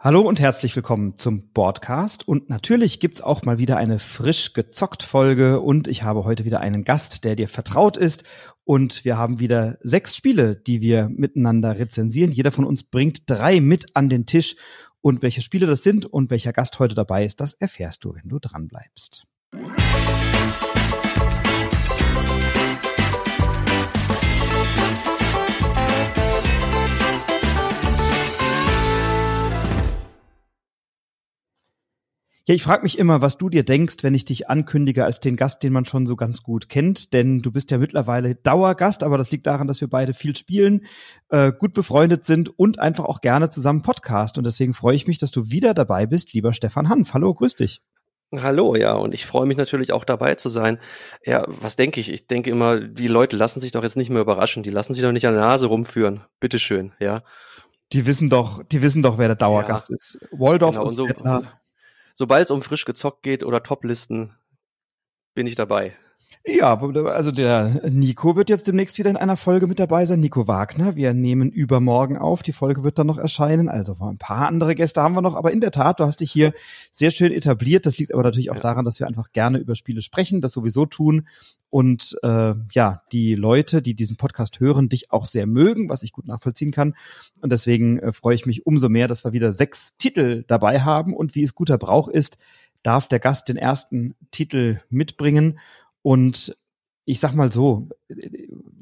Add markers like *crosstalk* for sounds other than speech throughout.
Hallo und herzlich willkommen zum Broadcast. Und natürlich gibt's auch mal wieder eine frisch gezockt Folge. Und ich habe heute wieder einen Gast, der dir vertraut ist. Und wir haben wieder sechs Spiele, die wir miteinander rezensieren. Jeder von uns bringt drei mit an den Tisch. Und welche Spiele das sind und welcher Gast heute dabei ist, das erfährst du, wenn du dran bleibst. Ja, ich frage mich immer, was du dir denkst, wenn ich dich ankündige als den Gast, den man schon so ganz gut kennt. Denn du bist ja mittlerweile Dauergast, aber das liegt daran, dass wir beide viel spielen, äh, gut befreundet sind und einfach auch gerne zusammen Podcast. Und deswegen freue ich mich, dass du wieder dabei bist, lieber Stefan Hanf. Hallo, grüß dich. Hallo, ja, und ich freue mich natürlich auch dabei zu sein. Ja, was denke ich? Ich denke immer, die Leute lassen sich doch jetzt nicht mehr überraschen, die lassen sich doch nicht an der Nase rumführen. Bitteschön, ja. Die wissen doch, die wissen doch, wer der Dauergast ja. ist. Waldorf genau, und so, sobald es um frisch gezockt geht oder Toplisten, bin ich dabei. Ja, also der Nico wird jetzt demnächst wieder in einer Folge mit dabei sein. Nico Wagner. Wir nehmen übermorgen auf. Die Folge wird dann noch erscheinen. Also ein paar andere Gäste haben wir noch. Aber in der Tat, du hast dich hier sehr schön etabliert. Das liegt aber natürlich auch ja. daran, dass wir einfach gerne über Spiele sprechen, das sowieso tun. Und äh, ja, die Leute, die diesen Podcast hören, dich auch sehr mögen, was ich gut nachvollziehen kann. Und deswegen äh, freue ich mich umso mehr, dass wir wieder sechs Titel dabei haben. Und wie es guter Brauch ist, darf der Gast den ersten Titel mitbringen. Und ich sag mal so,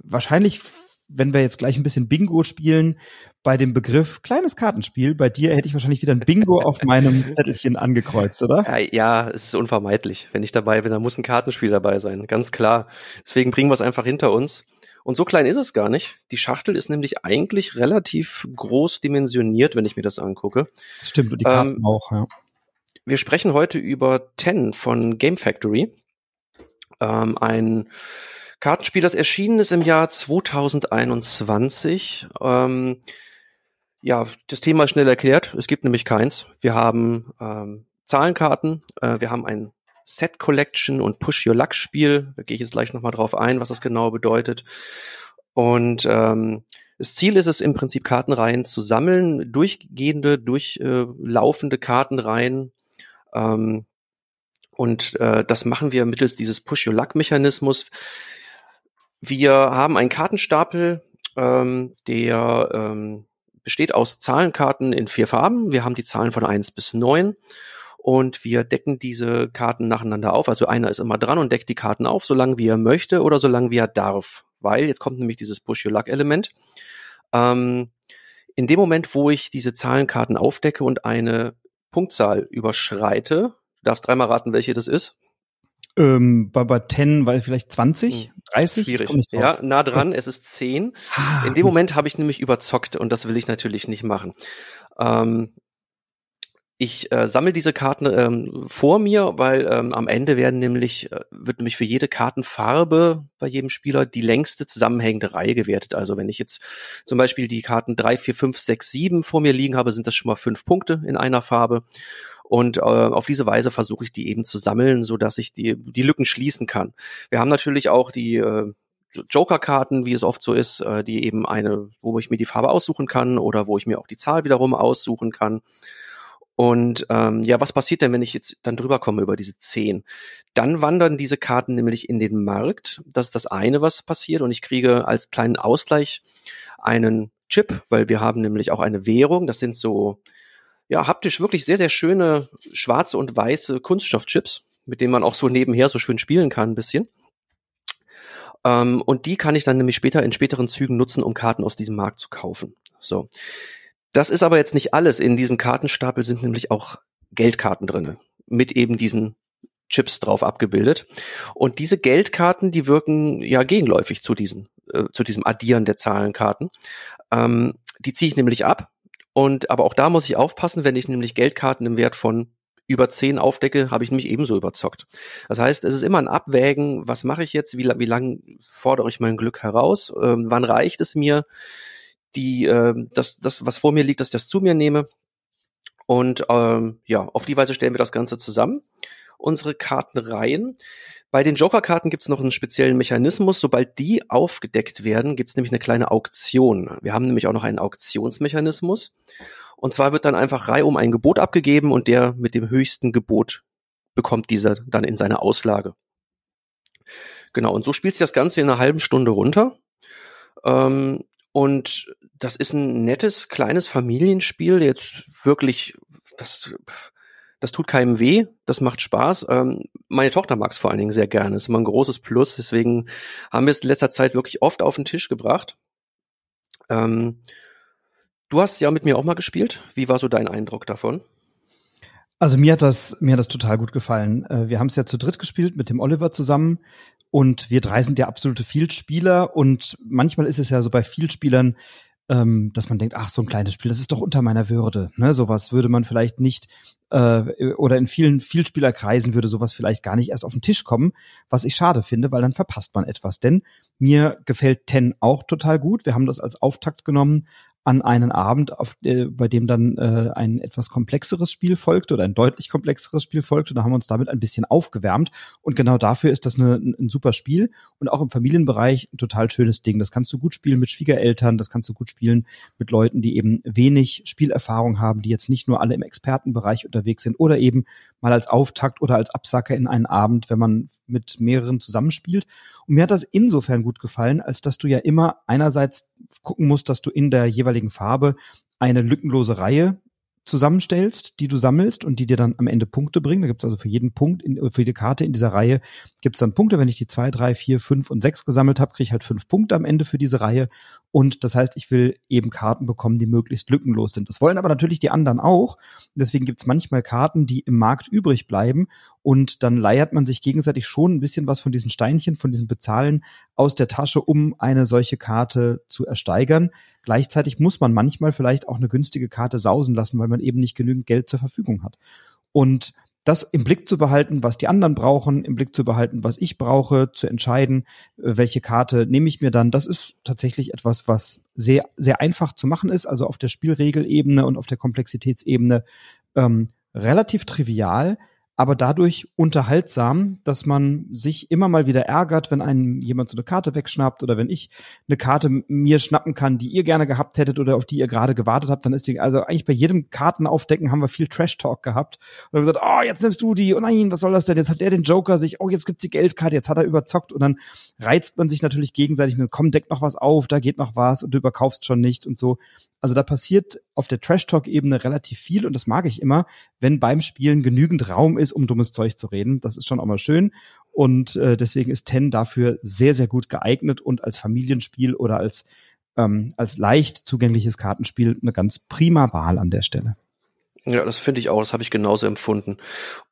wahrscheinlich, wenn wir jetzt gleich ein bisschen Bingo spielen, bei dem Begriff kleines Kartenspiel, bei dir hätte ich wahrscheinlich wieder ein Bingo auf meinem *laughs* Zettelchen angekreuzt, oder? Ja, es ist unvermeidlich. Wenn ich dabei bin, dann muss ein Kartenspiel dabei sein, ganz klar. Deswegen bringen wir es einfach hinter uns. Und so klein ist es gar nicht. Die Schachtel ist nämlich eigentlich relativ groß dimensioniert, wenn ich mir das angucke. Stimmt, und die Karten ähm, auch, ja. Wir sprechen heute über Ten von Game Factory ähm, ein Kartenspiel, das erschienen ist im Jahr 2021. Ähm, ja, das Thema schnell erklärt. Es gibt nämlich keins. Wir haben ähm, Zahlenkarten, äh, wir haben ein Set Collection und Push Your Luck Spiel. Da gehe ich jetzt gleich nochmal drauf ein, was das genau bedeutet. Und ähm, das Ziel ist es im Prinzip Kartenreihen zu sammeln, durchgehende, durchlaufende Kartenreihen, ähm, und äh, das machen wir mittels dieses Push-Your-Luck-Mechanismus. Wir haben einen Kartenstapel, ähm, der ähm, besteht aus Zahlenkarten in vier Farben. Wir haben die Zahlen von eins bis neun und wir decken diese Karten nacheinander auf. Also einer ist immer dran und deckt die Karten auf, solange wie er möchte oder solange wie er darf. Weil jetzt kommt nämlich dieses Push-Your-Luck-Element. Ähm, in dem Moment, wo ich diese Zahlenkarten aufdecke und eine Punktzahl überschreite, darfst dreimal raten, welche das ist. Ähm, bei, bei 10, weil vielleicht 20, 30? Schwierig. Ja, nah dran, es ist 10. Ah, In dem Moment habe ich nämlich überzockt und das will ich natürlich nicht machen. Ähm, ich äh, sammle diese Karten ähm, vor mir, weil ähm, am Ende werden nämlich, äh, wird nämlich für jede Kartenfarbe bei jedem Spieler die längste zusammenhängende Reihe gewertet. Also wenn ich jetzt zum Beispiel die Karten 3, 4, 5, 6, 7 vor mir liegen habe, sind das schon mal fünf Punkte in einer Farbe. Und äh, auf diese Weise versuche ich die eben zu sammeln, so dass ich die, die Lücken schließen kann. Wir haben natürlich auch die äh, Joker-Karten, wie es oft so ist, äh, die eben eine, wo ich mir die Farbe aussuchen kann oder wo ich mir auch die Zahl wiederum aussuchen kann. Und ähm, ja, was passiert denn, wenn ich jetzt dann drüber komme über diese zehn? Dann wandern diese Karten nämlich in den Markt. Das ist das eine, was passiert. Und ich kriege als kleinen Ausgleich einen Chip, weil wir haben nämlich auch eine Währung. Das sind so ja, haptisch wirklich sehr, sehr schöne schwarze und weiße Kunststoffchips, mit denen man auch so nebenher so schön spielen kann ein bisschen. Ähm, und die kann ich dann nämlich später in späteren Zügen nutzen, um Karten aus diesem Markt zu kaufen. So. Das ist aber jetzt nicht alles. In diesem Kartenstapel sind nämlich auch Geldkarten drinne mit eben diesen Chips drauf abgebildet. Und diese Geldkarten, die wirken ja gegenläufig zu diesen, äh, zu diesem Addieren der Zahlenkarten. Ähm, die ziehe ich nämlich ab und aber auch da muss ich aufpassen, wenn ich nämlich Geldkarten im Wert von über zehn aufdecke, habe ich nämlich ebenso überzockt. Das heißt, es ist immer ein Abwägen, was mache ich jetzt, wie, wie lange fordere ich mein Glück heraus, ähm, wann reicht es mir, die, äh, das, das, was vor mir liegt, dass ich das zu mir nehme. Und ähm, ja, auf die Weise stellen wir das Ganze zusammen. Unsere Kartenreihen. Bei den Joker-Karten gibt es noch einen speziellen Mechanismus. Sobald die aufgedeckt werden, gibt es nämlich eine kleine Auktion. Wir haben nämlich auch noch einen Auktionsmechanismus. Und zwar wird dann einfach reihum ein Gebot abgegeben und der mit dem höchsten Gebot bekommt dieser dann in seine Auslage. Genau, und so spielt sich das Ganze in einer halben Stunde runter. Ähm, und das ist ein nettes, kleines Familienspiel, jetzt wirklich, das, das tut keinem weh, das macht Spaß. Ähm, meine Tochter mag es vor allen Dingen sehr gerne, das ist immer ein großes Plus, deswegen haben wir es in letzter Zeit wirklich oft auf den Tisch gebracht. Ähm, du hast ja mit mir auch mal gespielt. Wie war so dein Eindruck davon? Also mir hat das, mir hat das total gut gefallen. Äh, wir haben es ja zu dritt gespielt mit dem Oliver zusammen und wir drei sind ja absolute Vielspieler und manchmal ist es ja so bei Vielspielern, ähm, dass man denkt, ach, so ein kleines Spiel, das ist doch unter meiner Würde. Ne? Sowas würde man vielleicht nicht, äh, oder in vielen Vielspielerkreisen würde sowas vielleicht gar nicht erst auf den Tisch kommen, was ich schade finde, weil dann verpasst man etwas. Denn mir gefällt Ten auch total gut. Wir haben das als Auftakt genommen an einen Abend, auf, äh, bei dem dann äh, ein etwas komplexeres Spiel folgte oder ein deutlich komplexeres Spiel folgte. Da haben wir uns damit ein bisschen aufgewärmt. Und genau dafür ist das eine, ein super Spiel und auch im Familienbereich ein total schönes Ding. Das kannst du gut spielen mit Schwiegereltern, das kannst du gut spielen mit Leuten, die eben wenig Spielerfahrung haben, die jetzt nicht nur alle im Expertenbereich unterwegs sind oder eben mal als Auftakt oder als Absacker in einen Abend, wenn man mit mehreren zusammenspielt. Und mir hat das insofern gut gefallen, als dass du ja immer einerseits gucken musst, dass du in der jeweiligen Farbe eine lückenlose Reihe zusammenstellst, die du sammelst und die dir dann am Ende Punkte bringen. Da gibt's also für jeden Punkt, in, für jede Karte in dieser Reihe gibt's dann Punkte. Wenn ich die zwei, drei, vier, fünf und sechs gesammelt habe, kriege ich halt fünf Punkte am Ende für diese Reihe. Und das heißt, ich will eben Karten bekommen, die möglichst lückenlos sind. Das wollen aber natürlich die anderen auch. Deswegen gibt's manchmal Karten, die im Markt übrig bleiben. Und dann leiert man sich gegenseitig schon ein bisschen was von diesen Steinchen, von diesem Bezahlen aus der Tasche, um eine solche Karte zu ersteigern. Gleichzeitig muss man manchmal vielleicht auch eine günstige Karte sausen lassen, weil man eben nicht genügend Geld zur Verfügung hat. Und das im Blick zu behalten, was die anderen brauchen, im Blick zu behalten, was ich brauche, zu entscheiden, äh, welche Karte nehme ich mir dann, das ist tatsächlich etwas, was sehr, sehr einfach zu machen ist, also auf der Spielregelebene und auf der Komplexitätsebene ähm, relativ trivial, aber dadurch unterhaltsam, dass man sich immer mal wieder ärgert, wenn einem jemand so eine Karte wegschnappt oder wenn ich eine Karte mir schnappen kann, die ihr gerne gehabt hättet oder auf die ihr gerade gewartet habt, dann ist die, also eigentlich bei jedem Kartenaufdecken haben wir viel Trash-Talk gehabt. Und haben gesagt, oh, jetzt nimmst du die, oh nein, was soll das denn, jetzt hat der den Joker sich, oh, jetzt gibt's die Geldkarte, jetzt hat er überzockt. Und dann reizt man sich natürlich gegenseitig mit, komm, deck noch was auf, da geht noch was und du überkaufst schon nicht und so. Also da passiert auf der Trash-Talk-Ebene relativ viel und das mag ich immer, wenn beim Spielen genügend Raum ist, um dummes Zeug zu reden. Das ist schon auch mal schön. Und äh, deswegen ist Ten dafür sehr, sehr gut geeignet und als Familienspiel oder als, ähm, als leicht zugängliches Kartenspiel eine ganz prima Wahl an der Stelle. Ja, das finde ich auch, das habe ich genauso empfunden.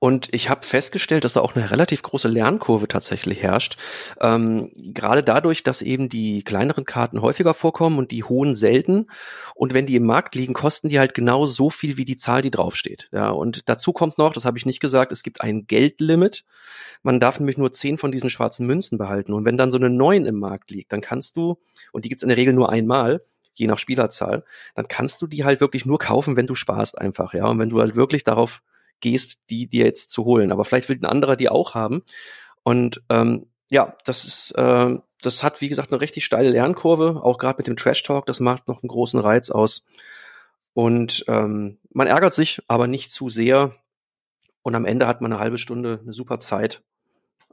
Und ich habe festgestellt, dass da auch eine relativ große Lernkurve tatsächlich herrscht. Ähm, gerade dadurch, dass eben die kleineren Karten häufiger vorkommen und die hohen selten. Und wenn die im Markt liegen, kosten die halt genau so viel wie die Zahl, die draufsteht. Ja, und dazu kommt noch, das habe ich nicht gesagt, es gibt ein Geldlimit. Man darf nämlich nur zehn von diesen schwarzen Münzen behalten. Und wenn dann so eine neun im Markt liegt, dann kannst du, und die gibt's in der Regel nur einmal, je nach Spielerzahl, dann kannst du die halt wirklich nur kaufen, wenn du sparst einfach, ja. Und wenn du halt wirklich darauf gehst, die dir jetzt zu holen. Aber vielleicht will ein anderer die auch haben. Und ähm, ja, das ist, äh, das hat, wie gesagt, eine richtig steile Lernkurve, auch gerade mit dem Trash Talk, das macht noch einen großen Reiz aus. Und ähm, man ärgert sich, aber nicht zu sehr. Und am Ende hat man eine halbe Stunde eine super Zeit.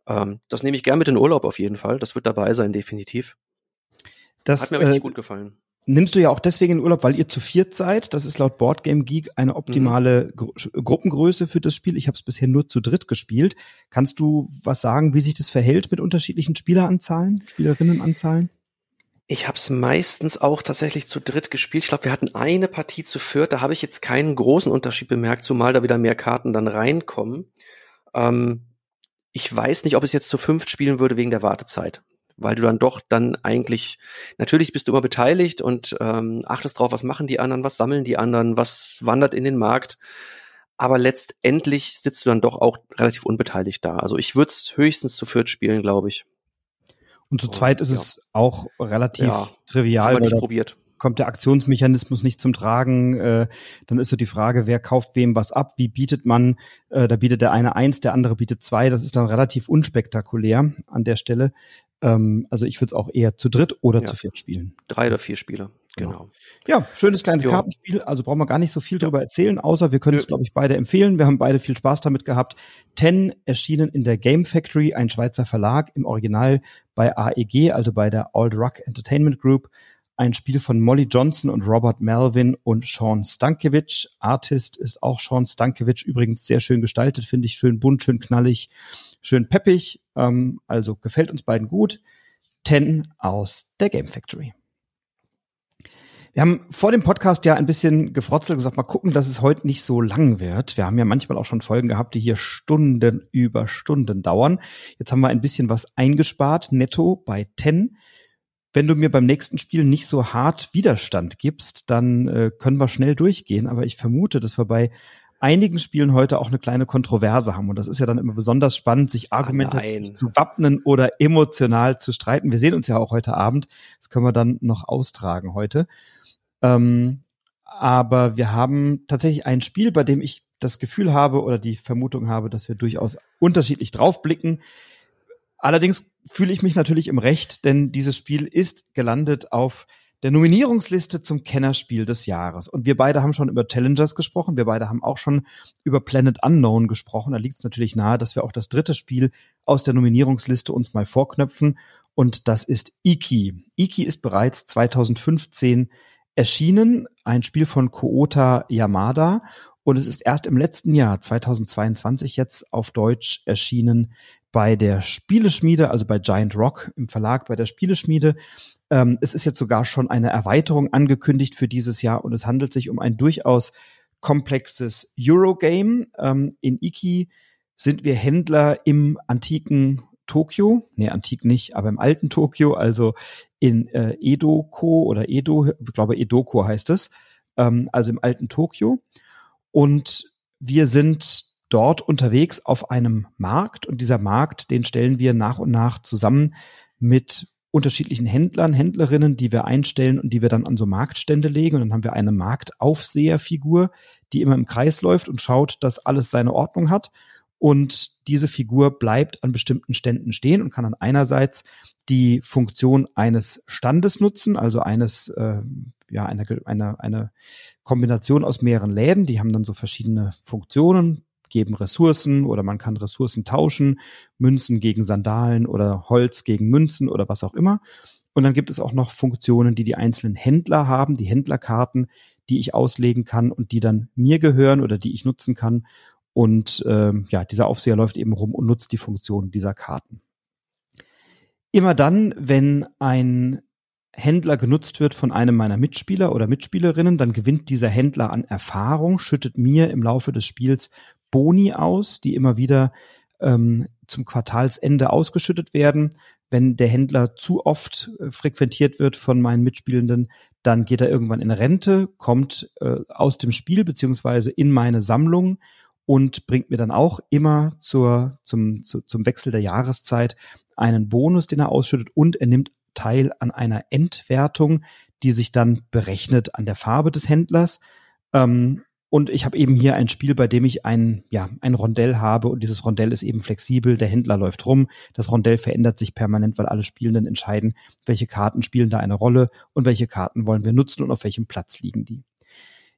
Ähm, das nehme ich gern mit in Urlaub auf jeden Fall. Das wird dabei sein, definitiv. Das hat mir richtig äh, gut gefallen nimmst du ja auch deswegen in Urlaub, weil ihr zu viert seid. Das ist laut Boardgame Geek eine optimale mhm. Gru Gruppengröße für das Spiel. Ich habe es bisher nur zu dritt gespielt. Kannst du was sagen, wie sich das verhält mit unterschiedlichen Spieleranzahlen, Spielerinnenanzahlen? Ich habe es meistens auch tatsächlich zu dritt gespielt. Ich glaube, wir hatten eine Partie zu viert. Da habe ich jetzt keinen großen Unterschied bemerkt, zumal da wieder mehr Karten dann reinkommen. Ähm, ich weiß nicht, ob es jetzt zu fünft spielen würde wegen der Wartezeit weil du dann doch dann eigentlich, natürlich bist du immer beteiligt und ähm, achtest drauf, was machen die anderen, was sammeln die anderen, was wandert in den Markt. Aber letztendlich sitzt du dann doch auch relativ unbeteiligt da. Also ich würde es höchstens zu viert spielen, glaube ich. Und zu zweit ist ja. es auch relativ ja, trivial. Weil nicht probiert. Kommt der Aktionsmechanismus nicht zum Tragen. Äh, dann ist so die Frage, wer kauft wem was ab, wie bietet man, äh, da bietet der eine eins, der andere bietet zwei. Das ist dann relativ unspektakulär an der Stelle. Ähm, also ich würde es auch eher zu dritt oder ja. zu viert spielen. Drei oder vier Spieler. Genau. Ja, schönes kleines jo. Kartenspiel. Also brauchen wir gar nicht so viel ja. drüber erzählen, außer wir können es, glaube ich, beide empfehlen. Wir haben beide viel Spaß damit gehabt. Ten erschienen in der Game Factory, ein Schweizer Verlag, im Original bei AEG, also bei der Old Rock Entertainment Group. Ein Spiel von Molly Johnson und Robert Melvin und Sean Stankiewicz. Artist ist auch Sean Stankiewicz, übrigens sehr schön gestaltet, finde ich schön bunt, schön knallig, schön peppig. Ähm, also gefällt uns beiden gut. Ten aus der Game Factory. Wir haben vor dem Podcast ja ein bisschen gefrotzelt gesagt, mal gucken, dass es heute nicht so lang wird. Wir haben ja manchmal auch schon Folgen gehabt, die hier Stunden über Stunden dauern. Jetzt haben wir ein bisschen was eingespart, netto bei 10. Wenn du mir beim nächsten Spiel nicht so hart Widerstand gibst, dann äh, können wir schnell durchgehen. Aber ich vermute, dass wir bei einigen Spielen heute auch eine kleine Kontroverse haben. Und das ist ja dann immer besonders spannend, sich argumentativ ah, zu wappnen oder emotional zu streiten. Wir sehen uns ja auch heute Abend. Das können wir dann noch austragen heute. Ähm, aber wir haben tatsächlich ein Spiel, bei dem ich das Gefühl habe oder die Vermutung habe, dass wir durchaus unterschiedlich draufblicken. Allerdings fühle ich mich natürlich im Recht, denn dieses Spiel ist gelandet auf der Nominierungsliste zum Kennerspiel des Jahres. Und wir beide haben schon über Challengers gesprochen. Wir beide haben auch schon über Planet Unknown gesprochen. Da liegt es natürlich nahe, dass wir auch das dritte Spiel aus der Nominierungsliste uns mal vorknöpfen. Und das ist Iki. Iki ist bereits 2015 erschienen, ein Spiel von Koota Yamada. Und es ist erst im letzten Jahr, 2022, jetzt auf Deutsch erschienen bei der Spieleschmiede, also bei Giant Rock im Verlag bei der Spieleschmiede. Ähm, es ist jetzt sogar schon eine Erweiterung angekündigt für dieses Jahr und es handelt sich um ein durchaus komplexes Eurogame. Ähm, in Iki sind wir Händler im antiken Tokio, nee, antik nicht, aber im alten Tokio, also in äh, Edoko oder Edo, ich glaube Edoko heißt es, ähm, also im alten Tokio. Und wir sind dort unterwegs auf einem Markt. Und dieser Markt, den stellen wir nach und nach zusammen mit unterschiedlichen Händlern, Händlerinnen, die wir einstellen und die wir dann an so Marktstände legen. Und dann haben wir eine Marktaufseherfigur, die immer im Kreis läuft und schaut, dass alles seine Ordnung hat. Und diese Figur bleibt an bestimmten Ständen stehen und kann dann einerseits die Funktion eines Standes nutzen, also eines äh, ja eine, eine, eine Kombination aus mehreren Läden, die haben dann so verschiedene Funktionen, geben Ressourcen oder man kann Ressourcen tauschen, Münzen gegen Sandalen oder Holz gegen Münzen oder was auch immer. Und dann gibt es auch noch Funktionen, die die einzelnen Händler haben, die Händlerkarten, die ich auslegen kann und die dann mir gehören oder die ich nutzen kann. Und ähm, ja, dieser Aufseher läuft eben rum und nutzt die Funktion dieser Karten. Immer dann, wenn ein Händler genutzt wird von einem meiner Mitspieler oder Mitspielerinnen, dann gewinnt dieser Händler an Erfahrung, schüttet mir im Laufe des Spiels Boni aus, die immer wieder ähm, zum Quartalsende ausgeschüttet werden. Wenn der Händler zu oft äh, frequentiert wird von meinen Mitspielenden, dann geht er irgendwann in Rente, kommt äh, aus dem Spiel beziehungsweise in meine Sammlung und bringt mir dann auch immer zur, zum, zu, zum Wechsel der Jahreszeit einen Bonus, den er ausschüttet und er nimmt teil an einer Entwertung, die sich dann berechnet an der Farbe des Händlers. Ähm, und ich habe eben hier ein Spiel, bei dem ich ein, ja, ein Rondell habe und dieses Rondell ist eben flexibel. Der Händler läuft rum. Das Rondell verändert sich permanent, weil alle Spielenden entscheiden, welche Karten spielen da eine Rolle und welche Karten wollen wir nutzen und auf welchem Platz liegen die.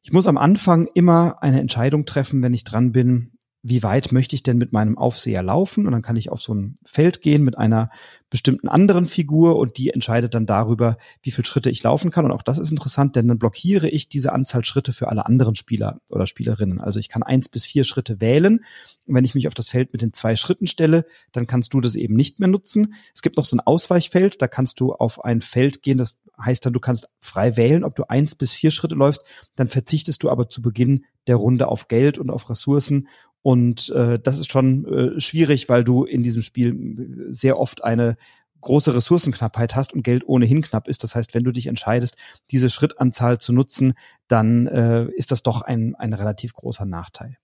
Ich muss am Anfang immer eine Entscheidung treffen, wenn ich dran bin, wie weit möchte ich denn mit meinem Aufseher laufen? Und dann kann ich auf so ein Feld gehen mit einer bestimmten anderen Figur und die entscheidet dann darüber, wie viele Schritte ich laufen kann. Und auch das ist interessant, denn dann blockiere ich diese Anzahl Schritte für alle anderen Spieler oder Spielerinnen. Also ich kann eins bis vier Schritte wählen. Und wenn ich mich auf das Feld mit den zwei Schritten stelle, dann kannst du das eben nicht mehr nutzen. Es gibt noch so ein Ausweichfeld, da kannst du auf ein Feld gehen, das heißt dann, du kannst frei wählen, ob du eins bis vier Schritte läufst. Dann verzichtest du aber zu Beginn der Runde auf Geld und auf Ressourcen und äh, das ist schon äh, schwierig, weil du in diesem Spiel sehr oft eine große Ressourcenknappheit hast und Geld ohnehin knapp ist. Das heißt, wenn du dich entscheidest, diese Schrittanzahl zu nutzen, dann äh, ist das doch ein, ein relativ großer Nachteil.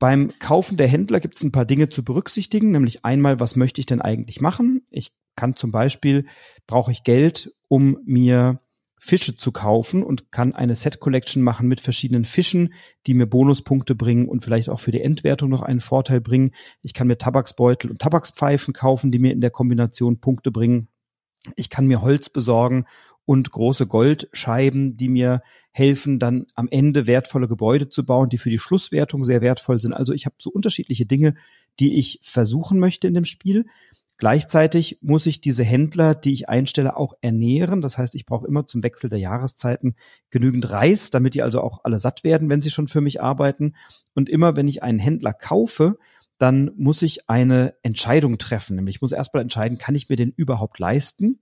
Beim Kaufen der Händler gibt es ein paar Dinge zu berücksichtigen, nämlich einmal, was möchte ich denn eigentlich machen? Ich kann zum Beispiel, brauche ich Geld, um mir Fische zu kaufen und kann eine Set Collection machen mit verschiedenen Fischen, die mir Bonuspunkte bringen und vielleicht auch für die Endwertung noch einen Vorteil bringen. Ich kann mir Tabaksbeutel und Tabakspfeifen kaufen, die mir in der Kombination Punkte bringen. Ich kann mir Holz besorgen und große Goldscheiben, die mir helfen, dann am Ende wertvolle Gebäude zu bauen, die für die Schlusswertung sehr wertvoll sind. Also ich habe so unterschiedliche Dinge, die ich versuchen möchte in dem Spiel. Gleichzeitig muss ich diese Händler, die ich einstelle, auch ernähren. Das heißt, ich brauche immer zum Wechsel der Jahreszeiten genügend Reis, damit die also auch alle satt werden, wenn sie schon für mich arbeiten. Und immer, wenn ich einen Händler kaufe, dann muss ich eine Entscheidung treffen. Nämlich ich muss erstmal entscheiden, kann ich mir den überhaupt leisten?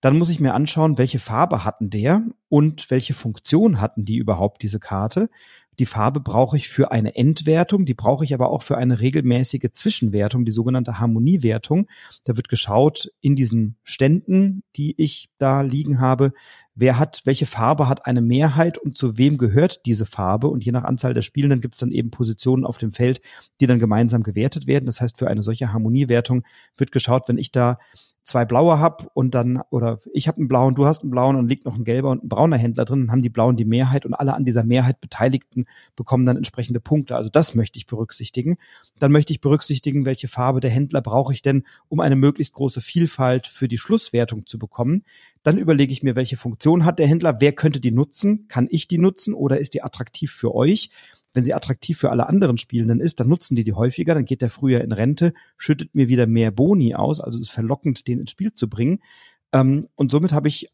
Dann muss ich mir anschauen, welche Farbe hatten der und welche Funktion hatten die überhaupt, diese Karte. Die Farbe brauche ich für eine Endwertung, die brauche ich aber auch für eine regelmäßige Zwischenwertung, die sogenannte Harmoniewertung. Da wird geschaut in diesen Ständen, die ich da liegen habe, wer hat, welche Farbe hat eine Mehrheit und zu wem gehört diese Farbe. Und je nach Anzahl der Spielenden gibt es dann eben Positionen auf dem Feld, die dann gemeinsam gewertet werden. Das heißt, für eine solche Harmoniewertung wird geschaut, wenn ich da zwei blaue hab und dann, oder ich habe einen blauen, du hast einen blauen und liegt noch ein gelber und ein brauner Händler drin, dann haben die Blauen die Mehrheit und alle an dieser Mehrheit Beteiligten bekommen dann entsprechende Punkte. Also das möchte ich berücksichtigen. Dann möchte ich berücksichtigen, welche Farbe der Händler brauche ich denn, um eine möglichst große Vielfalt für die Schlusswertung zu bekommen. Dann überlege ich mir, welche Funktion hat der Händler, wer könnte die nutzen, kann ich die nutzen oder ist die attraktiv für euch? Wenn sie attraktiv für alle anderen Spielenden ist, dann nutzen die die häufiger, dann geht der früher in Rente, schüttet mir wieder mehr Boni aus, also ist verlockend, den ins Spiel zu bringen. Ähm, und somit habe ich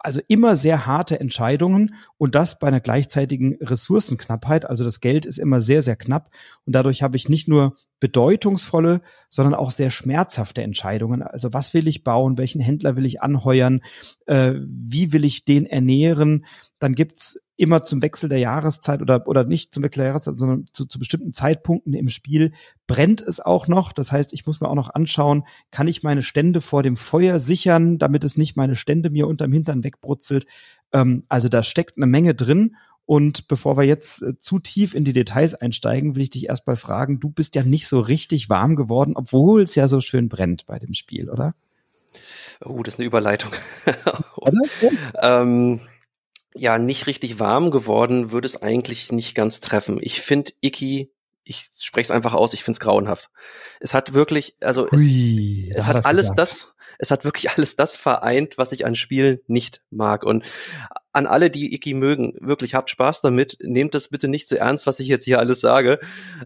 also immer sehr harte Entscheidungen und das bei einer gleichzeitigen Ressourcenknappheit. Also das Geld ist immer sehr, sehr knapp und dadurch habe ich nicht nur bedeutungsvolle, sondern auch sehr schmerzhafte Entscheidungen. Also was will ich bauen? Welchen Händler will ich anheuern? Äh, wie will ich den ernähren? Dann gibt's immer zum Wechsel der Jahreszeit oder, oder nicht zum Wechsel der Jahreszeit, sondern zu, zu bestimmten Zeitpunkten im Spiel brennt es auch noch. Das heißt, ich muss mir auch noch anschauen, kann ich meine Stände vor dem Feuer sichern, damit es nicht meine Stände mir unterm Hintern wegbrutzelt. Ähm, also da steckt eine Menge drin. Und bevor wir jetzt äh, zu tief in die Details einsteigen, will ich dich erstmal fragen, du bist ja nicht so richtig warm geworden, obwohl es ja so schön brennt bei dem Spiel, oder? Oh, das ist eine Überleitung. *laughs* ähm, ja nicht richtig warm geworden, würde es eigentlich nicht ganz treffen. Ich finde Icky, ich spreche es einfach aus, ich finde es grauenhaft. Es hat wirklich, also es, Hui, es hat alles gesagt. das, es hat wirklich alles das vereint, was ich an Spielen nicht mag. Und an alle, die Icky mögen, wirklich habt Spaß damit. Nehmt das bitte nicht zu so ernst, was ich jetzt hier alles sage.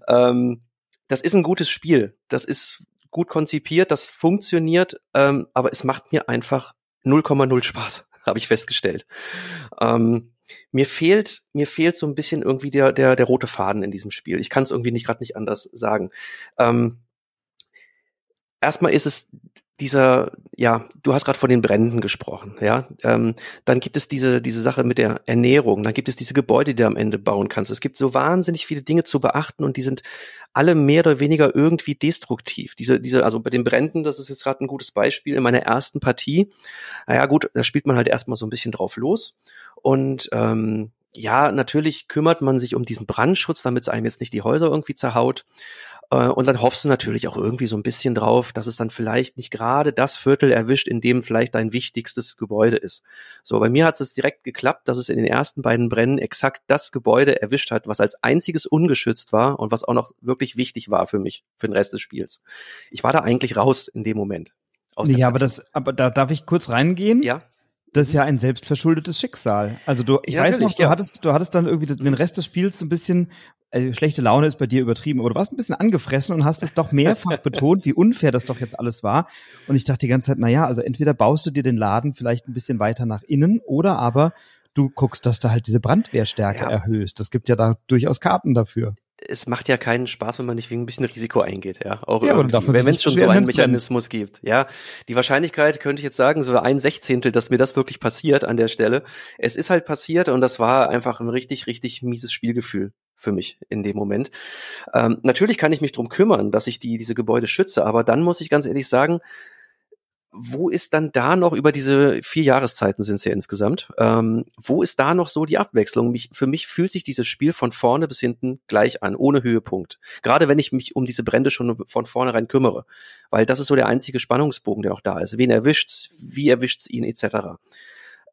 Ähm, das ist ein gutes Spiel. Das ist gut konzipiert, das funktioniert, ähm, aber es macht mir einfach 0,0 Spaß. *laughs* habe ich festgestellt. Ähm, mir fehlt, mir fehlt so ein bisschen irgendwie der, der, der rote Faden in diesem Spiel. Ich kann es irgendwie nicht gerade nicht anders sagen. Ähm, erstmal ist es dieser, ja, du hast gerade von den Bränden gesprochen, ja. Ähm, dann gibt es diese, diese Sache mit der Ernährung, dann gibt es diese Gebäude, die du am Ende bauen kannst. Es gibt so wahnsinnig viele Dinge zu beachten und die sind alle mehr oder weniger irgendwie destruktiv. Diese, diese, also bei den Bränden, das ist jetzt gerade ein gutes Beispiel in meiner ersten Partie. Naja, gut, da spielt man halt erstmal so ein bisschen drauf los. Und ähm, ja, natürlich kümmert man sich um diesen Brandschutz, damit es einem jetzt nicht die Häuser irgendwie zerhaut. Äh, und dann hoffst du natürlich auch irgendwie so ein bisschen drauf, dass es dann vielleicht nicht gerade das Viertel erwischt, in dem vielleicht dein wichtigstes Gebäude ist. So, bei mir hat es direkt geklappt, dass es in den ersten beiden Brennen exakt das Gebäude erwischt hat, was als einziges ungeschützt war und was auch noch wirklich wichtig war für mich, für den Rest des Spiels. Ich war da eigentlich raus in dem Moment. Ja, aber das, aber da darf ich kurz reingehen? Ja. Das ist ja ein selbstverschuldetes Schicksal. Also du, ich ja, weiß noch, du ja. hattest, du hattest dann irgendwie den Rest des Spiels ein bisschen also schlechte Laune ist bei dir übertrieben, aber du warst ein bisschen angefressen und hast es doch mehrfach betont, wie unfair das doch jetzt alles war. Und ich dachte die ganze Zeit, na ja, also entweder baust du dir den Laden vielleicht ein bisschen weiter nach innen oder aber du guckst, dass du halt diese Brandwehrstärke ja. erhöhst. Das gibt ja da durchaus Karten dafür es macht ja keinen Spaß, wenn man nicht wegen ein bisschen Risiko eingeht, ja. Auch ja, wenn es schon so einen Mechanismus brennt. gibt, ja. Die Wahrscheinlichkeit könnte ich jetzt sagen, so ein Sechzehntel, dass mir das wirklich passiert an der Stelle. Es ist halt passiert und das war einfach ein richtig, richtig mieses Spielgefühl für mich in dem Moment. Ähm, natürlich kann ich mich drum kümmern, dass ich die, diese Gebäude schütze, aber dann muss ich ganz ehrlich sagen, wo ist dann da noch über diese vier Jahreszeiten sind es ja insgesamt, ähm, wo ist da noch so die Abwechslung? Mich, für mich fühlt sich dieses Spiel von vorne bis hinten gleich an, ohne Höhepunkt. Gerade wenn ich mich um diese Brände schon von vornherein kümmere, weil das ist so der einzige Spannungsbogen, der noch da ist. Wen erwischt's, wie erwischt's ihn, etc.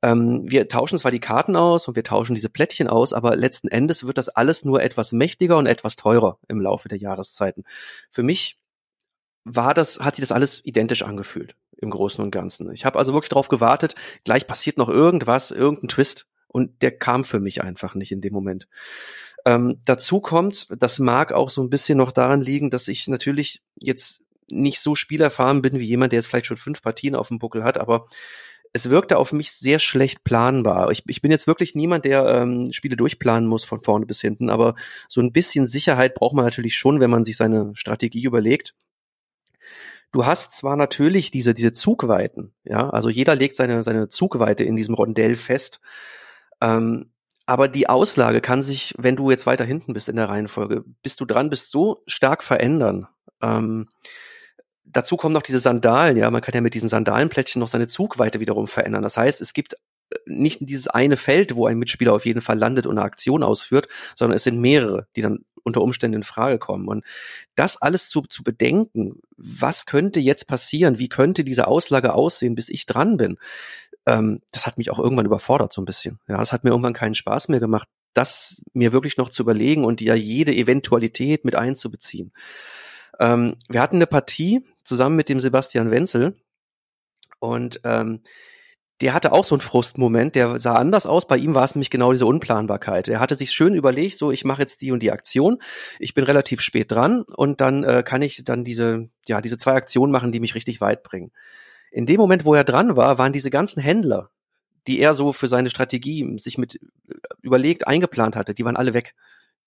ähm, wir tauschen zwar die Karten aus und wir tauschen diese Plättchen aus, aber letzten Endes wird das alles nur etwas mächtiger und etwas teurer im Laufe der Jahreszeiten. Für mich war das, hat sich das alles identisch angefühlt im Großen und Ganzen. Ich habe also wirklich darauf gewartet, gleich passiert noch irgendwas, irgendein Twist und der kam für mich einfach nicht in dem Moment. Ähm, dazu kommt, das mag auch so ein bisschen noch daran liegen, dass ich natürlich jetzt nicht so spielerfahren bin wie jemand, der jetzt vielleicht schon fünf Partien auf dem Buckel hat, aber es wirkte auf mich sehr schlecht planbar. Ich, ich bin jetzt wirklich niemand, der ähm, Spiele durchplanen muss von vorne bis hinten, aber so ein bisschen Sicherheit braucht man natürlich schon, wenn man sich seine Strategie überlegt. Du hast zwar natürlich diese, diese Zugweiten, ja, also jeder legt seine, seine Zugweite in diesem Rondell fest, ähm, aber die Auslage kann sich, wenn du jetzt weiter hinten bist in der Reihenfolge, bis du dran bist, so stark verändern. Ähm, dazu kommen noch diese Sandalen, ja, man kann ja mit diesen Sandalenplättchen noch seine Zugweite wiederum verändern. Das heißt, es gibt äh, nicht dieses eine Feld, wo ein Mitspieler auf jeden Fall landet und eine Aktion ausführt, sondern es sind mehrere, die dann unter Umständen in Frage kommen. Und das alles zu, zu bedenken, was könnte jetzt passieren, wie könnte diese Auslage aussehen, bis ich dran bin, ähm, das hat mich auch irgendwann überfordert so ein bisschen. Ja, das hat mir irgendwann keinen Spaß mehr gemacht, das mir wirklich noch zu überlegen und ja jede Eventualität mit einzubeziehen. Ähm, wir hatten eine Partie zusammen mit dem Sebastian Wenzel und ähm, der hatte auch so einen Frustmoment, der sah anders aus. Bei ihm war es nämlich genau diese Unplanbarkeit. Er hatte sich schön überlegt, so ich mache jetzt die und die Aktion. Ich bin relativ spät dran und dann äh, kann ich dann diese ja diese zwei Aktionen machen, die mich richtig weit bringen. In dem Moment, wo er dran war, waren diese ganzen Händler, die er so für seine Strategie sich mit äh, überlegt eingeplant hatte, die waren alle weg.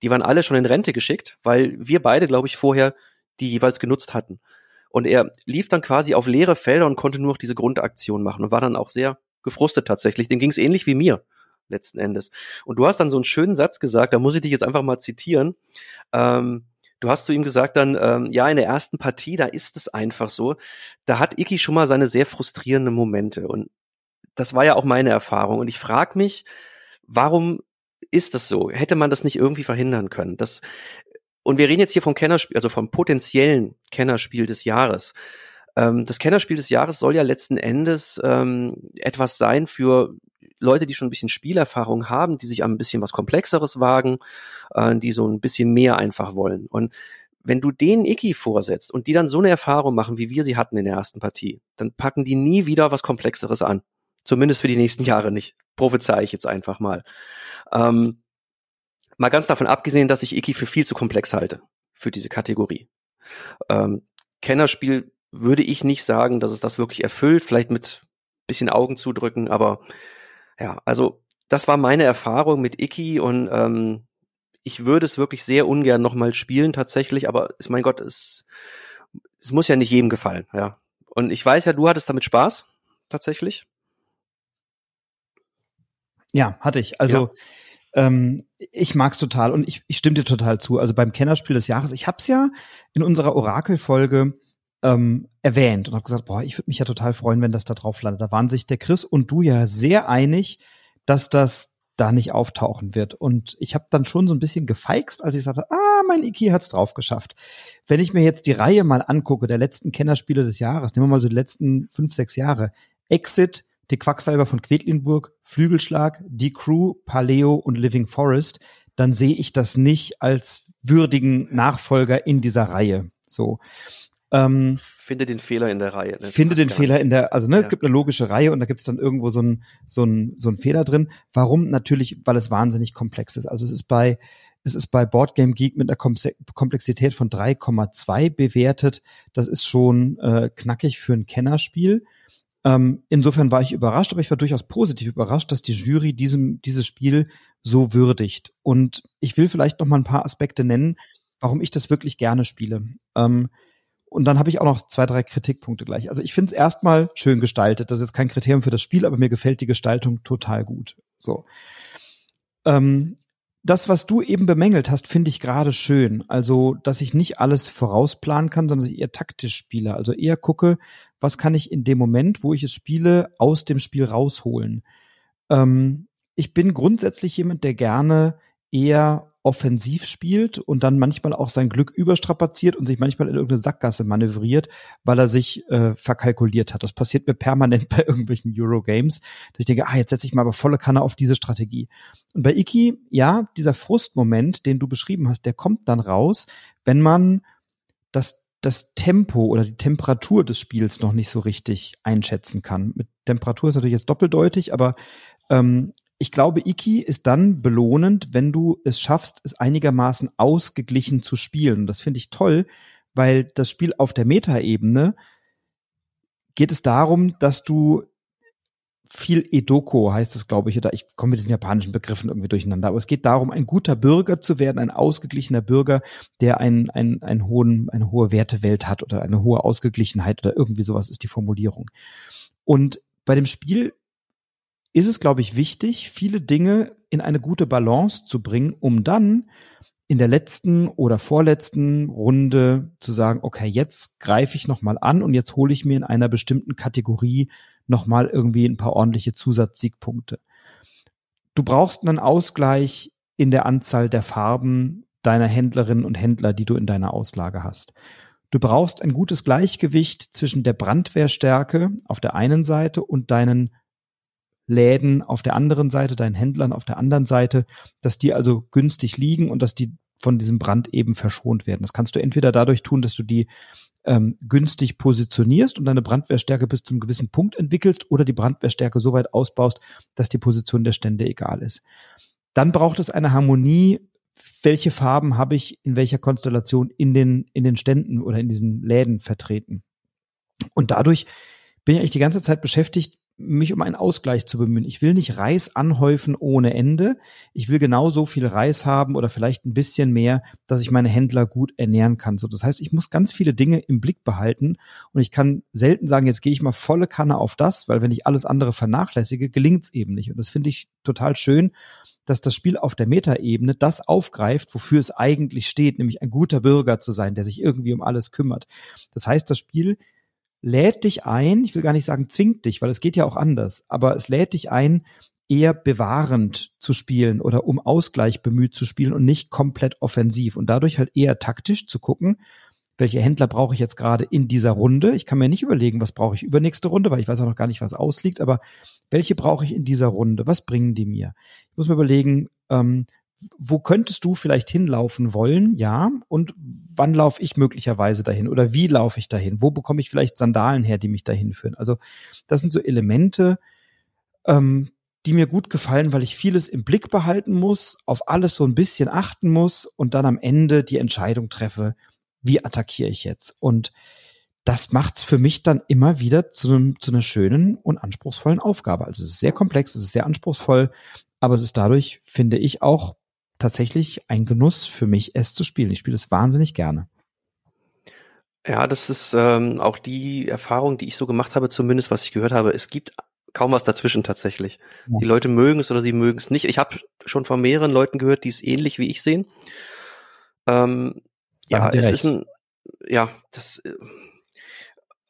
Die waren alle schon in Rente geschickt, weil wir beide, glaube ich, vorher die jeweils genutzt hatten. Und er lief dann quasi auf leere Felder und konnte nur noch diese Grundaktion machen und war dann auch sehr gefrustet tatsächlich. Dem ging es ähnlich wie mir letzten Endes. Und du hast dann so einen schönen Satz gesagt, da muss ich dich jetzt einfach mal zitieren. Ähm, du hast zu ihm gesagt dann, ähm, ja, in der ersten Partie, da ist es einfach so. Da hat Iki schon mal seine sehr frustrierenden Momente. Und das war ja auch meine Erfahrung. Und ich frage mich, warum ist das so? Hätte man das nicht irgendwie verhindern können? Das, und wir reden jetzt hier vom Kennerspiel, also vom potenziellen Kennerspiel des Jahres. Ähm, das Kennerspiel des Jahres soll ja letzten Endes ähm, etwas sein für Leute, die schon ein bisschen Spielerfahrung haben, die sich an ein bisschen was Komplexeres wagen, äh, die so ein bisschen mehr einfach wollen. Und wenn du denen Iki vorsetzt und die dann so eine Erfahrung machen, wie wir sie hatten in der ersten Partie, dann packen die nie wieder was Komplexeres an. Zumindest für die nächsten Jahre nicht. Prophezei ich jetzt einfach mal. Ähm, Mal ganz davon abgesehen, dass ich Iki für viel zu komplex halte für diese Kategorie. Ähm, Kennerspiel würde ich nicht sagen, dass es das wirklich erfüllt, vielleicht mit bisschen Augen zudrücken, aber ja, also das war meine Erfahrung mit Iki und ähm, ich würde es wirklich sehr ungern nochmal spielen tatsächlich, aber ist, mein Gott, es, es muss ja nicht jedem gefallen, ja. Und ich weiß ja, du hattest damit Spaß, tatsächlich. Ja, hatte ich. Also ja. Ähm, ich mag's total und ich, ich stimme dir total zu. Also beim Kennerspiel des Jahres, ich hab's ja in unserer Orakelfolge ähm, erwähnt und habe gesagt, boah, ich würde mich ja total freuen, wenn das da drauf landet. Da waren sich der Chris und du ja sehr einig, dass das da nicht auftauchen wird. Und ich habe dann schon so ein bisschen gefeixt, als ich sagte, ah, mein Iki hat's drauf geschafft. Wenn ich mir jetzt die Reihe mal angucke, der letzten Kennerspiele des Jahres, nehmen wir mal so die letzten fünf, sechs Jahre, Exit, die Quacksalber von Quedlinburg, Flügelschlag, Die Crew, Paleo und Living Forest, dann sehe ich das nicht als würdigen Nachfolger in dieser Reihe. So. Ähm, finde den Fehler in der Reihe. Ne? Finde den Fehler in der, also ne, ja. gibt eine logische Reihe und da gibt es dann irgendwo so ein, so ein, so ein Fehler drin. Warum? Natürlich, weil es wahnsinnig komplex ist. Also es ist bei, es ist bei Boardgame Geek mit einer Komplexität von 3,2 bewertet. Das ist schon äh, knackig für ein Kennerspiel. Ähm, insofern war ich überrascht, aber ich war durchaus positiv überrascht, dass die Jury diesem, dieses Spiel so würdigt. Und ich will vielleicht noch mal ein paar Aspekte nennen, warum ich das wirklich gerne spiele. Ähm, und dann habe ich auch noch zwei, drei Kritikpunkte gleich. Also ich finde es erstmal schön gestaltet. Das ist jetzt kein Kriterium für das Spiel, aber mir gefällt die Gestaltung total gut. So. Ähm, das, was du eben bemängelt hast, finde ich gerade schön. Also, dass ich nicht alles vorausplanen kann, sondern dass ich eher taktisch spiele. Also eher gucke, was kann ich in dem Moment, wo ich es spiele, aus dem Spiel rausholen. Ähm, ich bin grundsätzlich jemand, der gerne eher offensiv spielt und dann manchmal auch sein Glück überstrapaziert und sich manchmal in irgendeine Sackgasse manövriert, weil er sich äh, verkalkuliert hat. Das passiert mir permanent *laughs* bei irgendwelchen Eurogames, dass ich denke, ah, jetzt setze ich mal aber volle Kanne auf diese Strategie. Und bei Iki, ja, dieser Frustmoment, den du beschrieben hast, der kommt dann raus, wenn man das das Tempo oder die Temperatur des Spiels noch nicht so richtig einschätzen kann. Mit Temperatur ist natürlich jetzt doppeldeutig, aber ähm, ich glaube, Iki ist dann belohnend, wenn du es schaffst, es einigermaßen ausgeglichen zu spielen. Und das finde ich toll, weil das Spiel auf der Metaebene geht es darum, dass du viel Edoko heißt es, glaube ich, oder ich komme mit diesen japanischen Begriffen irgendwie durcheinander. Aber es geht darum, ein guter Bürger zu werden, ein ausgeglichener Bürger, der ein, ein, ein hohen, eine hohe Wertewelt hat oder eine hohe Ausgeglichenheit oder irgendwie sowas ist die Formulierung. Und bei dem Spiel ist es, glaube ich, wichtig, viele Dinge in eine gute Balance zu bringen, um dann in der letzten oder vorletzten Runde zu sagen, okay, jetzt greife ich nochmal an und jetzt hole ich mir in einer bestimmten Kategorie nochmal irgendwie ein paar ordentliche Zusatzsiegpunkte. Du brauchst einen Ausgleich in der Anzahl der Farben deiner Händlerinnen und Händler, die du in deiner Auslage hast. Du brauchst ein gutes Gleichgewicht zwischen der Brandwehrstärke auf der einen Seite und deinen Läden auf der anderen Seite, deinen Händlern auf der anderen Seite, dass die also günstig liegen und dass die von diesem Brand eben verschont werden. Das kannst du entweder dadurch tun, dass du die ähm, günstig positionierst und deine Brandwehrstärke bis zu einem gewissen Punkt entwickelst oder die Brandwehrstärke so weit ausbaust, dass die Position der Stände egal ist. Dann braucht es eine Harmonie, welche Farben habe ich in welcher Konstellation in den, in den Ständen oder in diesen Läden vertreten. Und dadurch bin ich eigentlich die ganze Zeit beschäftigt, mich um einen Ausgleich zu bemühen. Ich will nicht Reis anhäufen ohne Ende. Ich will genauso viel Reis haben oder vielleicht ein bisschen mehr, dass ich meine Händler gut ernähren kann. So, das heißt, ich muss ganz viele Dinge im Blick behalten und ich kann selten sagen, jetzt gehe ich mal volle Kanne auf das, weil wenn ich alles andere vernachlässige, gelingt es eben nicht. Und das finde ich total schön, dass das Spiel auf der Metaebene das aufgreift, wofür es eigentlich steht, nämlich ein guter Bürger zu sein, der sich irgendwie um alles kümmert. Das heißt, das Spiel lädt dich ein, ich will gar nicht sagen zwingt dich, weil es geht ja auch anders, aber es lädt dich ein, eher bewahrend zu spielen oder um Ausgleich bemüht zu spielen und nicht komplett offensiv und dadurch halt eher taktisch zu gucken, welche Händler brauche ich jetzt gerade in dieser Runde. Ich kann mir nicht überlegen, was brauche ich übernächste Runde, weil ich weiß auch noch gar nicht, was ausliegt, aber welche brauche ich in dieser Runde? Was bringen die mir? Ich muss mir überlegen, ähm, wo könntest du vielleicht hinlaufen wollen, ja, und wann laufe ich möglicherweise dahin oder wie laufe ich dahin? Wo bekomme ich vielleicht Sandalen her, die mich dahin führen? Also das sind so Elemente, ähm, die mir gut gefallen, weil ich vieles im Blick behalten muss, auf alles so ein bisschen achten muss und dann am Ende die Entscheidung treffe, wie attackiere ich jetzt? Und das macht's für mich dann immer wieder zu, einem, zu einer schönen und anspruchsvollen Aufgabe. Also es ist sehr komplex, es ist sehr anspruchsvoll, aber es ist dadurch, finde ich, auch tatsächlich ein Genuss für mich, es zu spielen. Ich spiele es wahnsinnig gerne. Ja, das ist ähm, auch die Erfahrung, die ich so gemacht habe, zumindest was ich gehört habe. Es gibt kaum was dazwischen tatsächlich. Ja. Die Leute mögen es oder sie mögen es nicht. Ich habe schon von mehreren Leuten gehört, die es ähnlich wie ich sehen. Ähm, ja, es recht. ist ein, ja, das äh,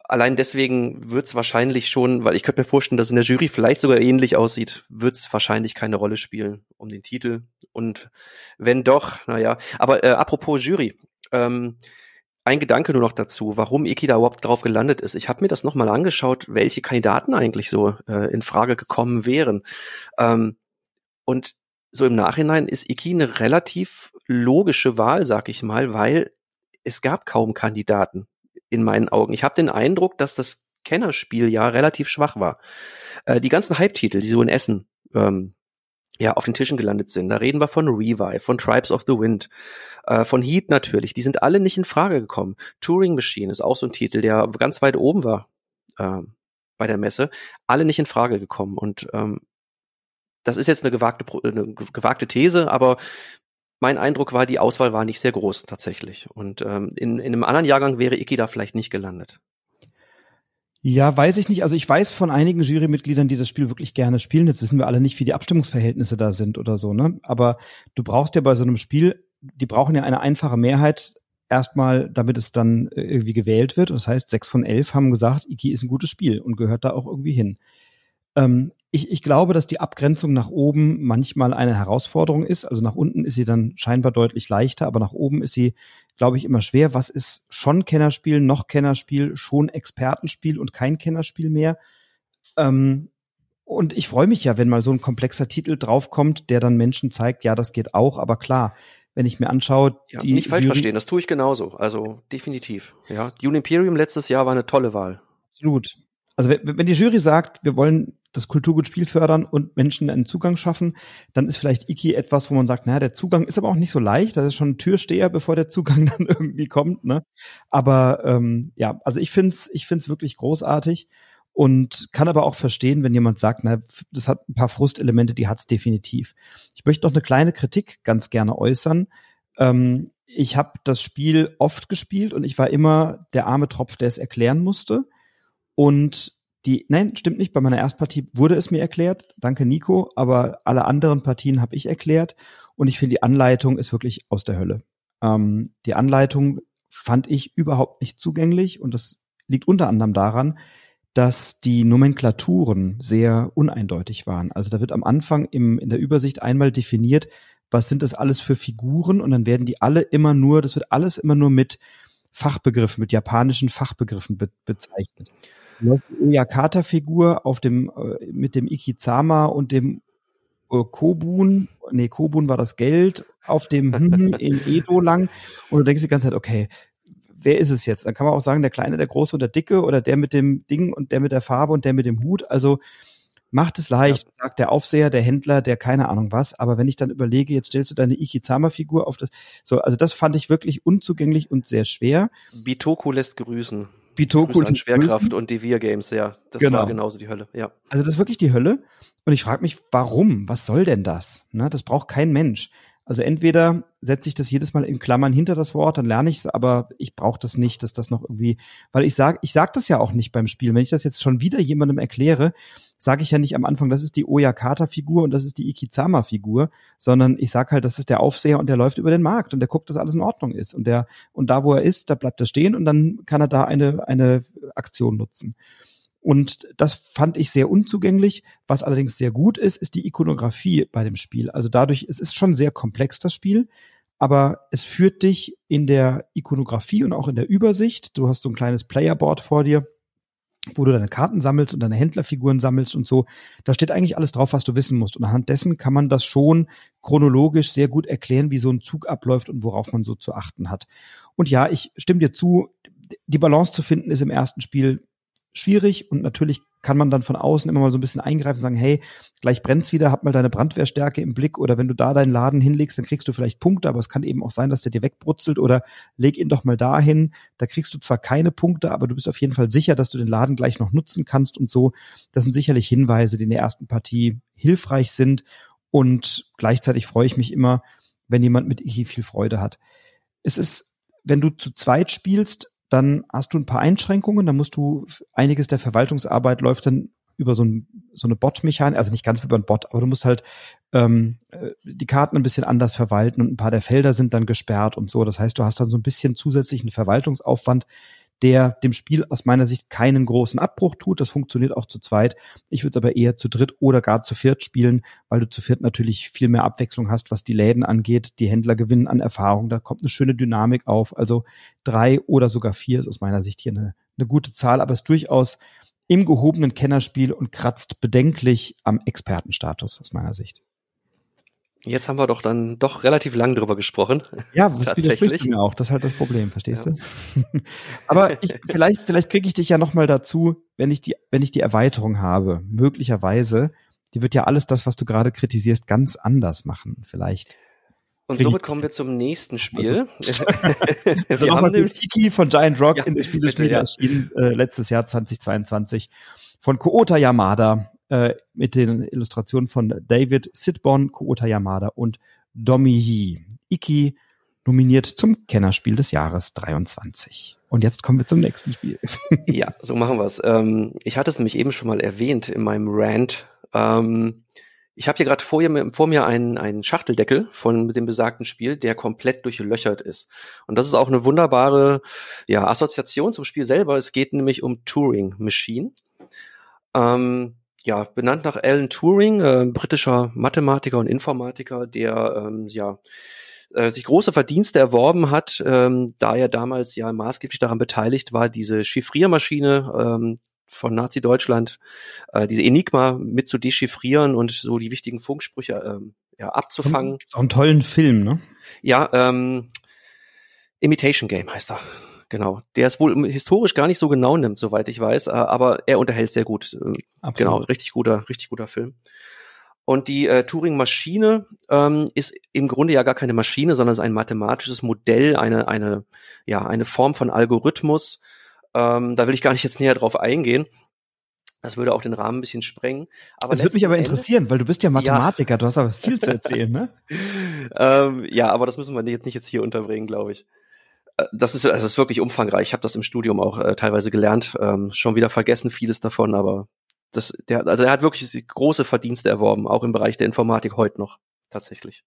allein deswegen wird es wahrscheinlich schon, weil ich könnte mir vorstellen, dass in der Jury vielleicht sogar ähnlich aussieht, wird es wahrscheinlich keine Rolle spielen um den Titel. Und wenn doch, naja. Aber äh, apropos Jury, ähm, ein Gedanke nur noch dazu, warum Iki da überhaupt drauf gelandet ist. Ich habe mir das nochmal angeschaut, welche Kandidaten eigentlich so äh, in Frage gekommen wären. Ähm, und so im Nachhinein ist Iki eine relativ logische Wahl, sag ich mal, weil es gab kaum Kandidaten in meinen Augen. Ich habe den Eindruck, dass das Kennerspiel ja relativ schwach war. Äh, die ganzen Hype-Titel, die so in Essen ähm, ja auf den Tischen gelandet sind, da reden wir von Revive, von Tribes of the Wind, äh, von Heat natürlich, die sind alle nicht in Frage gekommen. Touring Machine ist auch so ein Titel, der ganz weit oben war äh, bei der Messe, alle nicht in Frage gekommen und ähm, das ist jetzt eine gewagte, eine gewagte These, aber mein Eindruck war, die Auswahl war nicht sehr groß tatsächlich. Und ähm, in, in einem anderen Jahrgang wäre Iki da vielleicht nicht gelandet. Ja, weiß ich nicht. Also ich weiß von einigen Jurymitgliedern, die das Spiel wirklich gerne spielen. Jetzt wissen wir alle nicht, wie die Abstimmungsverhältnisse da sind oder so, ne? Aber du brauchst ja bei so einem Spiel, die brauchen ja eine einfache Mehrheit erstmal, damit es dann äh, irgendwie gewählt wird. Das heißt, sechs von elf haben gesagt, Iki ist ein gutes Spiel und gehört da auch irgendwie hin. Ähm, ich, ich glaube, dass die Abgrenzung nach oben manchmal eine Herausforderung ist. Also nach unten ist sie dann scheinbar deutlich leichter, aber nach oben ist sie, glaube ich, immer schwer. Was ist schon Kennerspiel, noch Kennerspiel, schon Expertenspiel und kein Kennerspiel mehr? Ähm, und ich freue mich ja, wenn mal so ein komplexer Titel draufkommt, der dann Menschen zeigt, ja, das geht auch, aber klar, wenn ich mir anschaue, ja, die nicht falsch Jury verstehen, das tue ich genauso, also definitiv. Ja, Dune Imperium letztes Jahr war eine tolle Wahl. Absolut. Also wenn die Jury sagt, wir wollen das Kulturgutspiel fördern und Menschen einen Zugang schaffen, dann ist vielleicht Iki etwas, wo man sagt, naja, der Zugang ist aber auch nicht so leicht, das ist schon ein Türsteher, bevor der Zugang *laughs* dann irgendwie kommt. Ne? Aber ähm, ja, also ich find's, ich find's wirklich großartig und kann aber auch verstehen, wenn jemand sagt, na, das hat ein paar Frustelemente, die hat's definitiv. Ich möchte noch eine kleine Kritik ganz gerne äußern. Ähm, ich habe das Spiel oft gespielt und ich war immer der arme Tropf, der es erklären musste. Und die, nein, stimmt nicht. Bei meiner Erstpartie wurde es mir erklärt. Danke, Nico. Aber alle anderen Partien habe ich erklärt. Und ich finde, die Anleitung ist wirklich aus der Hölle. Ähm, die Anleitung fand ich überhaupt nicht zugänglich. Und das liegt unter anderem daran, dass die Nomenklaturen sehr uneindeutig waren. Also da wird am Anfang im, in der Übersicht einmal definiert, was sind das alles für Figuren und dann werden die alle immer nur, das wird alles immer nur mit Fachbegriffen, mit japanischen Fachbegriffen be bezeichnet läuft die Oyakata-Figur auf dem, äh, mit dem Ikizama und dem äh, Kobun, nee, Kobun war das Geld, auf dem *laughs* hm in Edo lang und du denkst die ganze Zeit, okay, wer ist es jetzt? Dann kann man auch sagen, der Kleine, der Große und der Dicke oder der mit dem Ding und der mit der Farbe und der mit dem Hut. Also macht es leicht, ja. sagt der Aufseher, der Händler, der keine Ahnung was. Aber wenn ich dann überlege, jetzt stellst du deine Ikizama-Figur auf das, so, also das fand ich wirklich unzugänglich und sehr schwer. Bitoku lässt grüßen. Bitoku an Schwerkraft grüßen. und die VR Games, ja. Das genau. war genauso die Hölle, ja. Also das ist wirklich die Hölle. Und ich frage mich, warum? Was soll denn das? Na, das braucht kein Mensch. Also entweder setze ich das jedes Mal in Klammern hinter das Wort, dann lerne ich es, aber ich brauche das nicht, dass das noch irgendwie, weil ich sage, ich sag das ja auch nicht beim Spiel. Wenn ich das jetzt schon wieder jemandem erkläre, sage ich ja nicht am Anfang, das ist die Oyakata-Figur und das ist die Ikizama-Figur, sondern ich sage halt, das ist der Aufseher und der läuft über den Markt und der guckt, dass alles in Ordnung ist. Und der, und da, wo er ist, da bleibt er stehen und dann kann er da eine, eine Aktion nutzen. Und das fand ich sehr unzugänglich. Was allerdings sehr gut ist, ist die Ikonografie bei dem Spiel. Also dadurch, es ist schon sehr komplex, das Spiel, aber es führt dich in der Ikonografie und auch in der Übersicht. Du hast so ein kleines Playerboard vor dir, wo du deine Karten sammelst und deine Händlerfiguren sammelst und so. Da steht eigentlich alles drauf, was du wissen musst. Und anhand dessen kann man das schon chronologisch sehr gut erklären, wie so ein Zug abläuft und worauf man so zu achten hat. Und ja, ich stimme dir zu, die Balance zu finden ist im ersten Spiel schwierig und natürlich kann man dann von außen immer mal so ein bisschen eingreifen und sagen, hey, gleich brennt's wieder, hab mal deine Brandwehrstärke im Blick oder wenn du da deinen Laden hinlegst, dann kriegst du vielleicht Punkte, aber es kann eben auch sein, dass der dir wegbrutzelt oder leg ihn doch mal dahin, da kriegst du zwar keine Punkte, aber du bist auf jeden Fall sicher, dass du den Laden gleich noch nutzen kannst und so. Das sind sicherlich Hinweise, die in der ersten Partie hilfreich sind und gleichzeitig freue ich mich immer, wenn jemand mit Ichi viel Freude hat. Es ist, wenn du zu zweit spielst, dann hast du ein paar Einschränkungen, dann musst du einiges der Verwaltungsarbeit läuft dann über so, ein, so eine Bot-Mechanik, also nicht ganz über ein Bot, aber du musst halt ähm, äh, die Karten ein bisschen anders verwalten und ein paar der Felder sind dann gesperrt und so. Das heißt, du hast dann so ein bisschen zusätzlichen Verwaltungsaufwand, der dem Spiel aus meiner Sicht keinen großen Abbruch tut. Das funktioniert auch zu zweit. Ich würde es aber eher zu dritt oder gar zu viert spielen, weil du zu viert natürlich viel mehr Abwechslung hast, was die Läden angeht. Die Händler gewinnen an Erfahrung. Da kommt eine schöne Dynamik auf. Also drei oder sogar vier ist aus meiner Sicht hier eine, eine gute Zahl, aber es ist durchaus im gehobenen Kennerspiel und kratzt bedenklich am Expertenstatus aus meiner Sicht. Jetzt haben wir doch dann doch relativ lang drüber gesprochen. Ja, was *laughs* widerspricht mir auch. Das ist halt das Problem, verstehst ja. du? *laughs* Aber ich, *laughs* vielleicht, vielleicht kriege ich dich ja noch mal dazu, wenn ich die, wenn ich die Erweiterung habe, möglicherweise, die wird ja alles das, was du gerade kritisierst, ganz anders machen. Vielleicht. Und somit kommen wir zum nächsten Spiel. wir haben nämlich Kiki von Giant Rock ja, in der Spielestunde ja. erschienen, äh, letztes Jahr 2022 von Koota Yamada äh, mit den Illustrationen von David Sidbon, Koota Yamada und Domi Yi. Iki nominiert zum Kennerspiel des Jahres 23. Und jetzt kommen wir zum nächsten Spiel. *laughs* ja, so machen wir es. Ähm, ich hatte es nämlich eben schon mal erwähnt in meinem Rant. Ähm, ich habe hier gerade vor, vor, mir einen, einen Schachteldeckel von dem besagten Spiel, der komplett durchlöchert ist. Und das ist auch eine wunderbare ja, Assoziation zum Spiel selber. Es geht nämlich um Turing Machine. Ähm, ja, benannt nach Alan Turing, äh, britischer Mathematiker und Informatiker, der ähm, ja äh, sich große Verdienste erworben hat, ähm, da er damals ja maßgeblich daran beteiligt war, diese Chiffriermaschine ähm, von Nazi-Deutschland, äh, diese Enigma mit zu dechiffrieren und so die wichtigen Funksprüche ähm, ja, abzufangen. Auch einen tollen Film, ne? Ja, ähm, Imitation Game heißt er. Genau. Der es wohl historisch gar nicht so genau nimmt, soweit ich weiß, äh, aber er unterhält sehr gut. Äh, Absolut. Genau, richtig guter, richtig guter Film. Und die äh, Turing-Maschine ähm, ist im Grunde ja gar keine Maschine, sondern ist ein mathematisches Modell, eine, eine, ja, eine Form von Algorithmus. Ähm, da will ich gar nicht jetzt näher drauf eingehen. Das würde auch den Rahmen ein bisschen sprengen. Aber das würde mich aber interessieren, weil du bist ja Mathematiker, ja. du hast aber viel zu erzählen, ne? *laughs* ähm, ja, aber das müssen wir jetzt nicht jetzt hier unterbringen, glaube ich. Äh, das ist, das ist wirklich umfangreich. Ich habe das im Studium auch äh, teilweise gelernt. Ähm, schon wieder vergessen vieles davon, aber das, der, also er hat wirklich große Verdienste erworben, auch im Bereich der Informatik heute noch tatsächlich,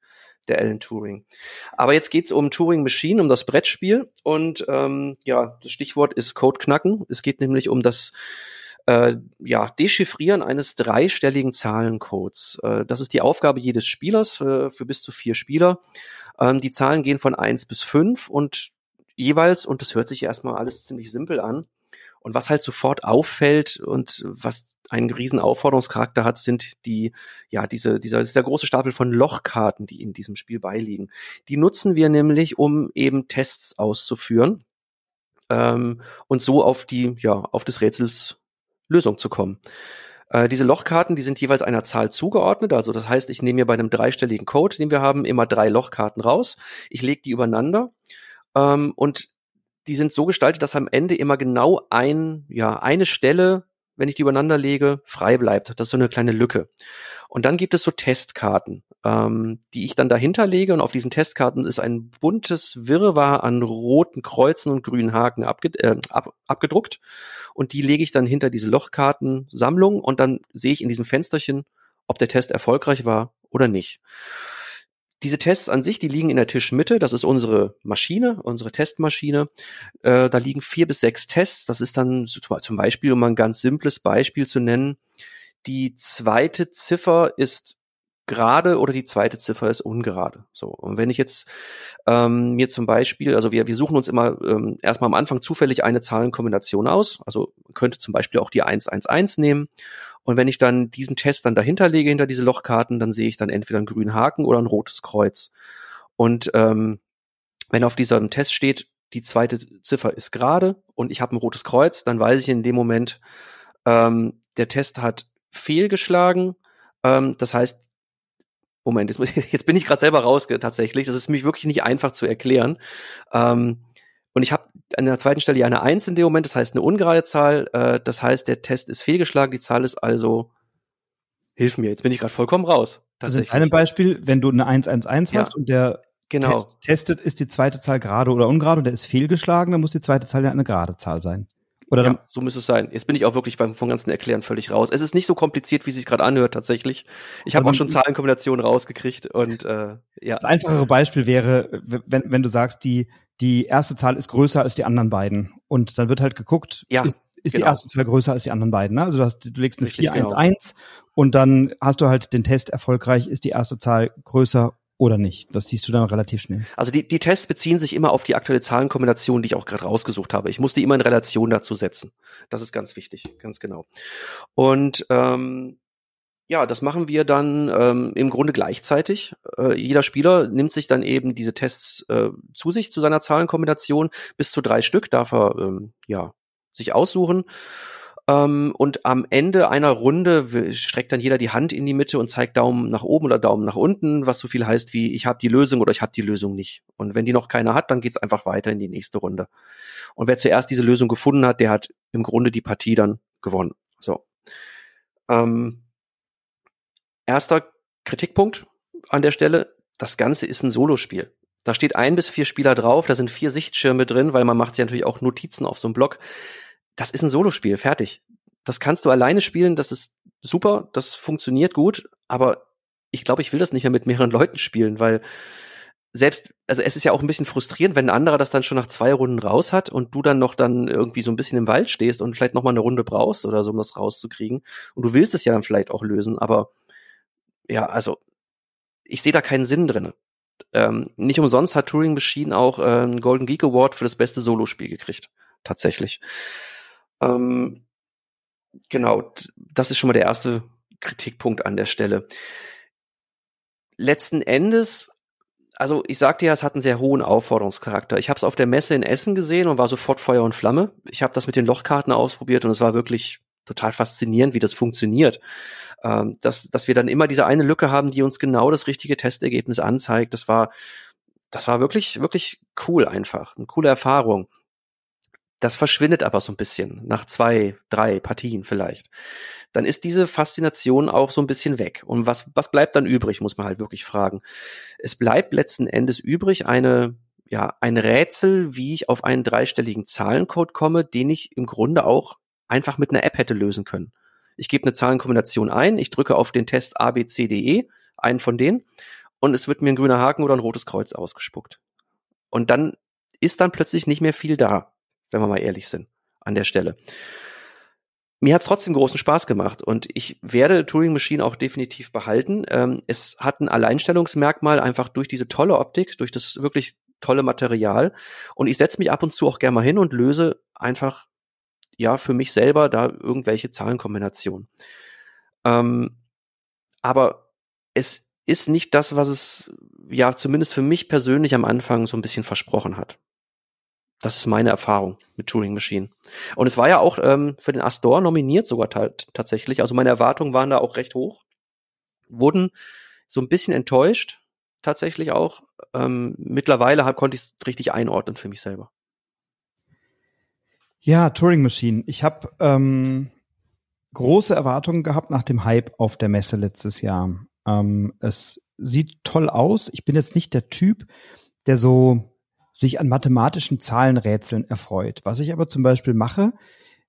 der Alan Turing. Aber jetzt geht's um Turing Machine, um das Brettspiel und ähm, ja, das Stichwort ist Code knacken. Es geht nämlich um das äh, ja, Dechiffrieren eines dreistelligen Zahlencodes. Äh, das ist die Aufgabe jedes Spielers für, für bis zu vier Spieler. Ähm, die Zahlen gehen von eins bis fünf und jeweils, und das hört sich erstmal alles ziemlich simpel an, und was halt sofort auffällt und was einen riesen Aufforderungscharakter hat, sind die, ja, diese, dieser, dieser große Stapel von Lochkarten, die in diesem Spiel beiliegen. Die nutzen wir nämlich, um eben Tests auszuführen ähm, und so auf die, ja, auf des Rätsels Lösung zu kommen. Äh, diese Lochkarten, die sind jeweils einer Zahl zugeordnet. Also das heißt, ich nehme mir bei einem dreistelligen Code, den wir haben, immer drei Lochkarten raus. Ich lege die übereinander ähm, und die sind so gestaltet, dass am Ende immer genau ein, ja, eine Stelle, wenn ich die übereinander lege, frei bleibt. Das ist so eine kleine Lücke. Und dann gibt es so Testkarten, ähm, die ich dann dahinter lege. Und auf diesen Testkarten ist ein buntes Wirrwarr an roten Kreuzen und grünen Haken abge äh, ab abgedruckt. Und die lege ich dann hinter diese Lochkartensammlung und dann sehe ich in diesem Fensterchen, ob der Test erfolgreich war oder nicht. Diese Tests an sich, die liegen in der Tischmitte. Das ist unsere Maschine, unsere Testmaschine. Äh, da liegen vier bis sechs Tests. Das ist dann zum Beispiel, um ein ganz simples Beispiel zu nennen, die zweite Ziffer ist gerade oder die zweite Ziffer ist ungerade. So. Und wenn ich jetzt ähm, mir zum Beispiel, also wir, wir suchen uns immer ähm, erstmal am Anfang zufällig eine Zahlenkombination aus, also könnte zum Beispiel auch die 111 nehmen. Und wenn ich dann diesen Test dann dahinter lege, hinter diese Lochkarten, dann sehe ich dann entweder einen grünen Haken oder ein rotes Kreuz. Und ähm, wenn auf diesem Test steht, die zweite Ziffer ist gerade und ich habe ein rotes Kreuz, dann weiß ich in dem Moment, ähm, der Test hat fehlgeschlagen. Ähm, das heißt, Moment, jetzt, *laughs* jetzt bin ich gerade selber raus tatsächlich. Das ist mich wirklich nicht einfach zu erklären. Ähm, und ich habe an der zweiten Stelle eine Eins in dem Moment, das heißt eine ungerade Zahl. Äh, das heißt, der Test ist fehlgeschlagen, die Zahl ist also, hilf mir, jetzt bin ich gerade vollkommen raus. Also in einem Beispiel, wenn du eine 111 ja. hast und der genau. Test testet, ist die zweite Zahl gerade oder ungerade und der ist fehlgeschlagen, dann muss die zweite Zahl ja eine gerade Zahl sein. Oder ja, so müsste es sein. Jetzt bin ich auch wirklich beim vom ganzen Erklären völlig raus. Es ist nicht so kompliziert, wie es sich gerade anhört, tatsächlich. Ich habe auch schon Zahlenkombinationen rausgekriegt und äh, ja. Das einfachere Beispiel wäre, wenn, wenn du sagst, die, die erste Zahl ist größer als die anderen beiden. Und dann wird halt geguckt, ja, ist, ist genau. die erste Zahl größer als die anderen beiden. Ne? Also du, hast, du legst eine 411 genau. und dann hast du halt den Test erfolgreich, ist die erste Zahl größer oder nicht. Das siehst du dann relativ schnell. Also die, die Tests beziehen sich immer auf die aktuelle Zahlenkombination, die ich auch gerade rausgesucht habe. Ich muss die immer in Relation dazu setzen. Das ist ganz wichtig, ganz genau. Und ähm, ja, das machen wir dann ähm, im Grunde gleichzeitig. Äh, jeder Spieler nimmt sich dann eben diese Tests äh, zu sich, zu seiner Zahlenkombination. Bis zu drei Stück darf er ähm, ja, sich aussuchen. Ähm, und am Ende einer Runde streckt dann jeder die Hand in die Mitte und zeigt Daumen nach oben oder Daumen nach unten, was so viel heißt wie ich habe die Lösung oder ich habe die Lösung nicht. Und wenn die noch keiner hat, dann geht's einfach weiter in die nächste Runde. Und wer zuerst diese Lösung gefunden hat, der hat im Grunde die Partie dann gewonnen. So. Ähm, erster Kritikpunkt an der Stelle, das Ganze ist ein Solospiel. Da steht ein bis vier Spieler drauf, da sind vier Sichtschirme drin, weil man macht sich natürlich auch Notizen auf so einem Block das ist ein Solospiel, fertig. Das kannst du alleine spielen, das ist super, das funktioniert gut, aber ich glaube, ich will das nicht mehr mit mehreren Leuten spielen, weil selbst, also es ist ja auch ein bisschen frustrierend, wenn ein anderer das dann schon nach zwei Runden raus hat und du dann noch dann irgendwie so ein bisschen im Wald stehst und vielleicht noch mal eine Runde brauchst oder so, um das rauszukriegen. Und du willst es ja dann vielleicht auch lösen, aber ja, also ich sehe da keinen Sinn drin. Ähm, nicht umsonst hat Turing Machine auch äh, einen Golden Geek Award für das beste Solospiel gekriegt. Tatsächlich. Ähm, genau, das ist schon mal der erste Kritikpunkt an der Stelle. Letzten Endes also ich sagte ja, es hat einen sehr hohen Aufforderungscharakter. Ich habe es auf der Messe in Essen gesehen und war sofort Feuer und Flamme. Ich habe das mit den Lochkarten ausprobiert und es war wirklich total faszinierend, wie das funktioniert. Ähm, dass, dass wir dann immer diese eine Lücke haben, die uns genau das richtige Testergebnis anzeigt. Das war, das war wirklich, wirklich cool einfach. Eine coole Erfahrung. Das verschwindet aber so ein bisschen nach zwei, drei Partien vielleicht. Dann ist diese Faszination auch so ein bisschen weg. Und was, was bleibt dann übrig, muss man halt wirklich fragen. Es bleibt letzten Endes übrig eine, ja, ein Rätsel, wie ich auf einen dreistelligen Zahlencode komme, den ich im Grunde auch einfach mit einer App hätte lösen können. Ich gebe eine Zahlenkombination ein, ich drücke auf den Test A, B, C, D, E, einen von denen, und es wird mir ein grüner Haken oder ein rotes Kreuz ausgespuckt. Und dann ist dann plötzlich nicht mehr viel da wenn wir mal ehrlich sind, an der Stelle. Mir hat es trotzdem großen Spaß gemacht und ich werde Turing Machine auch definitiv behalten. Ähm, es hat ein Alleinstellungsmerkmal einfach durch diese tolle Optik, durch das wirklich tolle Material und ich setze mich ab und zu auch gerne mal hin und löse einfach ja für mich selber da irgendwelche Zahlenkombinationen. Ähm, aber es ist nicht das, was es ja zumindest für mich persönlich am Anfang so ein bisschen versprochen hat. Das ist meine Erfahrung mit Turing Machine. Und es war ja auch ähm, für den Astor nominiert sogar tatsächlich. Also meine Erwartungen waren da auch recht hoch. Wurden so ein bisschen enttäuscht, tatsächlich auch. Ähm, mittlerweile hab, konnte ich es richtig einordnen für mich selber. Ja, Turing Machine. Ich habe ähm, große Erwartungen gehabt nach dem Hype auf der Messe letztes Jahr. Ähm, es sieht toll aus. Ich bin jetzt nicht der Typ, der so sich an mathematischen Zahlenrätseln erfreut. Was ich aber zum Beispiel mache,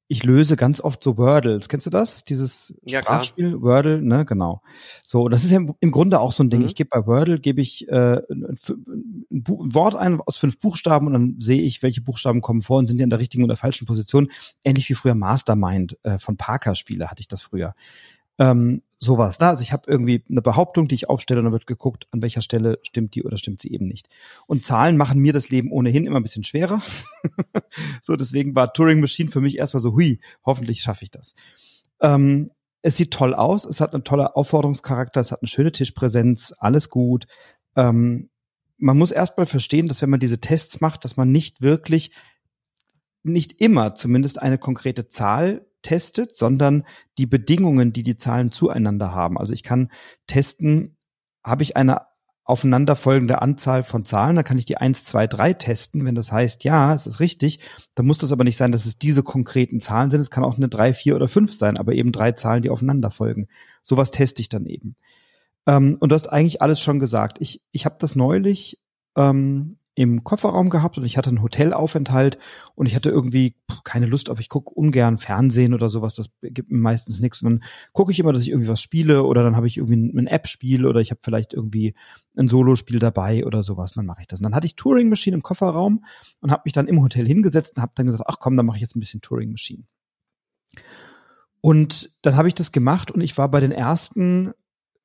ich löse ganz oft so Wordles. Kennst du das? Dieses ja, Sprachspiel klar. Wordle, ne, genau. So, das ist ja im Grunde auch so ein Ding. Mhm. Ich gebe bei Wordle gebe ich äh, ein, ein, Wort ein aus fünf Buchstaben und dann sehe ich, welche Buchstaben kommen vor und sind die in der richtigen oder falschen Position. Ähnlich wie früher Mastermind äh, von Parker Spiele hatte ich das früher. Ähm, sowas. Ne? Also ich habe irgendwie eine Behauptung, die ich aufstelle und dann wird geguckt, an welcher Stelle stimmt die oder stimmt sie eben nicht. Und Zahlen machen mir das Leben ohnehin immer ein bisschen schwerer. *laughs* so, deswegen war Turing Machine für mich erstmal so, hui, hoffentlich schaffe ich das. Ähm, es sieht toll aus, es hat einen tollen Aufforderungscharakter, es hat eine schöne Tischpräsenz, alles gut. Ähm, man muss erstmal verstehen, dass wenn man diese Tests macht, dass man nicht wirklich, nicht immer zumindest eine konkrete Zahl testet, sondern die Bedingungen, die die Zahlen zueinander haben. Also ich kann testen, habe ich eine aufeinanderfolgende Anzahl von Zahlen, dann kann ich die 1, 2, 3 testen. Wenn das heißt, ja, es ist richtig, dann muss das aber nicht sein, dass es diese konkreten Zahlen sind. Es kann auch eine 3, 4 oder 5 sein, aber eben drei Zahlen, die aufeinander folgen. Sowas teste ich dann eben. Ähm, und du hast eigentlich alles schon gesagt. Ich, ich habe das neulich ähm, im Kofferraum gehabt und ich hatte einen Hotelaufenthalt und ich hatte irgendwie keine Lust, ob ich gucke ungern Fernsehen oder sowas, das gibt mir meistens nichts. Und dann gucke ich immer, dass ich irgendwie was spiele oder dann habe ich irgendwie ein App-Spiel oder ich habe vielleicht irgendwie ein Solospiel dabei oder sowas, und dann mache ich das. Und dann hatte ich Touring Machine im Kofferraum und habe mich dann im Hotel hingesetzt und habe dann gesagt, ach komm, dann mache ich jetzt ein bisschen Touring Machine. Und dann habe ich das gemacht und ich war bei den ersten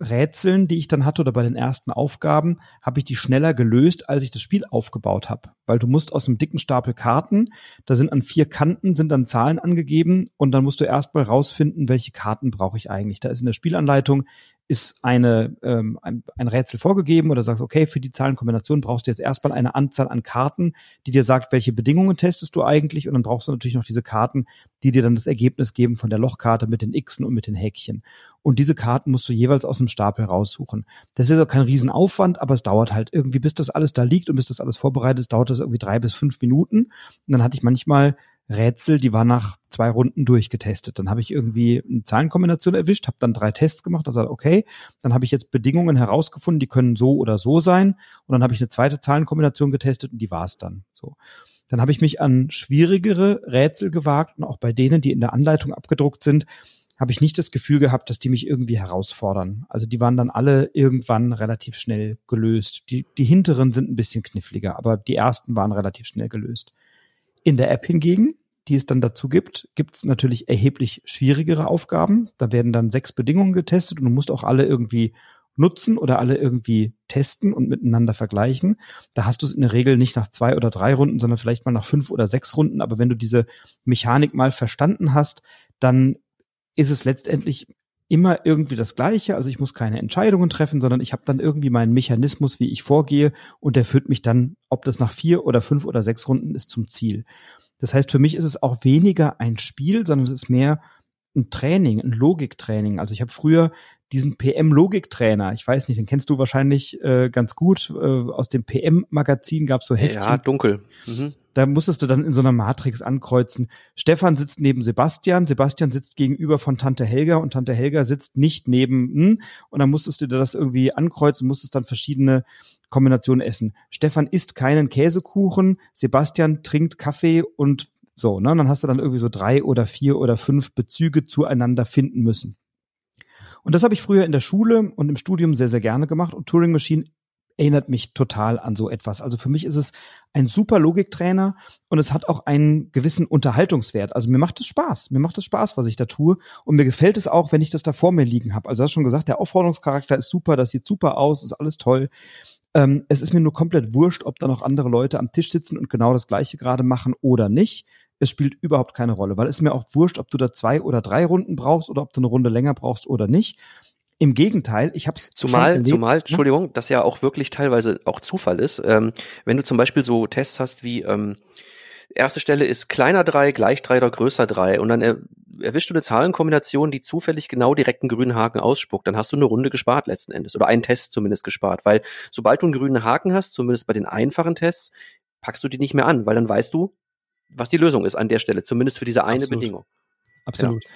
Rätseln, die ich dann hatte oder bei den ersten Aufgaben, habe ich die schneller gelöst, als ich das Spiel aufgebaut habe. Weil du musst aus einem dicken Stapel Karten, da sind an vier Kanten sind dann Zahlen angegeben und dann musst du erstmal rausfinden, welche Karten brauche ich eigentlich. Da ist in der Spielanleitung ist eine, ähm, ein, ein Rätsel vorgegeben oder sagst, okay, für die Zahlenkombination brauchst du jetzt erstmal eine Anzahl an Karten, die dir sagt, welche Bedingungen testest du eigentlich und dann brauchst du natürlich noch diese Karten, die dir dann das Ergebnis geben von der Lochkarte mit den Xen und mit den Häkchen. Und diese Karten musst du jeweils aus einem Stapel raussuchen. Das ist auch kein Riesenaufwand, aber es dauert halt irgendwie, bis das alles da liegt und bis das alles vorbereitet ist, dauert das irgendwie drei bis fünf Minuten. Und dann hatte ich manchmal Rätsel, die war nach zwei Runden durchgetestet. Dann habe ich irgendwie eine Zahlenkombination erwischt, habe dann drei Tests gemacht, also okay, dann habe ich jetzt Bedingungen herausgefunden, die können so oder so sein und dann habe ich eine zweite Zahlenkombination getestet und die war es dann. So. Dann habe ich mich an schwierigere Rätsel gewagt und auch bei denen, die in der Anleitung abgedruckt sind, habe ich nicht das Gefühl gehabt, dass die mich irgendwie herausfordern. Also die waren dann alle irgendwann relativ schnell gelöst. Die, die hinteren sind ein bisschen kniffliger, aber die ersten waren relativ schnell gelöst. In der App hingegen, die es dann dazu gibt, gibt es natürlich erheblich schwierigere Aufgaben. Da werden dann sechs Bedingungen getestet und du musst auch alle irgendwie nutzen oder alle irgendwie testen und miteinander vergleichen. Da hast du es in der Regel nicht nach zwei oder drei Runden, sondern vielleicht mal nach fünf oder sechs Runden. Aber wenn du diese Mechanik mal verstanden hast, dann ist es letztendlich immer irgendwie das Gleiche. Also ich muss keine Entscheidungen treffen, sondern ich habe dann irgendwie meinen Mechanismus, wie ich vorgehe, und der führt mich dann, ob das nach vier oder fünf oder sechs Runden ist, zum Ziel. Das heißt, für mich ist es auch weniger ein Spiel, sondern es ist mehr ein Training, ein Logiktraining. Also ich habe früher diesen PM-Logiktrainer, ich weiß nicht, den kennst du wahrscheinlich äh, ganz gut, äh, aus dem PM-Magazin gab es so Heftchen. Ja, dunkel. Mhm. Da musstest du dann in so einer Matrix ankreuzen. Stefan sitzt neben Sebastian, Sebastian sitzt gegenüber von Tante Helga und Tante Helga sitzt nicht neben, hm, und dann musstest du das irgendwie ankreuzen, musstest dann verschiedene Kombinationen essen. Stefan isst keinen Käsekuchen, Sebastian trinkt Kaffee und so, ne? Und dann hast du dann irgendwie so drei oder vier oder fünf Bezüge zueinander finden müssen. Und das habe ich früher in der Schule und im Studium sehr, sehr gerne gemacht. Und Turing Machine erinnert mich total an so etwas. Also für mich ist es ein super Logiktrainer und es hat auch einen gewissen Unterhaltungswert. Also mir macht es Spaß. Mir macht es Spaß, was ich da tue. Und mir gefällt es auch, wenn ich das da vor mir liegen habe. Also du hast schon gesagt, der Aufforderungscharakter ist super, das sieht super aus, ist alles toll. Ähm, es ist mir nur komplett wurscht, ob da noch andere Leute am Tisch sitzen und genau das Gleiche gerade machen oder nicht es spielt überhaupt keine Rolle, weil es mir auch wurscht, ob du da zwei oder drei Runden brauchst oder ob du eine Runde länger brauchst oder nicht. Im Gegenteil, ich habe es zumal, zumal, Entschuldigung, das ja auch wirklich teilweise auch Zufall ist. Ähm, wenn du zum Beispiel so Tests hast wie ähm, erste Stelle ist kleiner drei, gleich drei oder größer drei und dann er, erwischst du eine Zahlenkombination, die zufällig genau direkt einen grünen Haken ausspuckt, dann hast du eine Runde gespart letzten Endes oder einen Test zumindest gespart, weil sobald du einen grünen Haken hast, zumindest bei den einfachen Tests, packst du die nicht mehr an, weil dann weißt du, was die Lösung ist an der Stelle, zumindest für diese eine Absolut. Bedingung. Absolut. Ja.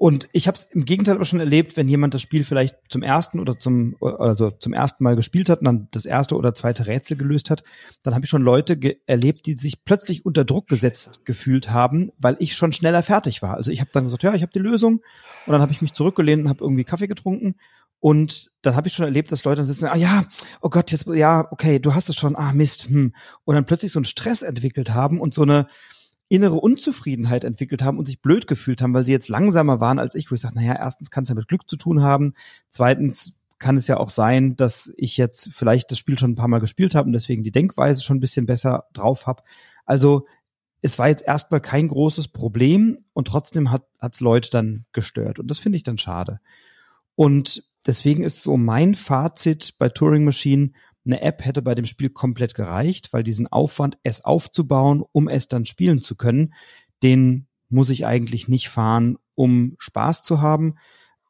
Und ich habe es im Gegenteil aber schon erlebt, wenn jemand das Spiel vielleicht zum ersten oder zum also zum ersten Mal gespielt hat und dann das erste oder zweite Rätsel gelöst hat, dann habe ich schon Leute erlebt, die sich plötzlich unter Druck gesetzt gefühlt haben, weil ich schon schneller fertig war. Also ich habe dann gesagt, ja, ich habe die Lösung und dann habe ich mich zurückgelehnt und habe irgendwie Kaffee getrunken und dann habe ich schon erlebt, dass Leute dann sitzen, ah ja, oh Gott, jetzt ja, okay, du hast es schon, ah Mist, hm. und dann plötzlich so einen Stress entwickelt haben und so eine innere Unzufriedenheit entwickelt haben und sich blöd gefühlt haben, weil sie jetzt langsamer waren als ich, wo ich sage, naja, erstens kann es ja mit Glück zu tun haben, zweitens kann es ja auch sein, dass ich jetzt vielleicht das Spiel schon ein paar Mal gespielt habe und deswegen die Denkweise schon ein bisschen besser drauf habe. Also es war jetzt erstmal kein großes Problem und trotzdem hat es Leute dann gestört und das finde ich dann schade. Und deswegen ist so mein Fazit bei Turing Machine, eine App hätte bei dem Spiel komplett gereicht, weil diesen Aufwand, es aufzubauen, um es dann spielen zu können, den muss ich eigentlich nicht fahren, um Spaß zu haben.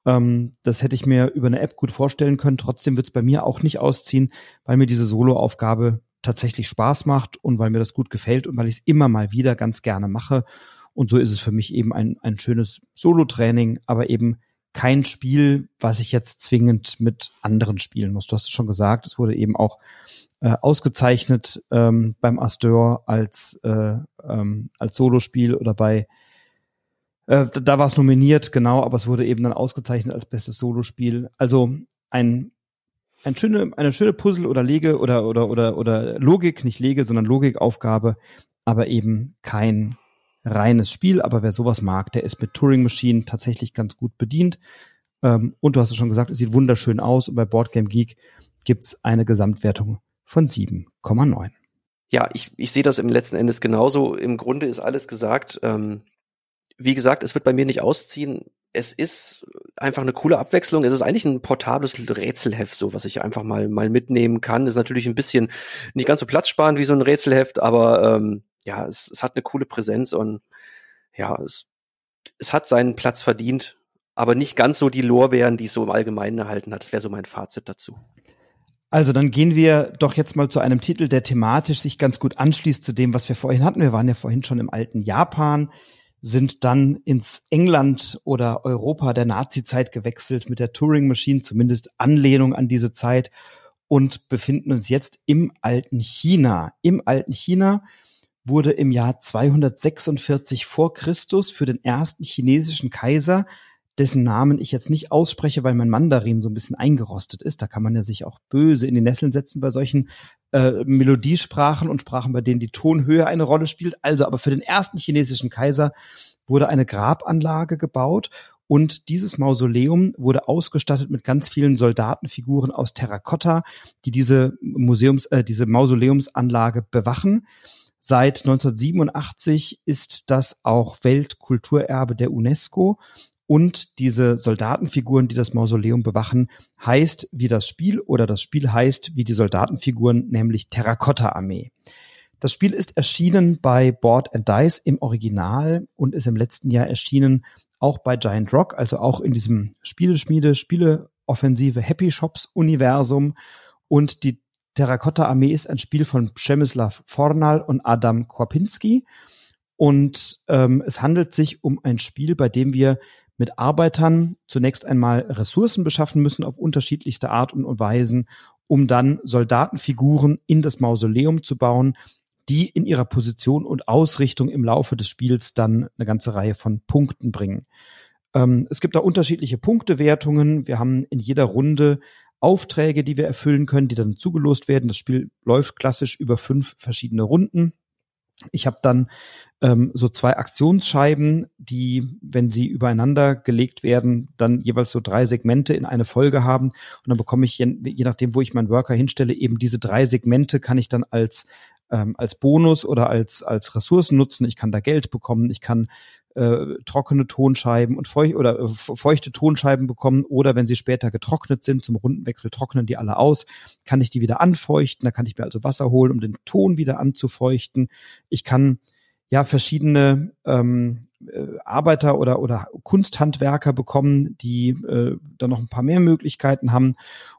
Ähm, das hätte ich mir über eine App gut vorstellen können. Trotzdem wird es bei mir auch nicht ausziehen, weil mir diese Solo-Aufgabe tatsächlich Spaß macht und weil mir das gut gefällt und weil ich es immer mal wieder ganz gerne mache. Und so ist es für mich eben ein, ein schönes Solo-Training, aber eben kein Spiel, was ich jetzt zwingend mit anderen spielen muss. Du hast es schon gesagt, es wurde eben auch äh, ausgezeichnet ähm, beim Astor als, äh, ähm, als Solospiel oder bei äh, da war es nominiert, genau, aber es wurde eben dann ausgezeichnet als bestes Solospiel. Also ein ein schöne, eine schöne Puzzle oder Lege oder, oder, oder, oder Logik, nicht Lege, sondern Logikaufgabe, aber eben kein reines Spiel, aber wer sowas mag, der ist mit Turing Machine tatsächlich ganz gut bedient. Ähm, und du hast es schon gesagt, es sieht wunderschön aus und bei Boardgame Geek gibt's eine Gesamtwertung von 7,9. Ja, ich, ich sehe das im letzten Endes genauso. Im Grunde ist alles gesagt. Ähm, wie gesagt, es wird bei mir nicht ausziehen. Es ist einfach eine coole Abwechslung. Es ist eigentlich ein portables Rätselheft, so was ich einfach mal mal mitnehmen kann. Ist natürlich ein bisschen nicht ganz so platzsparend wie so ein Rätselheft, aber ähm, ja, es, es hat eine coole Präsenz und ja, es, es hat seinen Platz verdient, aber nicht ganz so die Lorbeeren, die es so im Allgemeinen erhalten hat. Das wäre so mein Fazit dazu. Also dann gehen wir doch jetzt mal zu einem Titel, der thematisch sich ganz gut anschließt zu dem, was wir vorhin hatten. Wir waren ja vorhin schon im alten Japan, sind dann ins England oder Europa der Nazi-Zeit gewechselt mit der Turing Machine, zumindest Anlehnung an diese Zeit und befinden uns jetzt im alten China. Im alten China wurde im Jahr 246 vor Christus für den ersten chinesischen Kaiser dessen Namen ich jetzt nicht ausspreche, weil mein Mandarin so ein bisschen eingerostet ist. Da kann man ja sich auch böse in die Nesseln setzen bei solchen äh, Melodiesprachen und Sprachen, bei denen die Tonhöhe eine Rolle spielt. Also, aber für den ersten chinesischen Kaiser wurde eine Grabanlage gebaut und dieses Mausoleum wurde ausgestattet mit ganz vielen Soldatenfiguren aus Terrakotta, die diese Museums, äh, diese Mausoleumsanlage bewachen. Seit 1987 ist das auch Weltkulturerbe der UNESCO und diese Soldatenfiguren, die das Mausoleum bewachen, heißt wie das Spiel oder das Spiel heißt wie die Soldatenfiguren, nämlich Terrakotta-Armee. Das Spiel ist erschienen bei Board and Dice im Original und ist im letzten Jahr erschienen auch bei Giant Rock, also auch in diesem Spieleschmiede, Spieleoffensive Happy Shops Universum. Und die Terrakotta-Armee ist ein Spiel von Przemysław Fornal und Adam Korpinski. Und ähm, es handelt sich um ein Spiel, bei dem wir mit Arbeitern zunächst einmal Ressourcen beschaffen müssen auf unterschiedlichste Art und Weisen, um dann Soldatenfiguren in das Mausoleum zu bauen, die in ihrer Position und Ausrichtung im Laufe des Spiels dann eine ganze Reihe von Punkten bringen. Ähm, es gibt da unterschiedliche Punktewertungen. Wir haben in jeder Runde Aufträge, die wir erfüllen können, die dann zugelost werden. Das Spiel läuft klassisch über fünf verschiedene Runden. Ich habe dann ähm, so zwei Aktionsscheiben, die, wenn sie übereinander gelegt werden, dann jeweils so drei Segmente in eine Folge haben. Und dann bekomme ich, je, je nachdem, wo ich meinen Worker hinstelle, eben diese drei Segmente kann ich dann als ähm, als Bonus oder als als Ressourcen nutzen. Ich kann da Geld bekommen. Ich kann äh, trockene Tonscheiben und feucht oder äh, feuchte Tonscheiben bekommen oder wenn sie später getrocknet sind, zum Rundenwechsel trocknen die alle aus, kann ich die wieder anfeuchten, da kann ich mir also Wasser holen, um den Ton wieder anzufeuchten. Ich kann ja verschiedene ähm, äh, Arbeiter oder oder Kunsthandwerker bekommen, die äh, dann noch ein paar mehr Möglichkeiten haben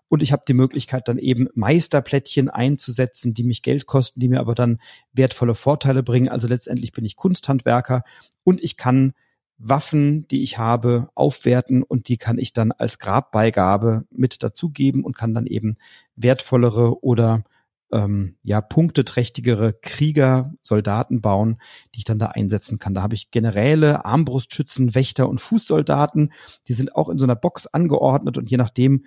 und ich habe die Möglichkeit dann eben Meisterplättchen einzusetzen, die mich Geld kosten, die mir aber dann wertvolle Vorteile bringen. Also letztendlich bin ich Kunsthandwerker und ich kann Waffen, die ich habe, aufwerten und die kann ich dann als Grabbeigabe mit dazugeben und kann dann eben wertvollere oder ähm, ja punkteträchtigere Krieger, Soldaten bauen, die ich dann da einsetzen kann. Da habe ich Generäle, Armbrustschützen, Wächter und Fußsoldaten. Die sind auch in so einer Box angeordnet und je nachdem,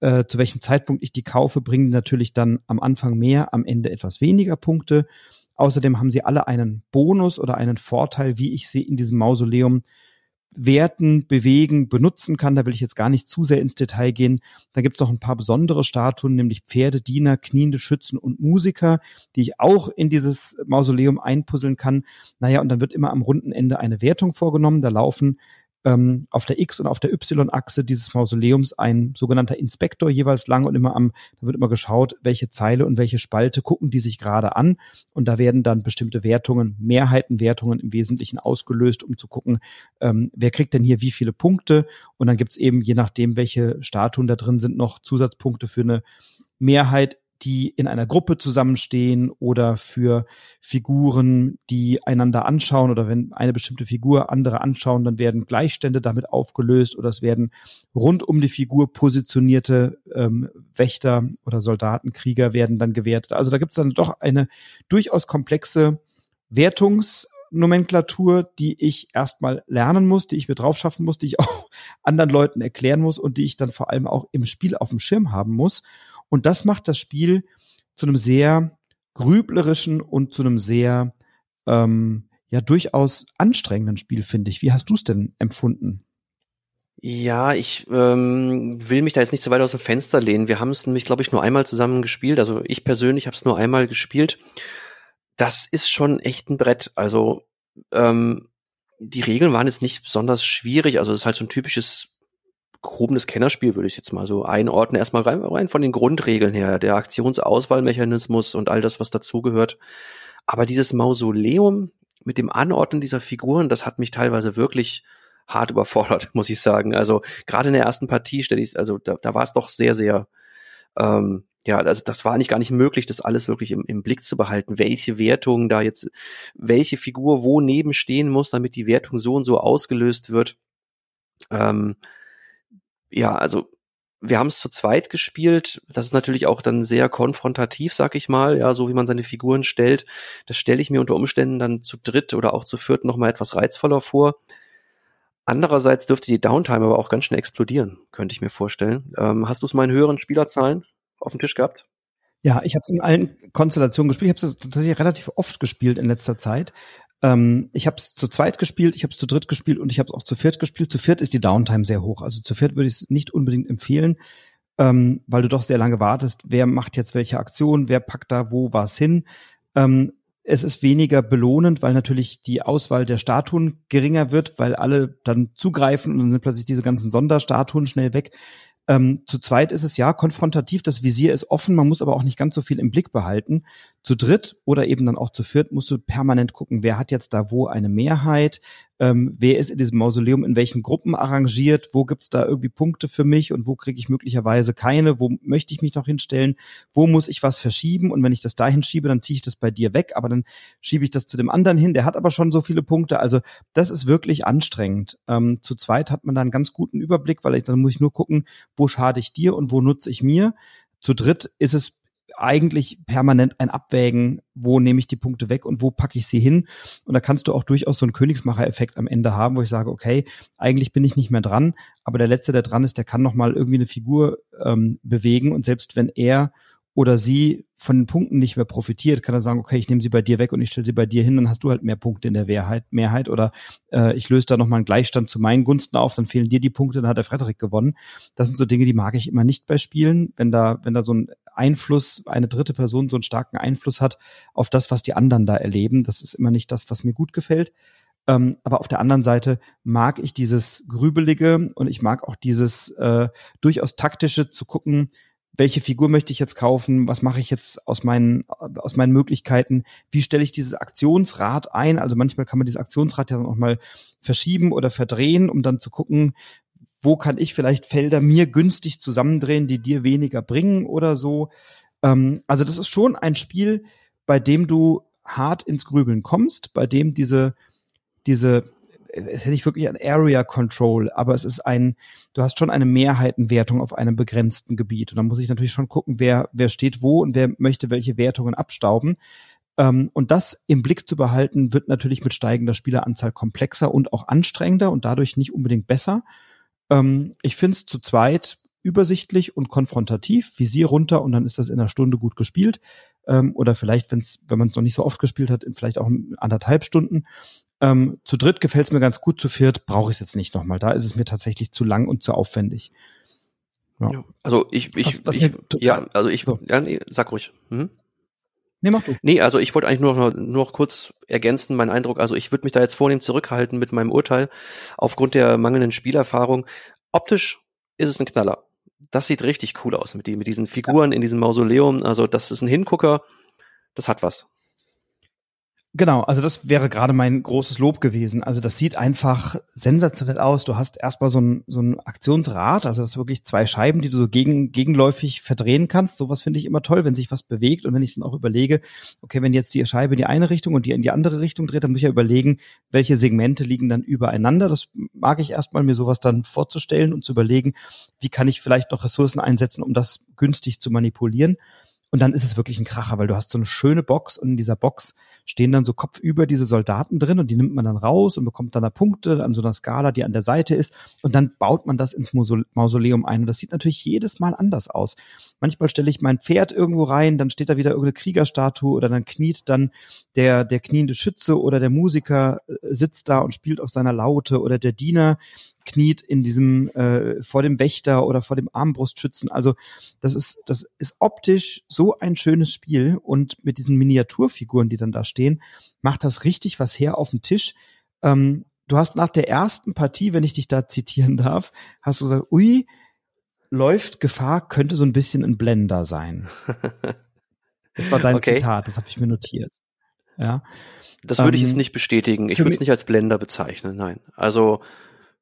äh, zu welchem Zeitpunkt ich die kaufe, bringen die natürlich dann am Anfang mehr, am Ende etwas weniger Punkte. Außerdem haben sie alle einen Bonus oder einen Vorteil, wie ich sie in diesem Mausoleum werten, bewegen, benutzen kann. Da will ich jetzt gar nicht zu sehr ins Detail gehen. Da gibt es noch ein paar besondere Statuen, nämlich Pferde, Diener, kniende Schützen und Musiker, die ich auch in dieses Mausoleum einpuzzeln kann. Naja, und dann wird immer am runden Ende eine Wertung vorgenommen. Da laufen ähm, auf der X- und auf der Y-Achse dieses Mausoleums ein sogenannter Inspektor jeweils lang und immer am, da wird immer geschaut, welche Zeile und welche Spalte gucken die sich gerade an. Und da werden dann bestimmte Wertungen, Mehrheitenwertungen im Wesentlichen ausgelöst, um zu gucken, ähm, wer kriegt denn hier wie viele Punkte. Und dann gibt's eben, je nachdem, welche Statuen da drin sind, noch Zusatzpunkte für eine Mehrheit die in einer Gruppe zusammenstehen oder für Figuren, die einander anschauen oder wenn eine bestimmte Figur andere anschauen, dann werden Gleichstände damit aufgelöst oder es werden rund um die Figur positionierte ähm, Wächter oder Soldatenkrieger werden dann gewertet. Also da gibt es dann doch eine durchaus komplexe Wertungsnomenklatur, die ich erstmal lernen muss, die ich mir drauf schaffen muss, die ich *laughs* auch anderen Leuten erklären muss und die ich dann vor allem auch im Spiel auf dem Schirm haben muss. Und das macht das Spiel zu einem sehr grüblerischen und zu einem sehr ähm, ja durchaus anstrengenden Spiel, finde ich. Wie hast du es denn empfunden? Ja, ich ähm, will mich da jetzt nicht so weit aus dem Fenster lehnen. Wir haben es nämlich, glaube ich, nur einmal zusammen gespielt. Also ich persönlich habe es nur einmal gespielt. Das ist schon echt ein Brett. Also ähm, die Regeln waren jetzt nicht besonders schwierig. Also es ist halt so ein typisches gehobenes Kennerspiel, würde ich jetzt mal so einordnen. Erstmal rein, rein von den Grundregeln her, der Aktionsauswahlmechanismus und all das, was dazugehört. Aber dieses Mausoleum mit dem Anordnen dieser Figuren, das hat mich teilweise wirklich hart *laughs* überfordert, muss ich sagen. Also gerade in der ersten Partie stelle ich, also da, da war es doch sehr, sehr, ähm, ja, also das war eigentlich gar nicht möglich, das alles wirklich im, im Blick zu behalten, welche Wertung da jetzt, welche Figur wo nebenstehen muss, damit die Wertung so und so ausgelöst wird. Ähm, ja, also wir haben es zu zweit gespielt. Das ist natürlich auch dann sehr konfrontativ, sag ich mal, ja, so wie man seine Figuren stellt. Das stelle ich mir unter Umständen dann zu dritt oder auch zu viert noch mal etwas reizvoller vor. Andererseits dürfte die Downtime aber auch ganz schnell explodieren, könnte ich mir vorstellen. Ähm, hast du es mal in höheren Spielerzahlen auf dem Tisch gehabt? Ja, ich habe es in allen Konstellationen gespielt. Ich habe es tatsächlich relativ oft gespielt in letzter Zeit. Ähm, ich habe es zu zweit gespielt, ich habe es zu dritt gespielt und ich habe es auch zu viert gespielt. Zu viert ist die Downtime sehr hoch. Also zu viert würde ich es nicht unbedingt empfehlen, ähm, weil du doch sehr lange wartest. Wer macht jetzt welche Aktion? Wer packt da wo was hin? Ähm, es ist weniger belohnend, weil natürlich die Auswahl der Statuen geringer wird, weil alle dann zugreifen und dann sind plötzlich diese ganzen Sonderstatuen schnell weg. Ähm, zu zweit ist es ja konfrontativ, das Visier ist offen, man muss aber auch nicht ganz so viel im Blick behalten. Zu dritt oder eben dann auch zu viert musst du permanent gucken, wer hat jetzt da wo eine Mehrheit, ähm, wer ist in diesem Mausoleum in welchen Gruppen arrangiert, wo gibt's da irgendwie Punkte für mich und wo kriege ich möglicherweise keine, wo möchte ich mich noch hinstellen, wo muss ich was verschieben und wenn ich das dahin schiebe, dann ziehe ich das bei dir weg, aber dann schiebe ich das zu dem anderen hin, der hat aber schon so viele Punkte, also das ist wirklich anstrengend. Ähm, zu zweit hat man da einen ganz guten Überblick, weil ich, dann muss ich nur gucken, wo schade ich dir und wo nutze ich mir. Zu dritt ist es eigentlich permanent ein Abwägen, wo nehme ich die Punkte weg und wo packe ich sie hin. Und da kannst du auch durchaus so einen Königsmacher-Effekt am Ende haben, wo ich sage, okay, eigentlich bin ich nicht mehr dran, aber der Letzte, der dran ist, der kann noch mal irgendwie eine Figur ähm, bewegen und selbst wenn er oder sie von den Punkten nicht mehr profitiert, kann er sagen, okay, ich nehme sie bei dir weg und ich stelle sie bei dir hin, dann hast du halt mehr Punkte in der Mehrheit, Mehrheit oder äh, ich löse da nochmal einen Gleichstand zu meinen Gunsten auf, dann fehlen dir die Punkte, dann hat der Frederik gewonnen. Das sind so Dinge, die mag ich immer nicht bei Spielen, wenn da, wenn da so ein Einfluss, eine dritte Person so einen starken Einfluss hat auf das, was die anderen da erleben. Das ist immer nicht das, was mir gut gefällt. Ähm, aber auf der anderen Seite mag ich dieses Grübelige und ich mag auch dieses äh, durchaus taktische zu gucken, welche Figur möchte ich jetzt kaufen, was mache ich jetzt aus meinen, aus meinen Möglichkeiten, wie stelle ich dieses Aktionsrad ein. Also manchmal kann man dieses Aktionsrad ja auch mal verschieben oder verdrehen, um dann zu gucken, wo kann ich vielleicht Felder mir günstig zusammendrehen, die dir weniger bringen oder so. Ähm, also das ist schon ein Spiel, bei dem du hart ins Grübeln kommst, bei dem diese, diese es hätte ich wirklich ein Area Control, aber es ist ein, du hast schon eine Mehrheitenwertung auf einem begrenzten Gebiet. Und dann muss ich natürlich schon gucken, wer, wer steht wo und wer möchte welche Wertungen abstauben. Ähm, und das im Blick zu behalten, wird natürlich mit steigender Spieleranzahl komplexer und auch anstrengender und dadurch nicht unbedingt besser. Ähm, ich finde es zu zweit übersichtlich und konfrontativ, Visier runter und dann ist das in einer Stunde gut gespielt. Ähm, oder vielleicht, wenn's, wenn man es noch nicht so oft gespielt hat, vielleicht auch anderthalb Stunden. Ähm, zu dritt gefällt es mir ganz gut, zu viert brauche ich es jetzt nicht nochmal. Da ist es mir tatsächlich zu lang und zu aufwendig. Ja. Also ich, ich, was, was ich ja, also ich, ja, nee, sag ruhig. Mhm. Nee, mach du. Nee, also ich wollte eigentlich nur noch, nur noch kurz ergänzen, mein Eindruck. Also ich würde mich da jetzt vornehm zurückhalten mit meinem Urteil aufgrund der mangelnden Spielerfahrung. Optisch ist es ein Knaller. Das sieht richtig cool aus mit, die, mit diesen Figuren ja. in diesem Mausoleum. Also das ist ein Hingucker. Das hat was. Genau, also das wäre gerade mein großes Lob gewesen. Also das sieht einfach sensationell aus. Du hast erstmal so ein, so ein Aktionsrad, also das ist wirklich zwei Scheiben, die du so gegen, gegenläufig verdrehen kannst. Sowas finde ich immer toll, wenn sich was bewegt und wenn ich dann auch überlege, okay, wenn jetzt die Scheibe in die eine Richtung und die in die andere Richtung dreht, dann muss ich ja überlegen, welche Segmente liegen dann übereinander. Das mag ich erstmal, mir sowas dann vorzustellen und zu überlegen, wie kann ich vielleicht noch Ressourcen einsetzen, um das günstig zu manipulieren. Und dann ist es wirklich ein Kracher, weil du hast so eine schöne Box und in dieser Box stehen dann so kopfüber diese Soldaten drin und die nimmt man dann raus und bekommt dann da Punkte an so einer Skala, die an der Seite ist. Und dann baut man das ins Mausoleum ein. Und das sieht natürlich jedes Mal anders aus. Manchmal stelle ich mein Pferd irgendwo rein, dann steht da wieder irgendeine Kriegerstatue oder dann kniet dann der, der kniende Schütze oder der Musiker äh, sitzt da und spielt auf seiner Laute oder der Diener kniet in diesem äh, vor dem Wächter oder vor dem Armbrustschützen. Also das ist das ist optisch so ein schönes Spiel und mit diesen Miniaturfiguren, die dann da stehen, macht das richtig was her auf dem Tisch. Ähm, du hast nach der ersten Partie, wenn ich dich da zitieren darf, hast du gesagt, ui, läuft Gefahr, könnte so ein bisschen ein Blender sein. *laughs* Das war dein okay. Zitat, das habe ich mir notiert. Ja. Das würde ich jetzt ähm, nicht bestätigen. Ich würde es nicht als Blender bezeichnen, nein. Also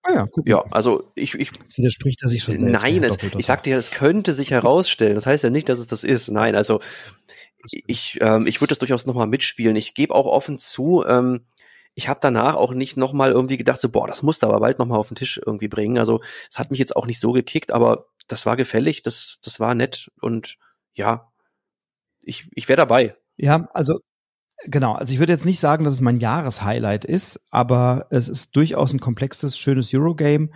Ah ja, guck ja, also ich, ich Jetzt widerspricht er sich schon selbst. Nein, es, ich sagte ja, es könnte sich herausstellen. Das heißt ja nicht, dass es das ist. Nein, also ich, ähm, ich würde das durchaus nochmal mitspielen. Ich gebe auch offen zu, ähm, ich habe danach auch nicht nochmal irgendwie gedacht, so, boah, das musst du aber bald nochmal auf den Tisch irgendwie bringen. Also es hat mich jetzt auch nicht so gekickt, aber das war gefällig, das, das war nett und ja, ich, ich wäre dabei. Ja, also Genau, also ich würde jetzt nicht sagen, dass es mein Jahreshighlight ist, aber es ist durchaus ein komplexes, schönes Eurogame,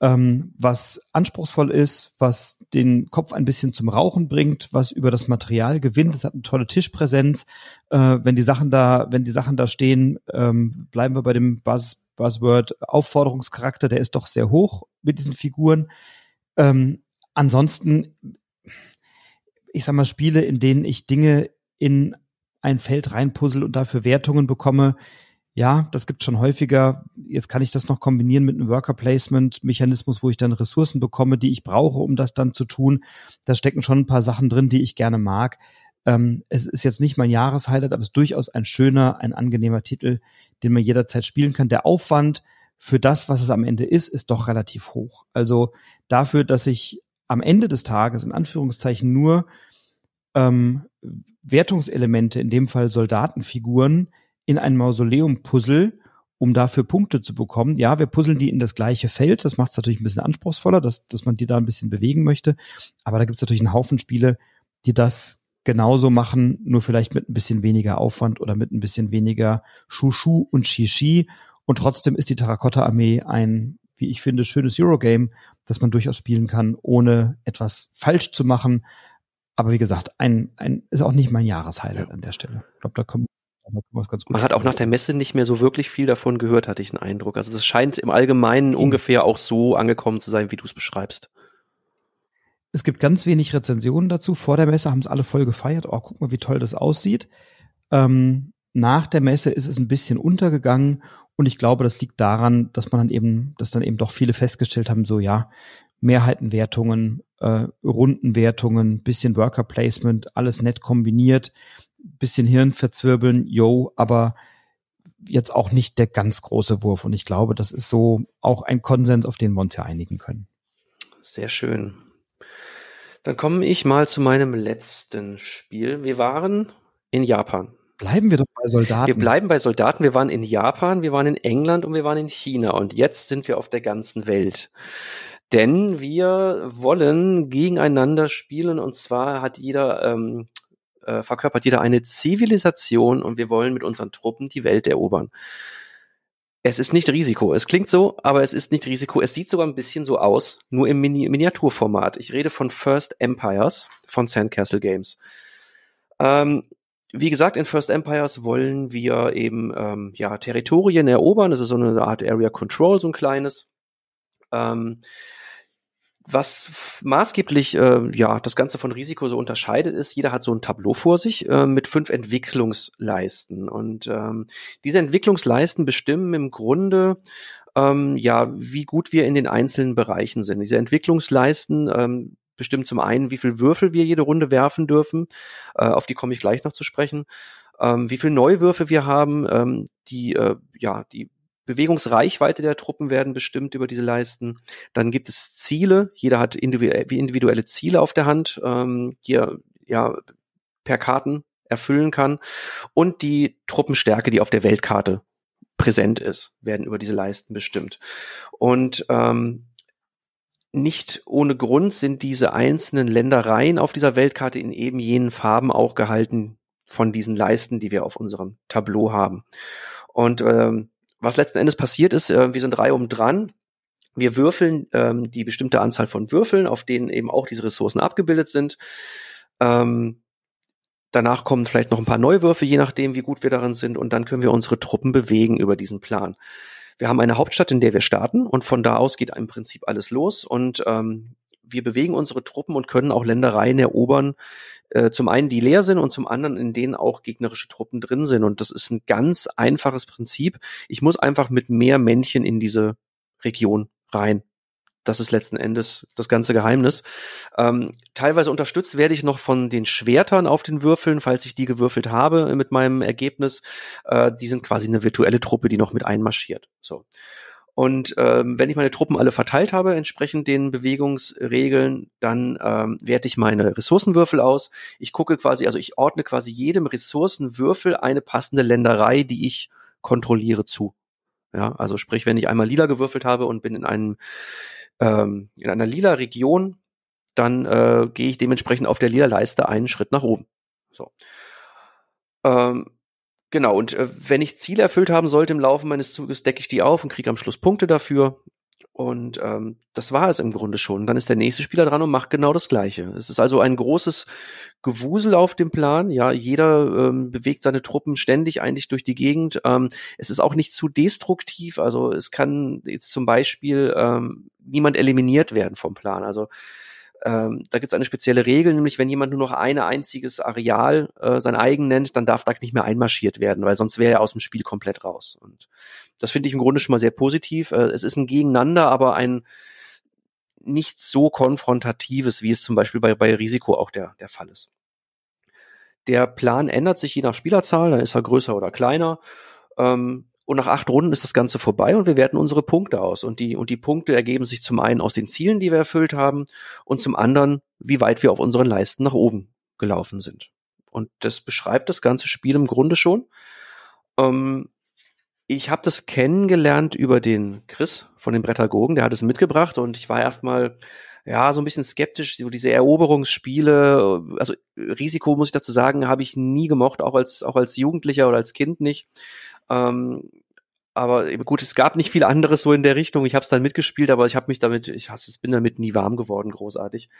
ähm, was anspruchsvoll ist, was den Kopf ein bisschen zum Rauchen bringt, was über das Material gewinnt. Es hat eine tolle Tischpräsenz. Äh, wenn die Sachen da, wenn die Sachen da stehen, ähm, bleiben wir bei dem Buzz, Buzzword Aufforderungscharakter, der ist doch sehr hoch mit diesen Figuren. Ähm, ansonsten, ich sag mal, Spiele, in denen ich Dinge in ein Feld reinpuzzle und dafür Wertungen bekomme, ja, das gibt schon häufiger. Jetzt kann ich das noch kombinieren mit einem Worker Placement Mechanismus, wo ich dann Ressourcen bekomme, die ich brauche, um das dann zu tun. Da stecken schon ein paar Sachen drin, die ich gerne mag. Ähm, es ist jetzt nicht mein Jahreshighlight, aber es ist durchaus ein schöner, ein angenehmer Titel, den man jederzeit spielen kann. Der Aufwand für das, was es am Ende ist, ist doch relativ hoch. Also dafür, dass ich am Ende des Tages in Anführungszeichen nur ähm, Wertungselemente, in dem Fall Soldatenfiguren, in ein Mausoleum puzzle, um dafür Punkte zu bekommen. Ja, wir puzzeln die in das gleiche Feld. Das macht es natürlich ein bisschen anspruchsvoller, dass, dass man die da ein bisschen bewegen möchte. Aber da gibt es natürlich einen Haufen Spiele, die das genauso machen, nur vielleicht mit ein bisschen weniger Aufwand oder mit ein bisschen weniger Shushu und Shishi. Und trotzdem ist die Terrakotta-Armee ein, wie ich finde, schönes Eurogame, das man durchaus spielen kann, ohne etwas falsch zu machen. Aber wie gesagt, ein, ein ist auch nicht mein Jahreshighlight ja. an der Stelle. Ich glaube, da kommen man hat auch nach der Messe nicht mehr so wirklich viel davon gehört, hatte ich einen Eindruck. Also es scheint im Allgemeinen mhm. ungefähr auch so angekommen zu sein, wie du es beschreibst. Es gibt ganz wenig Rezensionen dazu. Vor der Messe haben es alle voll gefeiert. Oh, guck mal, wie toll das aussieht. Ähm, nach der Messe ist es ein bisschen untergegangen und ich glaube, das liegt daran, dass man dann eben, dass dann eben doch viele festgestellt haben, so ja, Mehrheitenwertungen, äh, Rundenwertungen, bisschen Worker Placement, alles nett kombiniert, bisschen Hirn verzwirbeln, yo, aber jetzt auch nicht der ganz große Wurf. Und ich glaube, das ist so auch ein Konsens, auf den wir uns ja einigen können. Sehr schön. Dann komme ich mal zu meinem letzten Spiel. Wir waren in Japan. Bleiben wir doch bei Soldaten. Wir bleiben bei Soldaten. Wir waren in Japan, wir waren in England und wir waren in China. Und jetzt sind wir auf der ganzen Welt. Denn wir wollen gegeneinander spielen und zwar hat jeder, ähm, äh, verkörpert jeder eine Zivilisation und wir wollen mit unseren Truppen die Welt erobern. Es ist nicht Risiko. Es klingt so, aber es ist nicht Risiko. Es sieht sogar ein bisschen so aus, nur im Mini Miniaturformat. Ich rede von First Empires von Sandcastle Games. Ähm, wie gesagt, in First Empires wollen wir eben ähm, ja Territorien erobern. Das ist so eine Art Area Control, so ein kleines. Ähm, was maßgeblich äh, ja das Ganze von Risiko so unterscheidet, ist, jeder hat so ein Tableau vor sich äh, mit fünf Entwicklungsleisten. Und ähm, diese Entwicklungsleisten bestimmen im Grunde ähm, ja, wie gut wir in den einzelnen Bereichen sind. Diese Entwicklungsleisten ähm, bestimmen zum einen, wie viel Würfel wir jede Runde werfen dürfen. Äh, auf die komme ich gleich noch zu sprechen. Ähm, wie viel Neuwürfe wir haben, ähm, die äh, ja die Bewegungsreichweite der Truppen werden bestimmt über diese Leisten. Dann gibt es Ziele. Jeder hat individuelle Ziele auf der Hand, ähm, die er ja per Karten erfüllen kann. Und die Truppenstärke, die auf der Weltkarte präsent ist, werden über diese Leisten bestimmt. Und ähm, nicht ohne Grund sind diese einzelnen Ländereien auf dieser Weltkarte in eben jenen Farben auch gehalten von diesen Leisten, die wir auf unserem Tableau haben. Und ähm, was letzten Endes passiert ist, äh, wir sind drei um dran. Wir würfeln ähm, die bestimmte Anzahl von Würfeln, auf denen eben auch diese Ressourcen abgebildet sind. Ähm, danach kommen vielleicht noch ein paar Neuwürfe, je nachdem, wie gut wir darin sind, und dann können wir unsere Truppen bewegen über diesen Plan. Wir haben eine Hauptstadt, in der wir starten, und von da aus geht im Prinzip alles los. Und ähm, wir bewegen unsere Truppen und können auch Ländereien erobern, äh, zum einen die leer sind und zum anderen in denen auch gegnerische Truppen drin sind. Und das ist ein ganz einfaches Prinzip. Ich muss einfach mit mehr Männchen in diese Region rein. Das ist letzten Endes das ganze Geheimnis. Ähm, teilweise unterstützt werde ich noch von den Schwertern auf den Würfeln, falls ich die gewürfelt habe mit meinem Ergebnis. Äh, die sind quasi eine virtuelle Truppe, die noch mit einmarschiert. So. Und ähm, wenn ich meine Truppen alle verteilt habe, entsprechend den Bewegungsregeln, dann ähm, werte ich meine Ressourcenwürfel aus. Ich gucke quasi, also ich ordne quasi jedem Ressourcenwürfel eine passende Länderei, die ich kontrolliere zu. Ja, also sprich, wenn ich einmal lila gewürfelt habe und bin in einem ähm, in einer lila Region, dann äh, gehe ich dementsprechend auf der lila Leiste einen Schritt nach oben. So. Ähm, genau, und äh, wenn ich Ziele erfüllt haben sollte im Laufe meines Zuges, decke ich die auf und kriege am Schluss Punkte dafür. Und ähm, das war es im Grunde schon. Dann ist der nächste Spieler dran und macht genau das Gleiche. Es ist also ein großes Gewusel auf dem Plan. Ja, jeder ähm, bewegt seine Truppen ständig eigentlich durch die Gegend. Ähm, es ist auch nicht zu destruktiv. Also es kann jetzt zum Beispiel ähm, niemand eliminiert werden vom Plan. Also ähm, da gibt es eine spezielle Regel, nämlich wenn jemand nur noch ein einziges Areal äh, sein eigen nennt, dann darf da nicht mehr einmarschiert werden, weil sonst wäre er aus dem Spiel komplett raus. Und das finde ich im Grunde schon mal sehr positiv. Äh, es ist ein Gegeneinander, aber ein nicht so konfrontatives, wie es zum Beispiel bei, bei Risiko auch der, der Fall ist. Der Plan ändert sich je nach Spielerzahl, dann ist er größer oder kleiner. Ähm, und nach acht Runden ist das Ganze vorbei und wir werten unsere Punkte aus. Und die, und die Punkte ergeben sich zum einen aus den Zielen, die wir erfüllt haben, und zum anderen, wie weit wir auf unseren Leisten nach oben gelaufen sind. Und das beschreibt das ganze Spiel im Grunde schon. Ähm, ich habe das kennengelernt über den Chris von den Brettagogen, der hat es mitgebracht und ich war erstmal ja, so ein bisschen skeptisch, so diese Eroberungsspiele, also Risiko muss ich dazu sagen, habe ich nie gemocht, auch als auch als Jugendlicher oder als Kind nicht. Ähm, aber gut, es gab nicht viel anderes so in der Richtung. Ich habe es dann mitgespielt, aber ich habe mich damit, ich hasse bin damit nie warm geworden, großartig.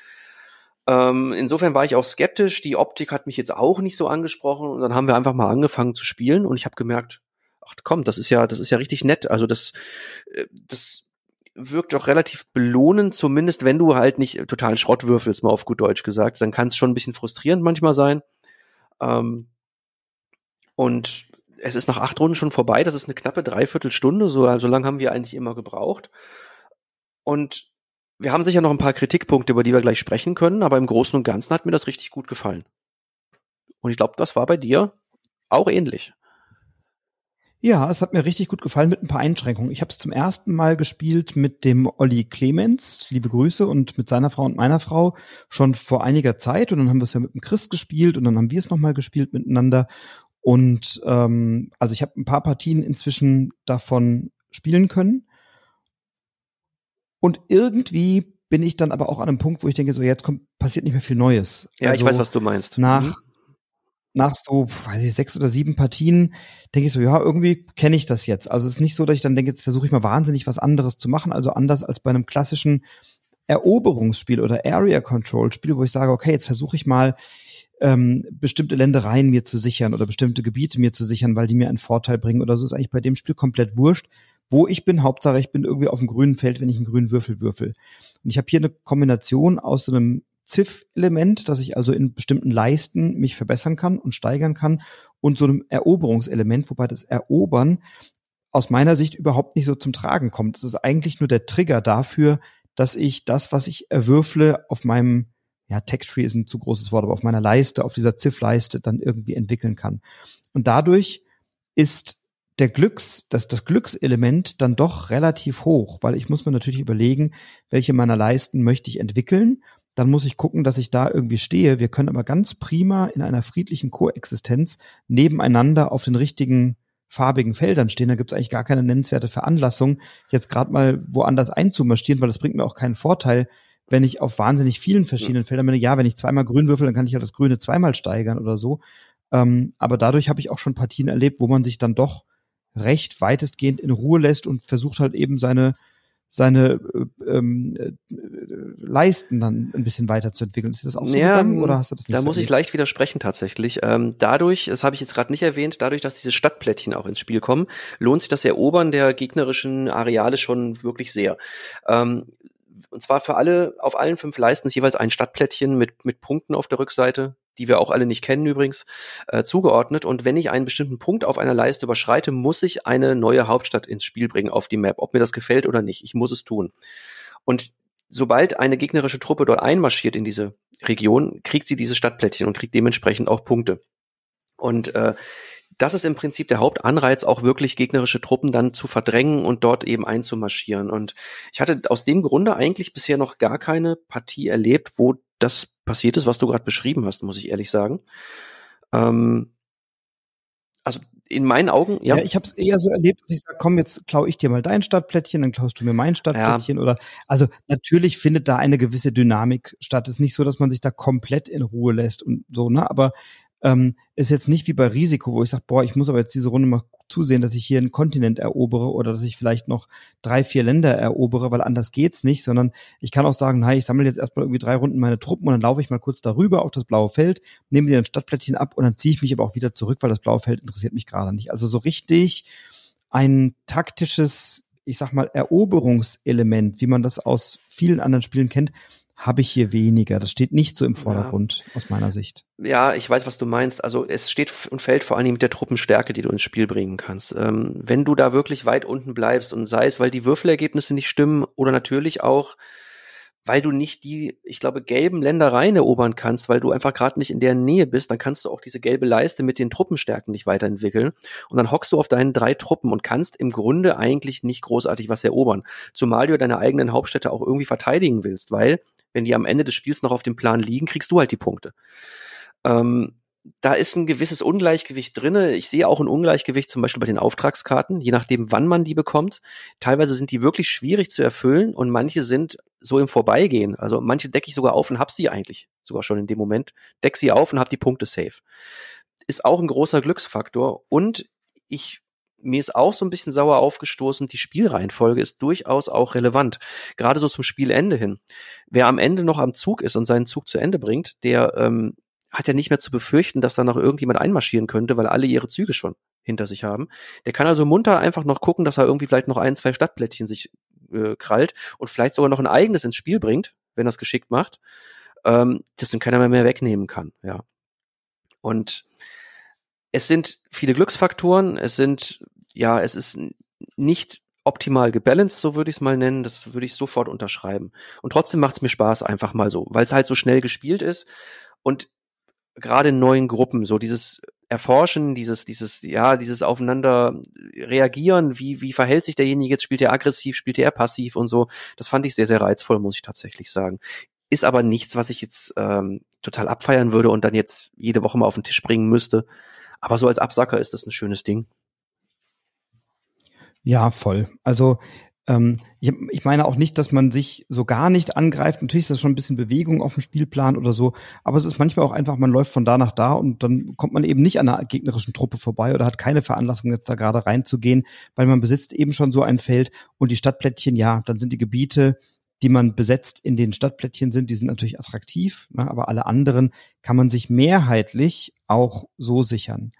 Ähm, insofern war ich auch skeptisch. Die Optik hat mich jetzt auch nicht so angesprochen und dann haben wir einfach mal angefangen zu spielen und ich habe gemerkt, ach komm, das ist ja, das ist ja richtig nett. Also das, äh, das wirkt doch relativ belohnend, zumindest wenn du halt nicht totalen Schrott würfelst, mal auf gut Deutsch gesagt. Dann kann es schon ein bisschen frustrierend manchmal sein. Ähm, und es ist nach acht Runden schon vorbei. Das ist eine knappe Dreiviertelstunde. So, so lange haben wir eigentlich immer gebraucht. Und wir haben sicher noch ein paar Kritikpunkte, über die wir gleich sprechen können, aber im Großen und Ganzen hat mir das richtig gut gefallen. Und ich glaube, das war bei dir auch ähnlich. Ja, es hat mir richtig gut gefallen mit ein paar Einschränkungen. Ich habe es zum ersten Mal gespielt mit dem Olli Clemens, liebe Grüße, und mit seiner Frau und meiner Frau schon vor einiger Zeit. Und dann haben wir es ja mit dem Chris gespielt und dann haben wir es nochmal gespielt miteinander. Und ähm, also ich habe ein paar Partien inzwischen davon spielen können. Und irgendwie bin ich dann aber auch an einem Punkt, wo ich denke, so jetzt kommt, passiert nicht mehr viel Neues. Ja, also ich weiß, was du meinst. Nach, mhm. nach so, weiß ich, sechs oder sieben Partien denke ich so, ja, irgendwie kenne ich das jetzt. Also es ist nicht so, dass ich dann denke, jetzt versuche ich mal wahnsinnig was anderes zu machen. Also anders als bei einem klassischen Eroberungsspiel oder Area Control Spiel, wo ich sage, okay, jetzt versuche ich mal ähm, bestimmte Ländereien mir zu sichern oder bestimmte Gebiete mir zu sichern, weil die mir einen Vorteil bringen oder so ist eigentlich bei dem Spiel komplett wurscht. Wo ich bin, Hauptsache ich bin irgendwie auf dem grünen Feld, wenn ich einen grünen Würfel würfel. Und ich habe hier eine Kombination aus so einem Ziff-Element, dass ich also in bestimmten Leisten mich verbessern kann und steigern kann und so einem Eroberungselement, wobei das Erobern aus meiner Sicht überhaupt nicht so zum Tragen kommt. Es ist eigentlich nur der Trigger dafür, dass ich das, was ich erwürfle, auf meinem ja, Tech-Tree ist ein zu großes Wort, aber auf meiner Leiste, auf dieser ZIF-Leiste dann irgendwie entwickeln kann. Und dadurch ist der Glücks, das, das Glückselement dann doch relativ hoch, weil ich muss mir natürlich überlegen, welche meiner Leisten möchte ich entwickeln. Dann muss ich gucken, dass ich da irgendwie stehe. Wir können aber ganz prima in einer friedlichen Koexistenz nebeneinander auf den richtigen farbigen Feldern stehen. Da gibt es eigentlich gar keine nennenswerte Veranlassung, jetzt gerade mal woanders einzumarschieren, weil das bringt mir auch keinen Vorteil, wenn ich auf wahnsinnig vielen verschiedenen. Feldern bin, ja, wenn ich zweimal grün würfel, dann kann ich ja das Grüne zweimal steigern oder so. Ähm, aber dadurch habe ich auch schon Partien erlebt, wo man sich dann doch recht weitestgehend in Ruhe lässt und versucht halt eben seine seine äh, ähm, äh, Leisten dann ein bisschen weiterzuentwickeln. Ist das auch so ja, gegangen, oder hast du das nicht Da so muss erlebt? ich leicht widersprechen tatsächlich. Ähm, dadurch, das habe ich jetzt gerade nicht erwähnt, dadurch, dass diese Stadtplättchen auch ins Spiel kommen, lohnt sich das Erobern der gegnerischen Areale schon wirklich sehr. Ähm, und zwar für alle, auf allen fünf Leisten ist jeweils ein Stadtplättchen mit, mit Punkten auf der Rückseite, die wir auch alle nicht kennen übrigens, äh, zugeordnet. Und wenn ich einen bestimmten Punkt auf einer Leiste überschreite, muss ich eine neue Hauptstadt ins Spiel bringen auf die Map, ob mir das gefällt oder nicht. Ich muss es tun. Und sobald eine gegnerische Truppe dort einmarschiert in diese Region, kriegt sie diese Stadtplättchen und kriegt dementsprechend auch Punkte. Und äh, das ist im Prinzip der Hauptanreiz, auch wirklich gegnerische Truppen dann zu verdrängen und dort eben einzumarschieren. Und ich hatte aus dem Grunde eigentlich bisher noch gar keine Partie erlebt, wo das passiert ist, was du gerade beschrieben hast, muss ich ehrlich sagen. Ähm, also in meinen Augen, ja. ja ich habe es eher so erlebt, dass ich sage, komm, jetzt klaue ich dir mal dein Stadtplättchen, dann klaust du mir mein Stadtplättchen ja. oder also natürlich findet da eine gewisse Dynamik statt. Es ist nicht so, dass man sich da komplett in Ruhe lässt und so, ne? Aber ähm, ist jetzt nicht wie bei Risiko, wo ich sage, boah, ich muss aber jetzt diese Runde mal zusehen, dass ich hier einen Kontinent erobere oder dass ich vielleicht noch drei, vier Länder erobere, weil anders geht's nicht, sondern ich kann auch sagen, nein, ich sammle jetzt erstmal irgendwie drei Runden meine Truppen und dann laufe ich mal kurz darüber auf das blaue Feld, nehme dir ein Stadtplättchen ab und dann ziehe ich mich aber auch wieder zurück, weil das blaue Feld interessiert mich gerade nicht. Also so richtig ein taktisches, ich sag mal, Eroberungselement, wie man das aus vielen anderen Spielen kennt, habe ich hier weniger. Das steht nicht so im Vordergrund ja. aus meiner Sicht. Ja, ich weiß, was du meinst. Also es steht und fällt vor allem mit der Truppenstärke, die du ins Spiel bringen kannst. Ähm, wenn du da wirklich weit unten bleibst und sei es, weil die Würfelergebnisse nicht stimmen oder natürlich auch, weil du nicht die, ich glaube, gelben Ländereien erobern kannst, weil du einfach gerade nicht in der Nähe bist, dann kannst du auch diese gelbe Leiste mit den Truppenstärken nicht weiterentwickeln. Und dann hockst du auf deinen drei Truppen und kannst im Grunde eigentlich nicht großartig was erobern. Zumal du deine eigenen Hauptstädte auch irgendwie verteidigen willst, weil wenn die am Ende des Spiels noch auf dem Plan liegen, kriegst du halt die Punkte. Ähm, da ist ein gewisses Ungleichgewicht drinne. Ich sehe auch ein Ungleichgewicht zum Beispiel bei den Auftragskarten, je nachdem, wann man die bekommt. Teilweise sind die wirklich schwierig zu erfüllen und manche sind so im Vorbeigehen. Also manche decke ich sogar auf und hab sie eigentlich sogar schon in dem Moment. Deck sie auf und hab die Punkte safe. Ist auch ein großer Glücksfaktor und ich mir ist auch so ein bisschen sauer aufgestoßen, die Spielreihenfolge ist durchaus auch relevant. Gerade so zum Spielende hin. Wer am Ende noch am Zug ist und seinen Zug zu Ende bringt, der ähm, hat ja nicht mehr zu befürchten, dass da noch irgendjemand einmarschieren könnte, weil alle ihre Züge schon hinter sich haben. Der kann also munter einfach noch gucken, dass er irgendwie vielleicht noch ein, zwei Stadtplättchen sich äh, krallt und vielleicht sogar noch ein eigenes ins Spiel bringt, wenn er es geschickt macht, ähm, das dann keiner mehr, mehr wegnehmen kann, ja. Und es sind viele Glücksfaktoren, es sind, ja, es ist nicht optimal gebalanced, so würde ich es mal nennen. Das würde ich sofort unterschreiben. Und trotzdem macht es mir Spaß, einfach mal so, weil es halt so schnell gespielt ist. Und gerade in neuen Gruppen, so dieses Erforschen, dieses, dieses, ja, dieses Aufeinander reagieren, wie, wie verhält sich derjenige jetzt, spielt er aggressiv, spielt er passiv und so. Das fand ich sehr, sehr reizvoll, muss ich tatsächlich sagen. Ist aber nichts, was ich jetzt ähm, total abfeiern würde und dann jetzt jede Woche mal auf den Tisch bringen müsste. Aber so als Absacker ist das ein schönes Ding. Ja, voll. Also ähm, ich, meine auch nicht, dass man sich so gar nicht angreift. Natürlich ist das schon ein bisschen Bewegung auf dem Spielplan oder so, aber es ist manchmal auch einfach, man läuft von da nach da und dann kommt man eben nicht an einer gegnerischen Truppe vorbei oder hat keine Veranlassung, jetzt da gerade reinzugehen, weil man besitzt eben schon so ein Feld und die Stadtplättchen, ja, dann sind die Gebiete, die man besetzt in den Stadtplättchen sind, die sind natürlich attraktiv, ne, aber alle anderen kann man sich mehrheitlich auch so sichern.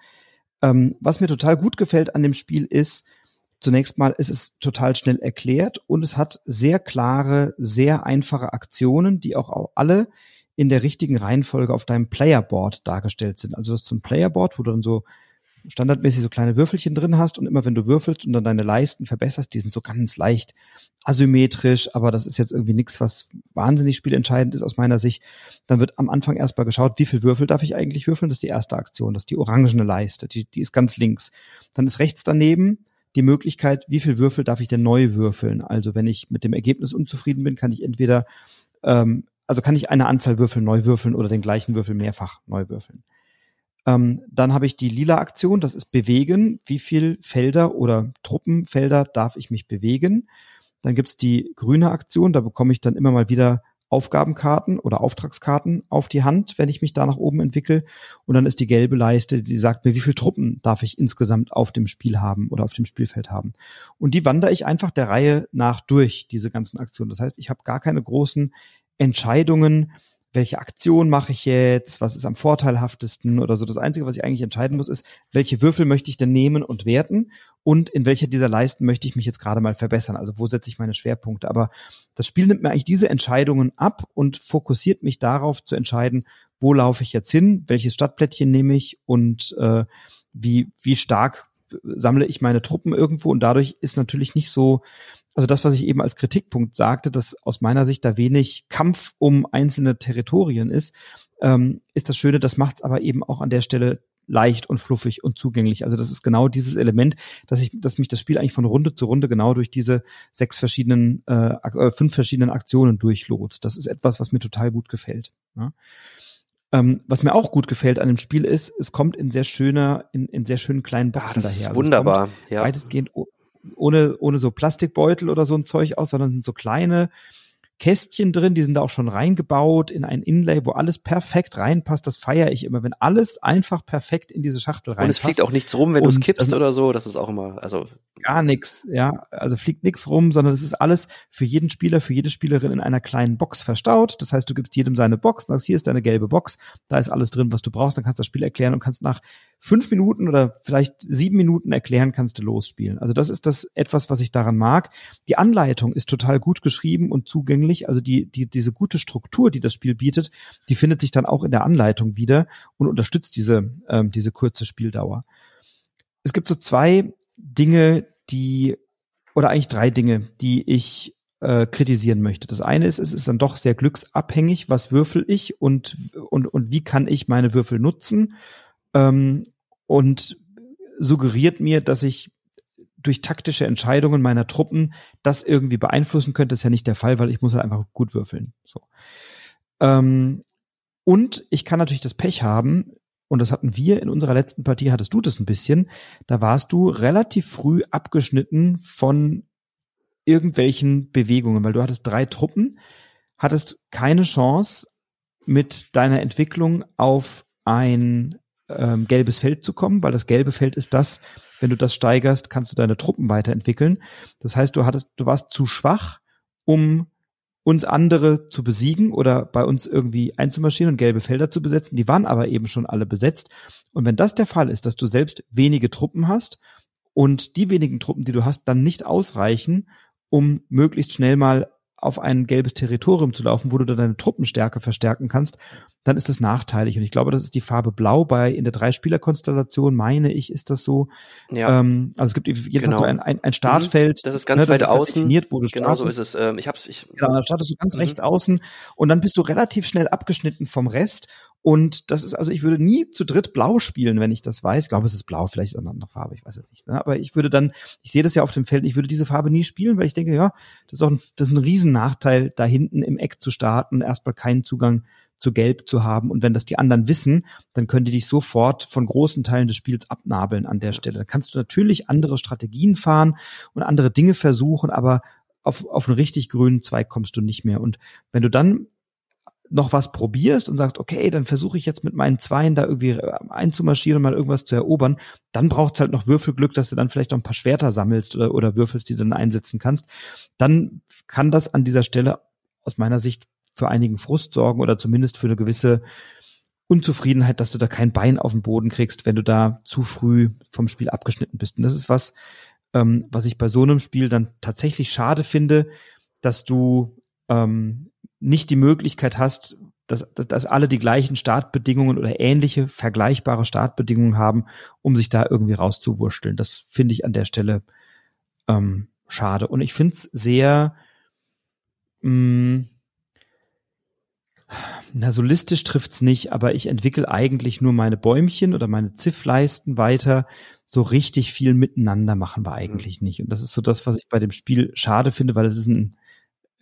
Ähm, was mir total gut gefällt an dem Spiel ist, zunächst mal, es ist total schnell erklärt und es hat sehr klare, sehr einfache Aktionen, die auch alle in der richtigen Reihenfolge auf deinem Playerboard dargestellt sind. Also das ist so ein Playerboard, wo du dann so standardmäßig so kleine Würfelchen drin hast und immer wenn du würfelst und dann deine Leisten verbesserst, die sind so ganz leicht asymmetrisch, aber das ist jetzt irgendwie nichts, was wahnsinnig spielentscheidend ist aus meiner Sicht. Dann wird am Anfang erstmal geschaut, wie viel Würfel darf ich eigentlich würfeln? Das ist die erste Aktion, das ist die orangene Leiste, die, die ist ganz links. Dann ist rechts daneben die Möglichkeit, wie viel Würfel darf ich denn neu würfeln? Also wenn ich mit dem Ergebnis unzufrieden bin, kann ich entweder, ähm, also kann ich eine Anzahl Würfel neu würfeln oder den gleichen Würfel mehrfach neu würfeln. Ähm, dann habe ich die lila Aktion, das ist bewegen. Wie viel Felder oder Truppenfelder darf ich mich bewegen? Dann gibt's die grüne Aktion, da bekomme ich dann immer mal wieder Aufgabenkarten oder Auftragskarten auf die Hand, wenn ich mich da nach oben entwickle. Und dann ist die gelbe Leiste, die sagt mir, wie viele Truppen darf ich insgesamt auf dem Spiel haben oder auf dem Spielfeld haben. Und die wandere ich einfach der Reihe nach durch, diese ganzen Aktionen. Das heißt, ich habe gar keine großen Entscheidungen, welche Aktion mache ich jetzt, was ist am vorteilhaftesten oder so. Das Einzige, was ich eigentlich entscheiden muss, ist, welche Würfel möchte ich denn nehmen und werten und in welcher dieser Leisten möchte ich mich jetzt gerade mal verbessern. Also wo setze ich meine Schwerpunkte. Aber das Spiel nimmt mir eigentlich diese Entscheidungen ab und fokussiert mich darauf zu entscheiden, wo laufe ich jetzt hin, welches Stadtplättchen nehme ich und äh, wie, wie stark sammle ich meine Truppen irgendwo und dadurch ist natürlich nicht so also das, was ich eben als Kritikpunkt sagte, dass aus meiner Sicht da wenig Kampf um einzelne Territorien ist, ähm, ist das Schöne, das macht es aber eben auch an der Stelle leicht und fluffig und zugänglich. Also das ist genau dieses Element, dass ich, dass mich das Spiel eigentlich von Runde zu Runde genau durch diese sechs verschiedenen, äh, äh fünf verschiedenen Aktionen durchlotst. Das ist etwas, was mir total gut gefällt. Ja. Ähm, was mir auch gut gefällt an dem Spiel ist, es kommt in sehr schöner, in, in sehr schönen kleinen Boxen ja, das daher. Ist also wunderbar, ja. Weitestgehend ohne, ohne so Plastikbeutel oder so ein Zeug aus, sondern sind so kleine, Kästchen drin, die sind da auch schon reingebaut in ein Inlay, wo alles perfekt reinpasst. Das feiere ich immer, wenn alles einfach perfekt in diese Schachtel reinpasst. Und es fliegt auch nichts rum, wenn du es kippst oder so. Das ist auch immer, also gar nichts, ja. Also fliegt nichts rum, sondern es ist alles für jeden Spieler, für jede Spielerin in einer kleinen Box verstaut. Das heißt, du gibst jedem seine Box, sagst, hier ist deine gelbe Box, da ist alles drin, was du brauchst, dann kannst du das Spiel erklären und kannst nach fünf Minuten oder vielleicht sieben Minuten erklären, kannst du losspielen. Also das ist das etwas, was ich daran mag. Die Anleitung ist total gut geschrieben und zugänglich. Also die, die, diese gute Struktur, die das Spiel bietet, die findet sich dann auch in der Anleitung wieder und unterstützt diese, ähm, diese kurze Spieldauer. Es gibt so zwei Dinge, die, oder eigentlich drei Dinge, die ich äh, kritisieren möchte. Das eine ist, es ist dann doch sehr glücksabhängig, was würfel ich und, und, und wie kann ich meine Würfel nutzen ähm, und suggeriert mir, dass ich durch taktische Entscheidungen meiner Truppen das irgendwie beeinflussen könnte. Das ist ja nicht der Fall, weil ich muss halt einfach gut würfeln. So. Ähm, und ich kann natürlich das Pech haben, und das hatten wir in unserer letzten Partie, hattest du das ein bisschen, da warst du relativ früh abgeschnitten von irgendwelchen Bewegungen, weil du hattest drei Truppen, hattest keine Chance mit deiner Entwicklung auf ein ähm, gelbes Feld zu kommen, weil das gelbe Feld ist das, wenn du das steigerst, kannst du deine Truppen weiterentwickeln. Das heißt, du hattest, du warst zu schwach, um uns andere zu besiegen oder bei uns irgendwie einzumarschieren und gelbe Felder zu besetzen. Die waren aber eben schon alle besetzt. Und wenn das der Fall ist, dass du selbst wenige Truppen hast und die wenigen Truppen, die du hast, dann nicht ausreichen, um möglichst schnell mal auf ein gelbes Territorium zu laufen, wo du dann deine Truppenstärke verstärken kannst, dann ist das nachteilig. Und ich glaube, das ist die Farbe Blau bei in der Drei-Spieler-Konstellation, meine ich, ist das so. Ja. Ähm, also es gibt jedenfalls genau. so ein, ein, ein Startfeld. Das ist ganz ne, weit ist außen. Definiert, wo du genau startest. so ist es. Ähm, ich hab's, ich, genau, da startest du ganz mhm. rechts außen und dann bist du relativ schnell abgeschnitten vom Rest. Und das ist, also ich würde nie zu dritt blau spielen, wenn ich das weiß. Ich glaube, es ist blau, vielleicht ist es eine andere Farbe, ich weiß es nicht. Ne? Aber ich würde dann, ich sehe das ja auf dem Feld, ich würde diese Farbe nie spielen, weil ich denke, ja, das ist auch ein, das ist ein Riesennachteil, da hinten im Eck zu starten, erstmal keinen Zugang zu Gelb zu haben. Und wenn das die anderen wissen, dann können die dich sofort von großen Teilen des Spiels abnabeln an der Stelle. Da kannst du natürlich andere Strategien fahren und andere Dinge versuchen, aber auf, auf einen richtig grünen Zweig kommst du nicht mehr. Und wenn du dann noch was probierst und sagst, okay, dann versuche ich jetzt mit meinen Zweien da irgendwie äh, einzumarschieren und mal irgendwas zu erobern, dann braucht's halt noch Würfelglück, dass du dann vielleicht noch ein paar Schwerter sammelst oder, oder würfelst, die du dann einsetzen kannst. Dann kann das an dieser Stelle aus meiner Sicht für einigen Frust sorgen oder zumindest für eine gewisse Unzufriedenheit, dass du da kein Bein auf den Boden kriegst, wenn du da zu früh vom Spiel abgeschnitten bist. Und das ist was, ähm, was ich bei so einem Spiel dann tatsächlich schade finde, dass du ähm, nicht die Möglichkeit hast, dass, dass alle die gleichen Startbedingungen oder ähnliche vergleichbare Startbedingungen haben, um sich da irgendwie rauszuwursteln. Das finde ich an der Stelle ähm, schade. Und ich finde es sehr mh, mm, na, solistisch trifft's nicht, aber ich entwickle eigentlich nur meine Bäumchen oder meine Ziffleisten weiter. So richtig viel miteinander machen wir eigentlich nicht. Und das ist so das, was ich bei dem Spiel schade finde, weil es ist ein,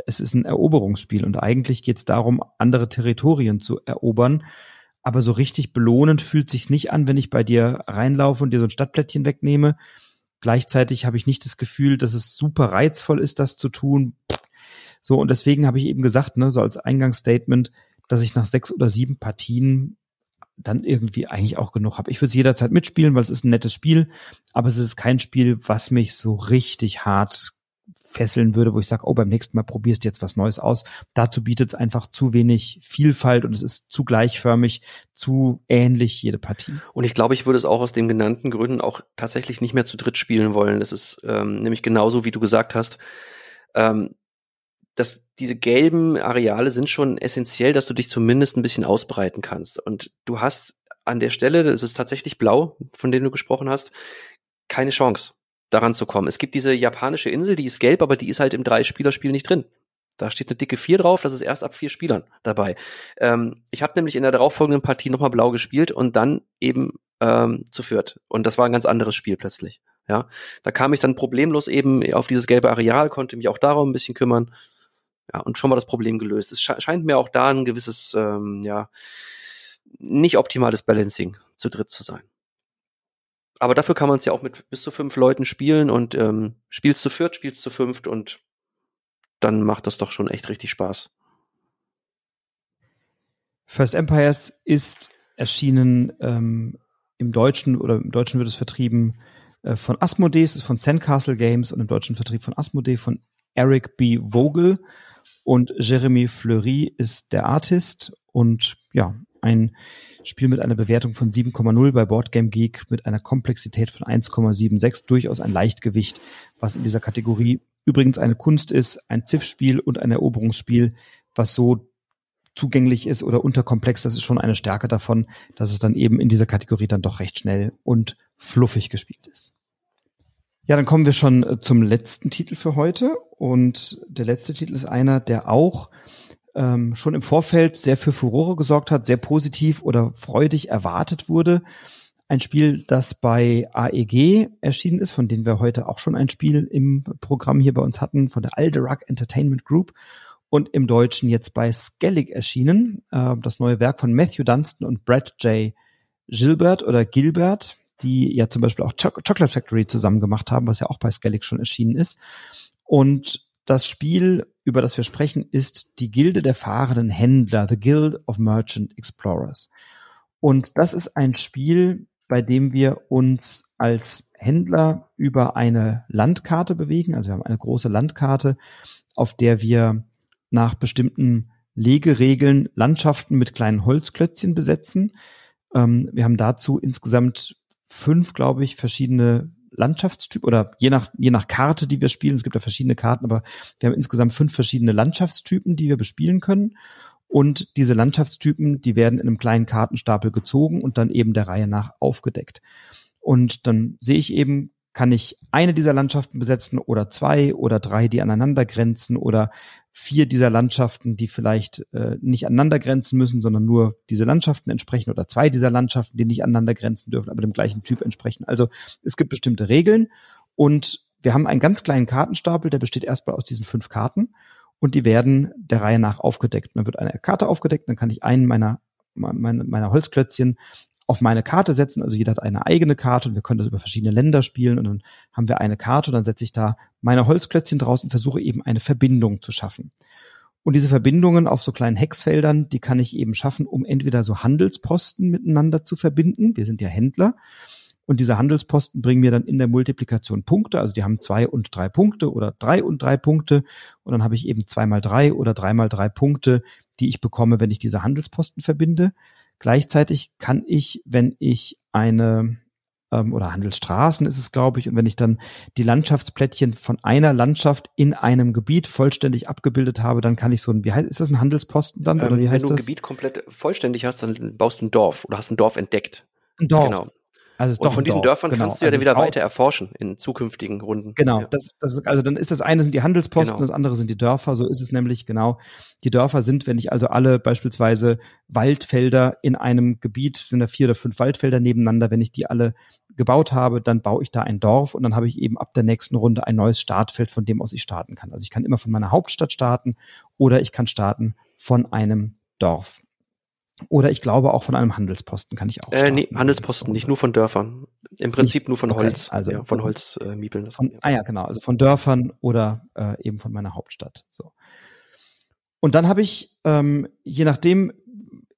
es ist ein Eroberungsspiel und eigentlich geht's darum, andere Territorien zu erobern. Aber so richtig belohnend fühlt sich's nicht an, wenn ich bei dir reinlaufe und dir so ein Stadtplättchen wegnehme. Gleichzeitig habe ich nicht das Gefühl, dass es super reizvoll ist, das zu tun. So, und deswegen habe ich eben gesagt, ne, so als Eingangsstatement, dass ich nach sechs oder sieben Partien dann irgendwie eigentlich auch genug habe. Ich würde es jederzeit mitspielen, weil es ist ein nettes Spiel, aber es ist kein Spiel, was mich so richtig hart fesseln würde, wo ich sage, oh, beim nächsten Mal probierst du jetzt was Neues aus. Dazu bietet es einfach zu wenig Vielfalt und es ist zu gleichförmig, zu ähnlich jede Partie. Und ich glaube, ich würde es auch aus den genannten Gründen auch tatsächlich nicht mehr zu dritt spielen wollen. Das ist ähm, nämlich genauso, wie du gesagt hast. Ähm, dass diese gelben Areale sind schon essentiell, dass du dich zumindest ein bisschen ausbreiten kannst. Und du hast an der Stelle, das ist tatsächlich blau, von dem du gesprochen hast, keine Chance, daran zu kommen. Es gibt diese japanische Insel, die ist gelb, aber die ist halt im Drei-Spieler-Spiel nicht drin. Da steht eine dicke vier drauf, das ist erst ab vier Spielern dabei. Ähm, ich habe nämlich in der darauffolgenden Partie nochmal blau gespielt und dann eben ähm, zu viert. Und das war ein ganz anderes Spiel plötzlich. Ja, da kam ich dann problemlos eben auf dieses gelbe Areal, konnte mich auch darum ein bisschen kümmern ja, und schon mal das Problem gelöst. Es scheint mir auch da ein gewisses, ähm, ja, nicht optimales Balancing zu dritt zu sein. Aber dafür kann man es ja auch mit bis zu fünf Leuten spielen und ähm, spielst zu viert, spielst zu fünft und dann macht das doch schon echt richtig Spaß. First Empires ist erschienen ähm, im Deutschen oder im Deutschen wird es vertrieben äh, von Asmodee, es ist von Sandcastle Games und im deutschen Vertrieb von Asmodee von Eric B. Vogel und Jeremy Fleury ist der Artist und ja, ein Spiel mit einer Bewertung von 7,0 bei Boardgame Geek mit einer Komplexität von 1,76, durchaus ein Leichtgewicht, was in dieser Kategorie übrigens eine Kunst ist, ein Ziff-Spiel und ein Eroberungsspiel, was so zugänglich ist oder unterkomplex, das ist schon eine Stärke davon, dass es dann eben in dieser Kategorie dann doch recht schnell und fluffig gespielt ist. Ja, dann kommen wir schon äh, zum letzten Titel für heute. Und der letzte Titel ist einer, der auch ähm, schon im Vorfeld sehr für Furore gesorgt hat, sehr positiv oder freudig erwartet wurde. Ein Spiel, das bei AEG erschienen ist, von dem wir heute auch schon ein Spiel im Programm hier bei uns hatten, von der Alderac Entertainment Group und im Deutschen jetzt bei Skellig erschienen. Äh, das neue Werk von Matthew Dunstan und Brad J. Gilbert oder Gilbert die ja zum Beispiel auch Chocolate Factory zusammen gemacht haben, was ja auch bei Skellig schon erschienen ist. Und das Spiel, über das wir sprechen, ist die Gilde der fahrenden Händler, The Guild of Merchant Explorers. Und das ist ein Spiel, bei dem wir uns als Händler über eine Landkarte bewegen. Also wir haben eine große Landkarte, auf der wir nach bestimmten Legeregeln Landschaften mit kleinen Holzklötzchen besetzen. Ähm, wir haben dazu insgesamt fünf, glaube ich, verschiedene Landschaftstypen oder je nach, je nach Karte, die wir spielen, es gibt ja verschiedene Karten, aber wir haben insgesamt fünf verschiedene Landschaftstypen, die wir bespielen können. Und diese Landschaftstypen, die werden in einem kleinen Kartenstapel gezogen und dann eben der Reihe nach aufgedeckt. Und dann sehe ich eben kann ich eine dieser Landschaften besetzen oder zwei oder drei, die aneinander grenzen oder vier dieser Landschaften, die vielleicht äh, nicht aneinander grenzen müssen, sondern nur diese Landschaften entsprechen oder zwei dieser Landschaften, die nicht aneinander grenzen dürfen, aber dem gleichen Typ entsprechen. Also es gibt bestimmte Regeln und wir haben einen ganz kleinen Kartenstapel, der besteht erstmal aus diesen fünf Karten und die werden der Reihe nach aufgedeckt. Dann wird eine Karte aufgedeckt, dann kann ich einen meiner meiner, meiner Holzklötzchen auf meine Karte setzen. Also jeder hat eine eigene Karte und wir können das über verschiedene Länder spielen und dann haben wir eine Karte und dann setze ich da meine Holzklötzchen draus und versuche eben eine Verbindung zu schaffen. Und diese Verbindungen auf so kleinen Hexfeldern, die kann ich eben schaffen, um entweder so Handelsposten miteinander zu verbinden. Wir sind ja Händler. Und diese Handelsposten bringen mir dann in der Multiplikation Punkte. Also die haben zwei und drei Punkte oder drei und drei Punkte. Und dann habe ich eben zwei mal drei oder drei mal drei Punkte, die ich bekomme, wenn ich diese Handelsposten verbinde. Gleichzeitig kann ich, wenn ich eine ähm, oder Handelsstraßen ist es, glaube ich, und wenn ich dann die Landschaftsplättchen von einer Landschaft in einem Gebiet vollständig abgebildet habe, dann kann ich so ein, wie heißt, ist das ein Handelsposten dann ähm, oder wie heißt? Wenn du ein Gebiet komplett vollständig hast, dann baust du ein Dorf oder hast ein Dorf entdeckt. Ein Dorf. Genau. Also und von diesen Dorf, Dörfern genau. kannst du ja also dann wieder weiter erforschen in zukünftigen Runden. Genau, Ja. das, das, also dann ist das eine sind die Handelsposten, Genau. das andere sind die Dörfer. So ist es nämlich genau. Die Dörfer sind, wenn ich also alle beispielsweise Waldfelder in einem Gebiet, sind da vier oder fünf Waldfelder nebeneinander, wenn ich die alle gebaut habe, dann baue ich da ein Dorf und dann habe ich eben ab der nächsten Runde ein neues Startfeld, von dem aus ich starten kann. Also ich kann immer von meiner Hauptstadt starten oder ich kann starten von einem Dorf. Oder ich glaube auch von einem Handelsposten kann ich auch Äh, starten. nee, Handelsposten, nicht nur von Dörfern. Im Prinzip nur von Okay, Holz. also- ja, von Holz äh, Miepeln. Von, ah ja, genau, also von Dörfern oder äh, eben von meiner Hauptstadt. So. Und dann habe ich, ähm, je nachdem,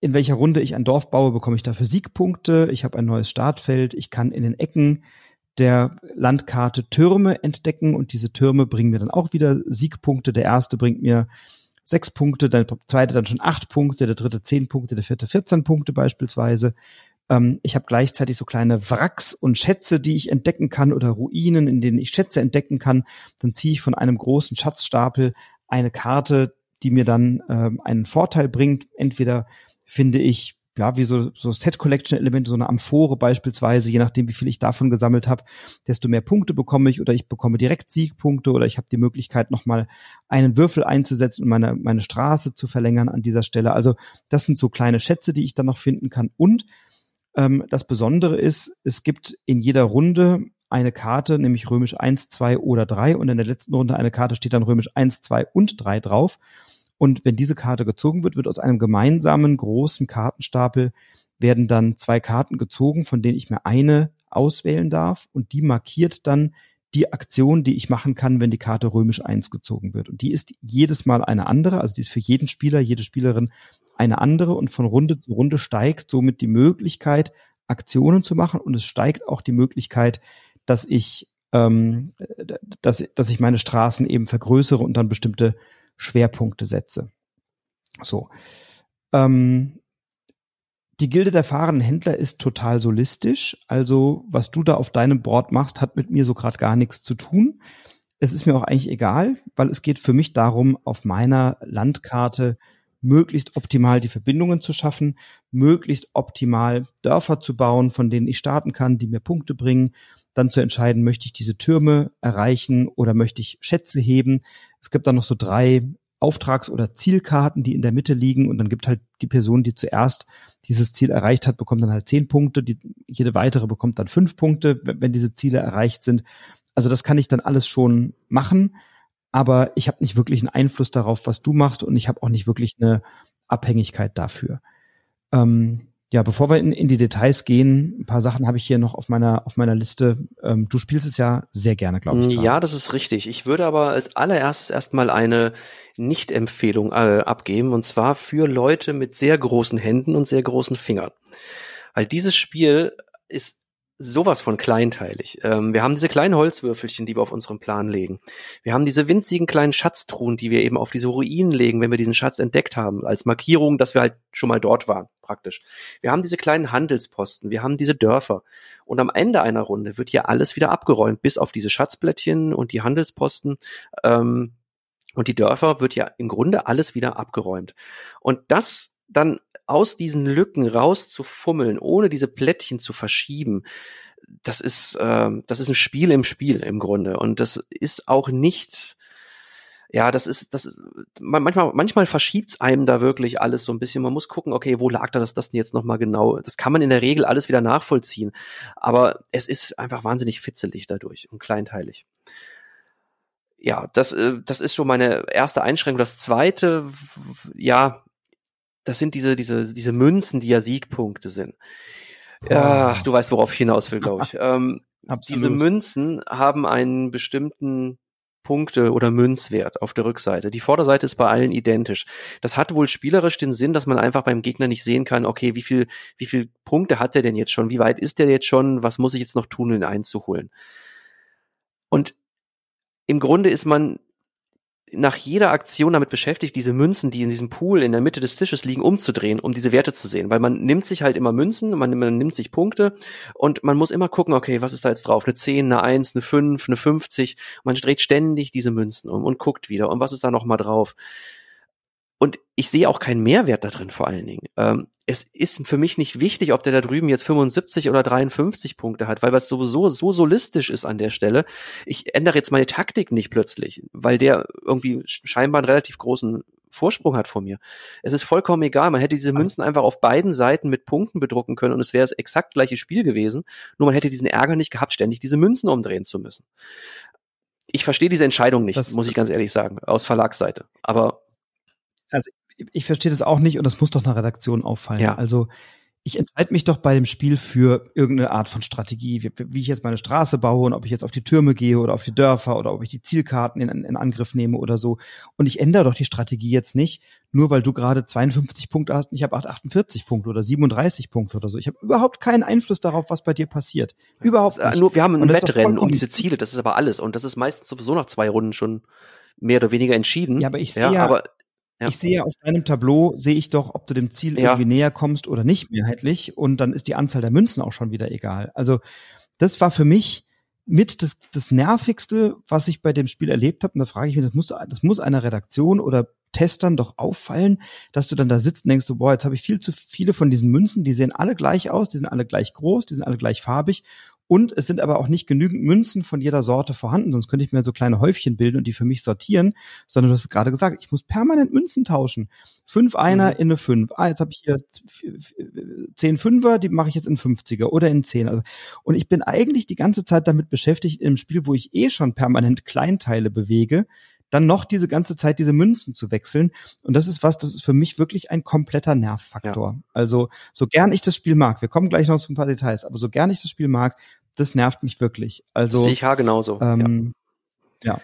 in welcher Runde ich ein Dorf baue, bekomme ich dafür Siegpunkte. Ich habe ein neues Startfeld. Ich kann in den Ecken der Landkarte Türme entdecken und diese Türme bringen mir dann auch wieder Siegpunkte. Der erste bringt mir sechs Punkte, der zweite dann schon acht Punkte, der dritte zehn Punkte, der vierte 14 Punkte beispielsweise. Ähm, ich habe gleichzeitig so kleine Wracks und Schätze, die ich entdecken kann oder Ruinen, in denen ich Schätze entdecken kann. Dann ziehe ich von einem großen Schatzstapel eine Karte, die mir dann ähm, einen Vorteil bringt. Entweder finde ich ja, wie so, so Set-Collection-Elemente, so eine Amphore beispielsweise, je nachdem, wie viel ich davon gesammelt habe, desto mehr Punkte bekomme ich oder ich bekomme direkt Siegpunkte oder ich habe die Möglichkeit, nochmal einen Würfel einzusetzen und meine, meine Straße zu verlängern an dieser Stelle. Also das sind so kleine Schätze, die ich dann noch finden kann. Und ähm, das Besondere ist, es gibt in jeder Runde eine Karte, nämlich römisch 1, 2 oder 3 und in der letzten Runde eine Karte steht dann römisch 1, 2 und 3 drauf. Und wenn diese Karte gezogen wird, wird aus einem gemeinsamen großen Kartenstapel werden dann zwei Karten gezogen, von denen ich mir eine auswählen darf. Und die markiert dann die Aktion, die ich machen kann, wenn die Karte römisch 1 gezogen wird. Und die ist jedes Mal eine andere, also die ist für jeden Spieler, jede Spielerin eine andere. Und von Runde zu Runde steigt somit die Möglichkeit, Aktionen zu machen. Und es steigt auch die Möglichkeit, dass ich, ähm, dass, dass ich meine Straßen eben vergrößere und dann bestimmte Schwerpunkte setze. So. Ähm, die Gilde der fahrenden Händler ist total solistisch. Also, was du da auf deinem Board machst, hat mit mir so gerade gar nichts zu tun. Es ist mir auch eigentlich egal, weil es geht für mich darum, auf meiner Landkarte möglichst optimal die Verbindungen zu schaffen, möglichst optimal Dörfer zu bauen, von denen ich starten kann, die mir Punkte bringen, dann zu entscheiden, möchte ich diese Türme erreichen oder möchte ich Schätze heben. Es gibt dann noch so drei Auftrags- oder Zielkarten, die in der Mitte liegen und dann gibt halt die Person, die zuerst dieses Ziel erreicht hat, bekommt dann halt zehn Punkte, die, jede weitere bekommt dann fünf Punkte, wenn diese Ziele erreicht sind. Also das kann ich dann alles schon machen aber ich habe nicht wirklich einen Einfluss darauf, was du machst und ich habe auch nicht wirklich eine Abhängigkeit dafür. Ähm, ja, bevor wir in, in, die Details gehen, ein paar Sachen habe ich hier noch auf meiner auf meiner Liste. Ähm, du spielst es ja sehr gerne, glaube ich. Ja, das ist richtig. Ich würde aber als allererstes erstmal eine Nicht-Empfehlung äh, abgeben und zwar für Leute mit sehr großen Händen und sehr großen Fingern. Weil dieses Spiel ist sowas von kleinteilig. Ähm, wir haben diese kleinen Holzwürfelchen, die wir auf unserem Plan legen. Wir haben diese winzigen kleinen Schatztruhen, die wir eben auf diese Ruinen legen, wenn wir diesen Schatz entdeckt haben, als Markierung, dass wir halt schon mal dort waren, praktisch. Wir haben diese kleinen Handelsposten, wir haben diese Dörfer. Und am Ende einer Runde wird hier alles wieder abgeräumt, bis auf diese Schatzblättchen und die Handelsposten. Ähm, und die Dörfer wird ja im Grunde alles wieder abgeräumt. Und das dann aus diesen Lücken rauszufummeln, ohne diese Plättchen zu verschieben, das ist, äh, das ist ein Spiel im Spiel im Grunde. Und das ist auch nicht, ja, das ist, das manchmal, manchmal verschiebt's einem da wirklich alles so ein bisschen. Man muss gucken, okay, wo lag da das, das denn jetzt nochmal genau? Das kann man in der Regel alles wieder nachvollziehen. Aber es ist einfach wahnsinnig fitzelig dadurch und kleinteilig. Ja, das, äh, das ist schon meine erste Einschränkung. Das zweite, ja, das sind diese, diese, diese Münzen, die ja Siegpunkte sind. Ja, du weißt, worauf ich hinaus will, glaube ich. *laughs* Ähm, diese Münzen haben einen bestimmten Punkte- oder Münzwert auf der Rückseite. Die Vorderseite ist bei allen identisch. Das hat wohl spielerisch den Sinn, dass man einfach beim Gegner nicht sehen kann, okay, wie viel, wie viel Punkte hat der denn jetzt schon? Wie weit ist der jetzt schon? Was muss ich jetzt noch tun, ihn einzuholen? Und im Grunde ist man nach jeder Aktion damit beschäftigt, diese Münzen, die in diesem Pool in der Mitte des Tisches liegen, umzudrehen, um diese Werte zu sehen. Weil man nimmt sich halt immer Münzen, man, man nimmt sich Punkte und man muss immer gucken, okay, was ist da jetzt drauf? Eine 10, eine 1, eine 5, eine 50. Man dreht ständig diese Münzen um und guckt wieder. Und was ist da nochmal drauf? Und ich sehe auch keinen Mehrwert da drin vor allen Dingen. Ähm, es ist für mich nicht wichtig, ob der da drüben jetzt 75 oder 53 Punkte hat, weil was sowieso so solistisch ist an der Stelle. Ich ändere jetzt meine Taktik nicht plötzlich, weil der irgendwie scheinbar einen relativ großen Vorsprung hat vor mir. Es ist vollkommen egal. Man hätte diese Münzen einfach auf beiden Seiten mit Punkten bedrucken können und es wäre das exakt gleiche Spiel gewesen. Nur man hätte diesen Ärger nicht gehabt, ständig diese Münzen umdrehen zu müssen. Ich verstehe diese Entscheidung nicht, das, muss ich ganz ehrlich sagen, aus Verlagsseite. Aber also ich verstehe das auch nicht und das muss doch einer Redaktion auffallen. Ja. Also ich entscheide mich doch bei dem Spiel für irgendeine Art von Strategie, wie, wie, ich jetzt meine Straße baue und ob ich jetzt auf die Türme gehe oder auf die Dörfer oder ob ich die Zielkarten in, in Angriff nehme oder so. Und ich ändere doch die Strategie jetzt nicht, nur weil du gerade 52 Punkte hast und ich habe 48 Punkte oder 37 Punkte oder so. Ich habe überhaupt keinen Einfluss darauf, was bei dir passiert. Überhaupt nicht. Nur wir haben ein Wettrennen um diese Ziele, das ist aber alles. Und das ist meistens sowieso nach zwei Runden schon mehr oder weniger entschieden. Ja, aber ich sehe ja, aber ja. Ich sehe auf deinem Tableau, sehe ich doch, ob du dem Ziel ja. irgendwie näher kommst oder nicht mehrheitlich. Und dann ist die Anzahl der Münzen auch schon wieder egal. Also das war für mich mit das, das Nervigste, was ich bei dem Spiel erlebt habe. Und da frage ich mich, das muss, das muss einer Redaktion oder Testern doch auffallen, dass du dann da sitzt und denkst, so, boah, jetzt habe ich viel zu viele von diesen Münzen, die sehen alle gleich aus, die sind alle gleich groß, die sind alle gleich farbig und es sind aber auch nicht genügend Münzen von jeder Sorte vorhanden, sonst könnte ich mir so kleine Häufchen bilden und die für mich sortieren, sondern du hast gerade gesagt, ich muss permanent Münzen tauschen. Fünf Einer mhm. in eine Fünf. Ah, jetzt habe ich hier zehn Fünfer, die mache ich jetzt in 50er oder in Zehn. Also, und ich bin eigentlich die ganze Zeit damit beschäftigt, im Spiel, wo ich eh schon permanent Kleinteile bewege, dann noch diese ganze Zeit diese Münzen zu wechseln. Und das ist was, das ist für mich wirklich ein kompletter Nervfaktor. Ja. Also so gern ich das Spiel mag, wir kommen gleich noch zu ein paar Details, aber so gern ich das Spiel mag, das nervt mich wirklich. Also sehe ich ja genauso. Ähm, ja. ja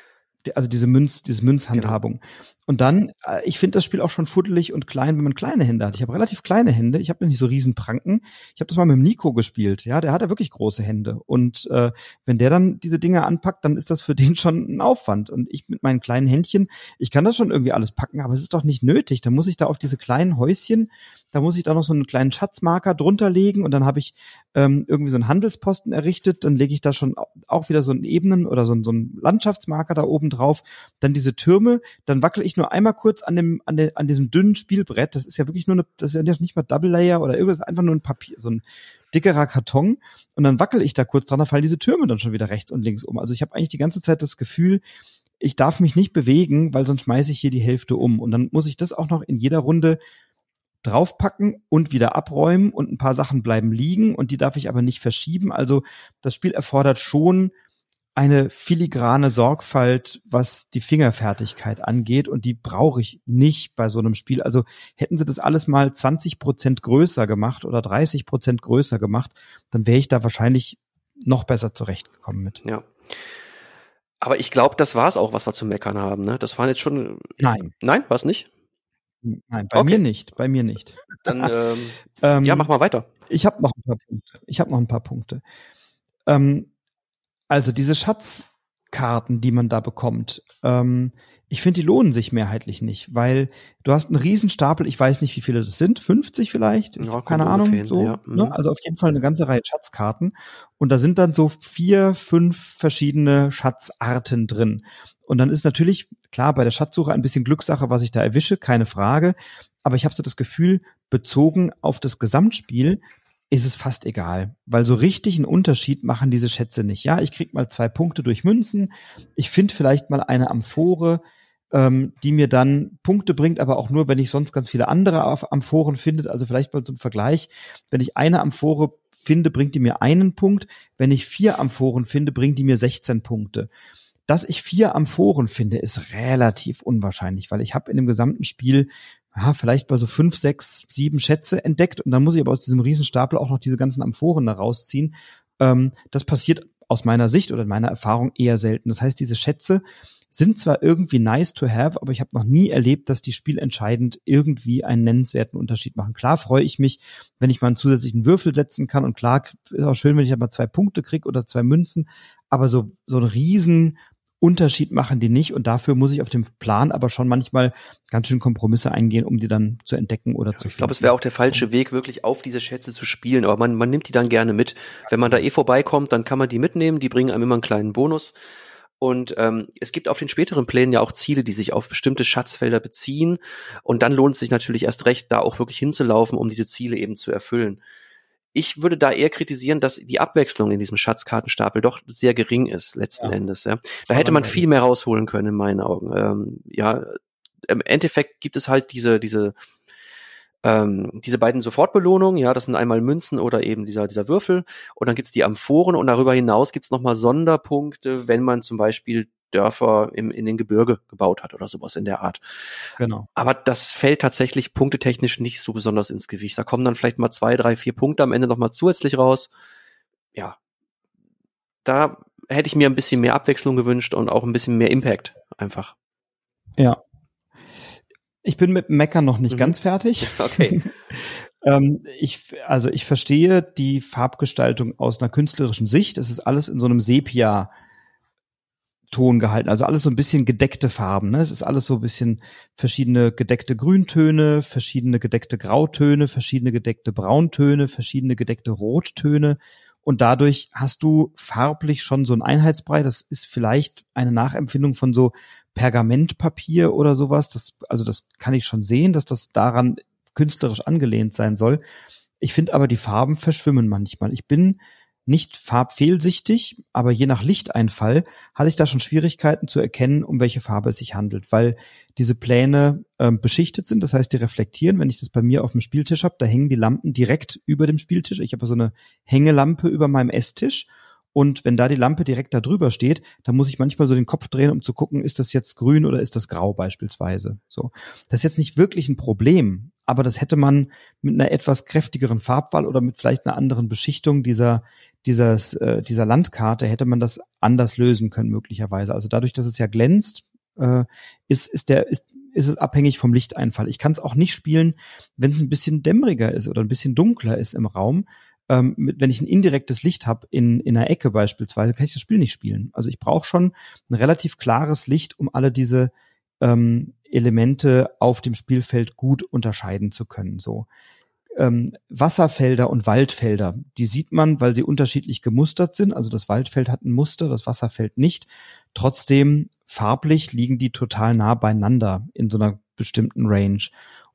also diese Münz, diese Münzhandhabung. Genau. Und dann, äh, ich finde das Spiel auch schon fuddelig und klein, wenn man kleine Hände hat. Ich habe relativ kleine Hände. Ich habe nicht so riesen Pranken. Ich habe das mal mit dem Nico gespielt. Ja, der hat ja wirklich große Hände. Und äh, wenn der dann diese Dinge anpackt, dann ist das für *laughs* den schon ein Aufwand. Und ich mit meinen kleinen Händchen, ich kann das schon irgendwie alles packen, aber es ist doch nicht nötig. Da muss ich da auf diese kleinen Häuschen, da muss ich da noch so einen kleinen Schatzmarker drunter legen und dann habe ich ähm, irgendwie so einen Handelsposten errichtet. Dann lege ich da schon auch wieder so einen Ebenen oder so, so einen Landschaftsmarker da oben drauf. Dann diese Türme, dann wackel ich nur einmal kurz an dem, an, der, an diesem dünnen Spielbrett. Das ist ja wirklich nur eine, das ist ja nicht mal Double Layer oder irgendwas, einfach nur ein Papier, so ein dickerer Karton. Und dann wackel ich da kurz dran, da fallen diese Türme dann schon wieder rechts und links um. Also ich habe eigentlich die ganze Zeit das Gefühl, ich darf mich nicht bewegen, weil sonst schmeiße ich hier die Hälfte um. Und dann muss ich das auch noch in jeder Runde draufpacken und wieder abräumen und ein paar Sachen bleiben liegen und die darf ich aber nicht verschieben. Also das Spiel erfordert schon eine filigrane Sorgfalt, was die Fingerfertigkeit angeht und die brauche ich nicht bei so einem Spiel. Also hätten sie das alles mal 20 Prozent größer gemacht oder 30 Prozent größer gemacht, dann wäre ich da wahrscheinlich noch besser zurechtgekommen mit. Ja. Aber ich glaube, das war es auch, was wir zu meckern haben. Ne? Das waren jetzt schon. Nein. Nein, war es nicht? Nein, bei okay. mir nicht. Bei mir nicht. Dann *laughs* ähm, ähm, ja, mach mal weiter. Ich habe noch ein paar Punkte. Ich habe noch ein paar Punkte. Ähm, also diese Schatzkarten, die man da bekommt, ähm, ich finde, die lohnen sich mehrheitlich nicht, weil du hast einen Riesenstapel, ich weiß nicht, wie viele das sind, 50 vielleicht, ja, keine Ahnung, hin, so, ja. ne? Mhm. also auf jeden Fall eine ganze Reihe Schatzkarten und da sind dann so vier, fünf verschiedene Schatzarten drin. Und dann ist natürlich, klar, bei der Schatzsuche ein bisschen Glückssache, was ich da erwische, keine Frage, aber ich habe so das Gefühl, bezogen auf das Gesamtspiel, ist es fast egal, weil so richtig einen Unterschied machen diese Schätze nicht. Ja, ich krieg mal zwei Punkte durch Münzen, ich finde vielleicht mal eine Amphore, ähm, die mir dann Punkte bringt, aber auch nur, wenn ich sonst ganz viele andere Amphoren finde. Also vielleicht mal zum Vergleich, wenn ich eine Amphore finde, bringt die mir einen Punkt. Wenn ich vier Amphoren finde, bringt die mir 16 Punkte. Dass ich vier Amphoren finde, ist relativ unwahrscheinlich, weil ich habe in dem gesamten Spiel ja, vielleicht bei so fünf, sechs, sieben Schätze entdeckt und dann muss ich aber aus diesem Riesenstapel auch noch diese ganzen Amphoren da rausziehen. Ähm, das passiert aus meiner Sicht oder in meiner Erfahrung eher selten. Das heißt, diese Schätze sind zwar irgendwie nice to have, aber ich habe noch nie erlebt, dass die spielentscheidend irgendwie einen nennenswerten Unterschied machen. Klar freue ich mich, wenn ich mal einen zusätzlichen Würfel setzen kann und klar ist auch schön, wenn ich aber zwei Punkte krieg oder zwei Münzen, aber so so ein riesen Unterschied machen die nicht und dafür muss ich auf dem Plan aber schon manchmal ganz schön Kompromisse eingehen, um die dann zu entdecken oder ja, zu Ich glaube, es wäre auch der falsche Weg, wirklich auf diese Schätze zu spielen, aber man, man nimmt die dann gerne mit. Wenn man da eh vorbeikommt, dann kann man die mitnehmen, die bringen einem immer einen kleinen Bonus. Und ähm, es gibt auf den späteren Plänen ja auch Ziele, die sich auf bestimmte Schatzfelder beziehen. Und dann lohnt es sich natürlich erst recht, da auch wirklich hinzulaufen, um diese Ziele eben zu erfüllen ich würde da eher kritisieren, dass die Abwechslung in diesem Schatzkartenstapel doch sehr gering ist, letzten ja. Endes. Ja. Da hätte man viel mehr rausholen können, in meinen Augen. Ähm, ja, im Endeffekt gibt es halt diese, diese, ähm, diese beiden Sofortbelohnungen, ja, das sind einmal Münzen oder eben dieser, dieser Würfel. Und dann gibt's die Amphoren und darüber hinaus gibt's nochmal Sonderpunkte, wenn man zum Beispiel Dörfer im, in den Gebirge gebaut hat oder sowas in der Art. Genau. Aber das fällt tatsächlich punktetechnisch nicht so besonders ins Gewicht. Da kommen dann vielleicht mal zwei, drei, vier Punkte am Ende nochmal zusätzlich raus. Ja. Da hätte ich mir ein bisschen mehr Abwechslung gewünscht und auch ein bisschen mehr Impact einfach. Ja. Ich bin mit Meckern noch nicht mhm. ganz fertig. *laughs* Okay. *laughs* ähm, ich, also ich verstehe die Farbgestaltung aus einer künstlerischen Sicht. Es ist alles in so einem Sepia Ton gehalten. Also alles so ein bisschen gedeckte Farben. Ne? Es ist alles so ein bisschen verschiedene gedeckte Grüntöne, verschiedene gedeckte Grautöne, verschiedene gedeckte Brauntöne, verschiedene gedeckte Rottöne. Und dadurch hast du farblich schon so ein Einheitsbrei. Das ist vielleicht eine Nachempfindung von so Pergamentpapier oder sowas. Das, also das kann ich schon sehen, dass das daran künstlerisch angelehnt sein soll. Ich finde aber, die Farben verschwimmen manchmal. Ich bin nicht farbfehlsichtig, aber je nach Lichteinfall hatte ich da schon Schwierigkeiten zu erkennen, um welche Farbe es sich handelt, weil diese Pläne ähm, beschichtet sind, das heißt, die reflektieren. Wenn ich das bei mir auf dem Spieltisch habe, da hängen die Lampen direkt über dem Spieltisch. Ich habe so eine Hängelampe über meinem Esstisch und wenn da die Lampe direkt da drüber steht, dann muss ich manchmal so den Kopf drehen, um zu gucken, ist das jetzt grün oder ist das grau beispielsweise. So, das ist jetzt nicht wirklich ein Problem, aber das hätte man mit einer etwas kräftigeren Farbwahl oder mit vielleicht einer anderen Beschichtung dieser, dieses, äh, dieser Landkarte hätte man das anders lösen können, möglicherweise. Also dadurch, dass es ja glänzt, äh, ist, ist der, ist, ist es abhängig vom Lichteinfall. Ich kann es auch nicht spielen, wenn es ein bisschen dämmeriger ist oder ein bisschen dunkler ist im Raum. Ähm, mit, wenn ich ein indirektes Licht habe in, in einer Ecke beispielsweise, kann ich das Spiel nicht spielen. Also ich brauche schon ein relativ klares Licht, um alle diese ähm, Elemente auf dem Spielfeld gut unterscheiden zu können. So ähm, Wasserfelder und Waldfelder, die sieht man, weil sie unterschiedlich gemustert sind. Also das Waldfeld hat ein Muster, das Wasserfeld nicht. Trotzdem farblich liegen die total nah beieinander in so einer bestimmten Range.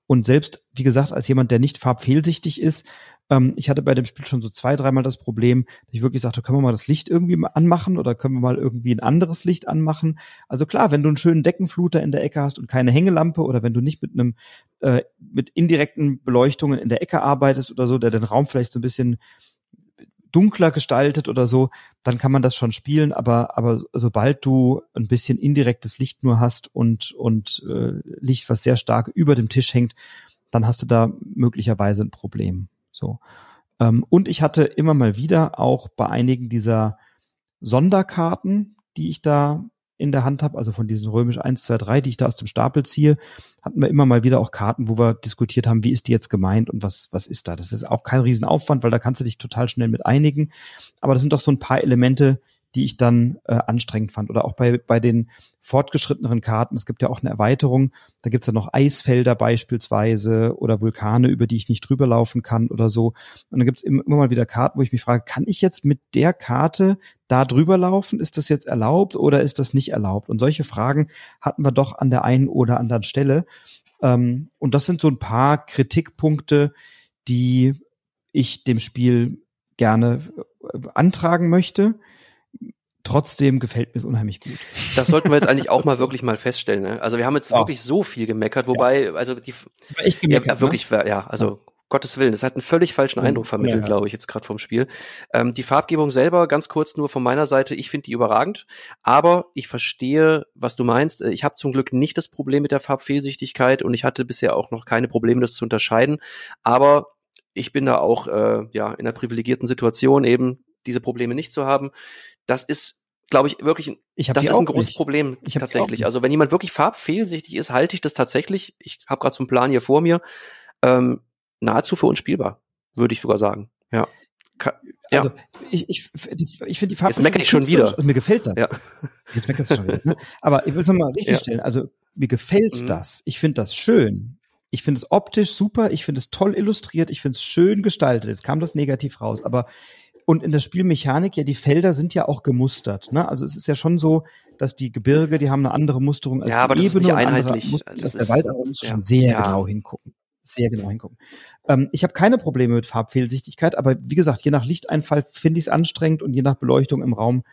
Und selbst, wie gesagt, als jemand, der nicht farbfehlsichtig ist, ähm, ich hatte bei dem Spiel schon so zwei, dreimal das Problem, dass ich wirklich sagte, können wir mal das Licht irgendwie anmachen oder können wir mal irgendwie ein anderes Licht anmachen? Also klar, wenn du einen schönen Deckenfluter in der Ecke hast und keine Hängelampe oder wenn du nicht mit einem äh, mit indirekten Beleuchtungen in der Ecke arbeitest oder so, der den Raum vielleicht so ein bisschen dunkler gestaltet oder so, dann kann man das schon spielen, aber aber sobald du ein bisschen indirektes Licht nur hast und und äh, Licht, was sehr stark über dem Tisch hängt, dann hast du da möglicherweise ein Problem. So. Ähm, und ich hatte immer mal wieder auch bei einigen dieser Sonderkarten, die ich da in der Hand habe, also von diesen römisch 1, 2, 3, die ich da aus dem Stapel ziehe, hatten wir immer mal wieder auch Karten, wo wir diskutiert haben, wie ist die jetzt gemeint und was, was ist da. Das ist auch kein Riesenaufwand, weil da kannst du dich total schnell mit einigen. Aber das sind doch so ein paar Elemente, die ich dann äh, anstrengend fand. Oder auch bei, bei den fortgeschritteneren Karten. Es gibt ja auch eine Erweiterung. Da gibt's ja noch Eisfelder beispielsweise oder Vulkane, über die ich nicht drüber laufen kann oder so. Und dann gibt's immer, immer mal wieder Karten, wo ich mich frage, kann ich jetzt mit der Karte da drüber laufen? Ist das jetzt erlaubt oder ist das nicht erlaubt? Und solche Fragen hatten wir doch an der einen oder anderen Stelle. Ähm, und das sind so ein paar Kritikpunkte, die ich dem Spiel gerne äh, antragen möchte trotzdem gefällt mir es unheimlich gut. Das sollten wir jetzt eigentlich auch *laughs* mal wirklich mal feststellen. Ne? Also wir haben jetzt ja. wirklich so viel gemeckert, wobei, ja. also die echt gemeckert, ja, wirklich, ne? ja, also ja. Gottes Willen, das hat einen völlig falschen Eindruck vermittelt, ja, glaube ich, jetzt gerade vom Spiel. Ähm, die Farbgebung selber, ganz kurz nur von meiner Seite, ich finde die überragend, aber ich verstehe, was du meinst. Äh, ich habe zum Glück nicht das Problem mit der Farbfehlsichtigkeit und ich hatte bisher auch noch keine Probleme, das zu unterscheiden. Aber ich bin da auch äh, ja in einer privilegierten Situation, eben diese Probleme nicht zu haben das ist, glaube ich, wirklich, ich das ist ein großes nicht. Problem tatsächlich. Also wenn jemand wirklich farbfehlsichtig ist, halte ich das tatsächlich, ich habe gerade so einen Plan hier vor mir, ähm, nahezu für unspielbar, würde ich sogar sagen. Ja. Ka ja. Also ich, ich, ich finde die Farbe. Jetzt meckere ich schon wieder. mir gefällt das. Ja. Jetzt meckerst du schon wieder. Ne? Aber ich will es nochmal richtig *laughs* ja. stellen. Also mir gefällt mhm. das. Ich finde das schön. Ich finde es optisch super. Ich finde es toll illustriert. Ich finde es schön gestaltet. Jetzt kam das negativ raus. Aber und in der Spielmechanik, ja, die Felder sind ja auch gemustert. Ne? Also es ist ja schon so, dass die Gebirge, die haben eine andere Musterung als ja, aber die das Ebene. Ist nicht einheitlich. Musterung, das ist, der Wald, aber muss ja. schon sehr ja. genau hingucken. Sehr genau hingucken. Ähm, ich habe keine Probleme mit Farbfehlsichtigkeit, aber wie gesagt, je nach Lichteinfall finde ich es anstrengend und je nach Beleuchtung im Raum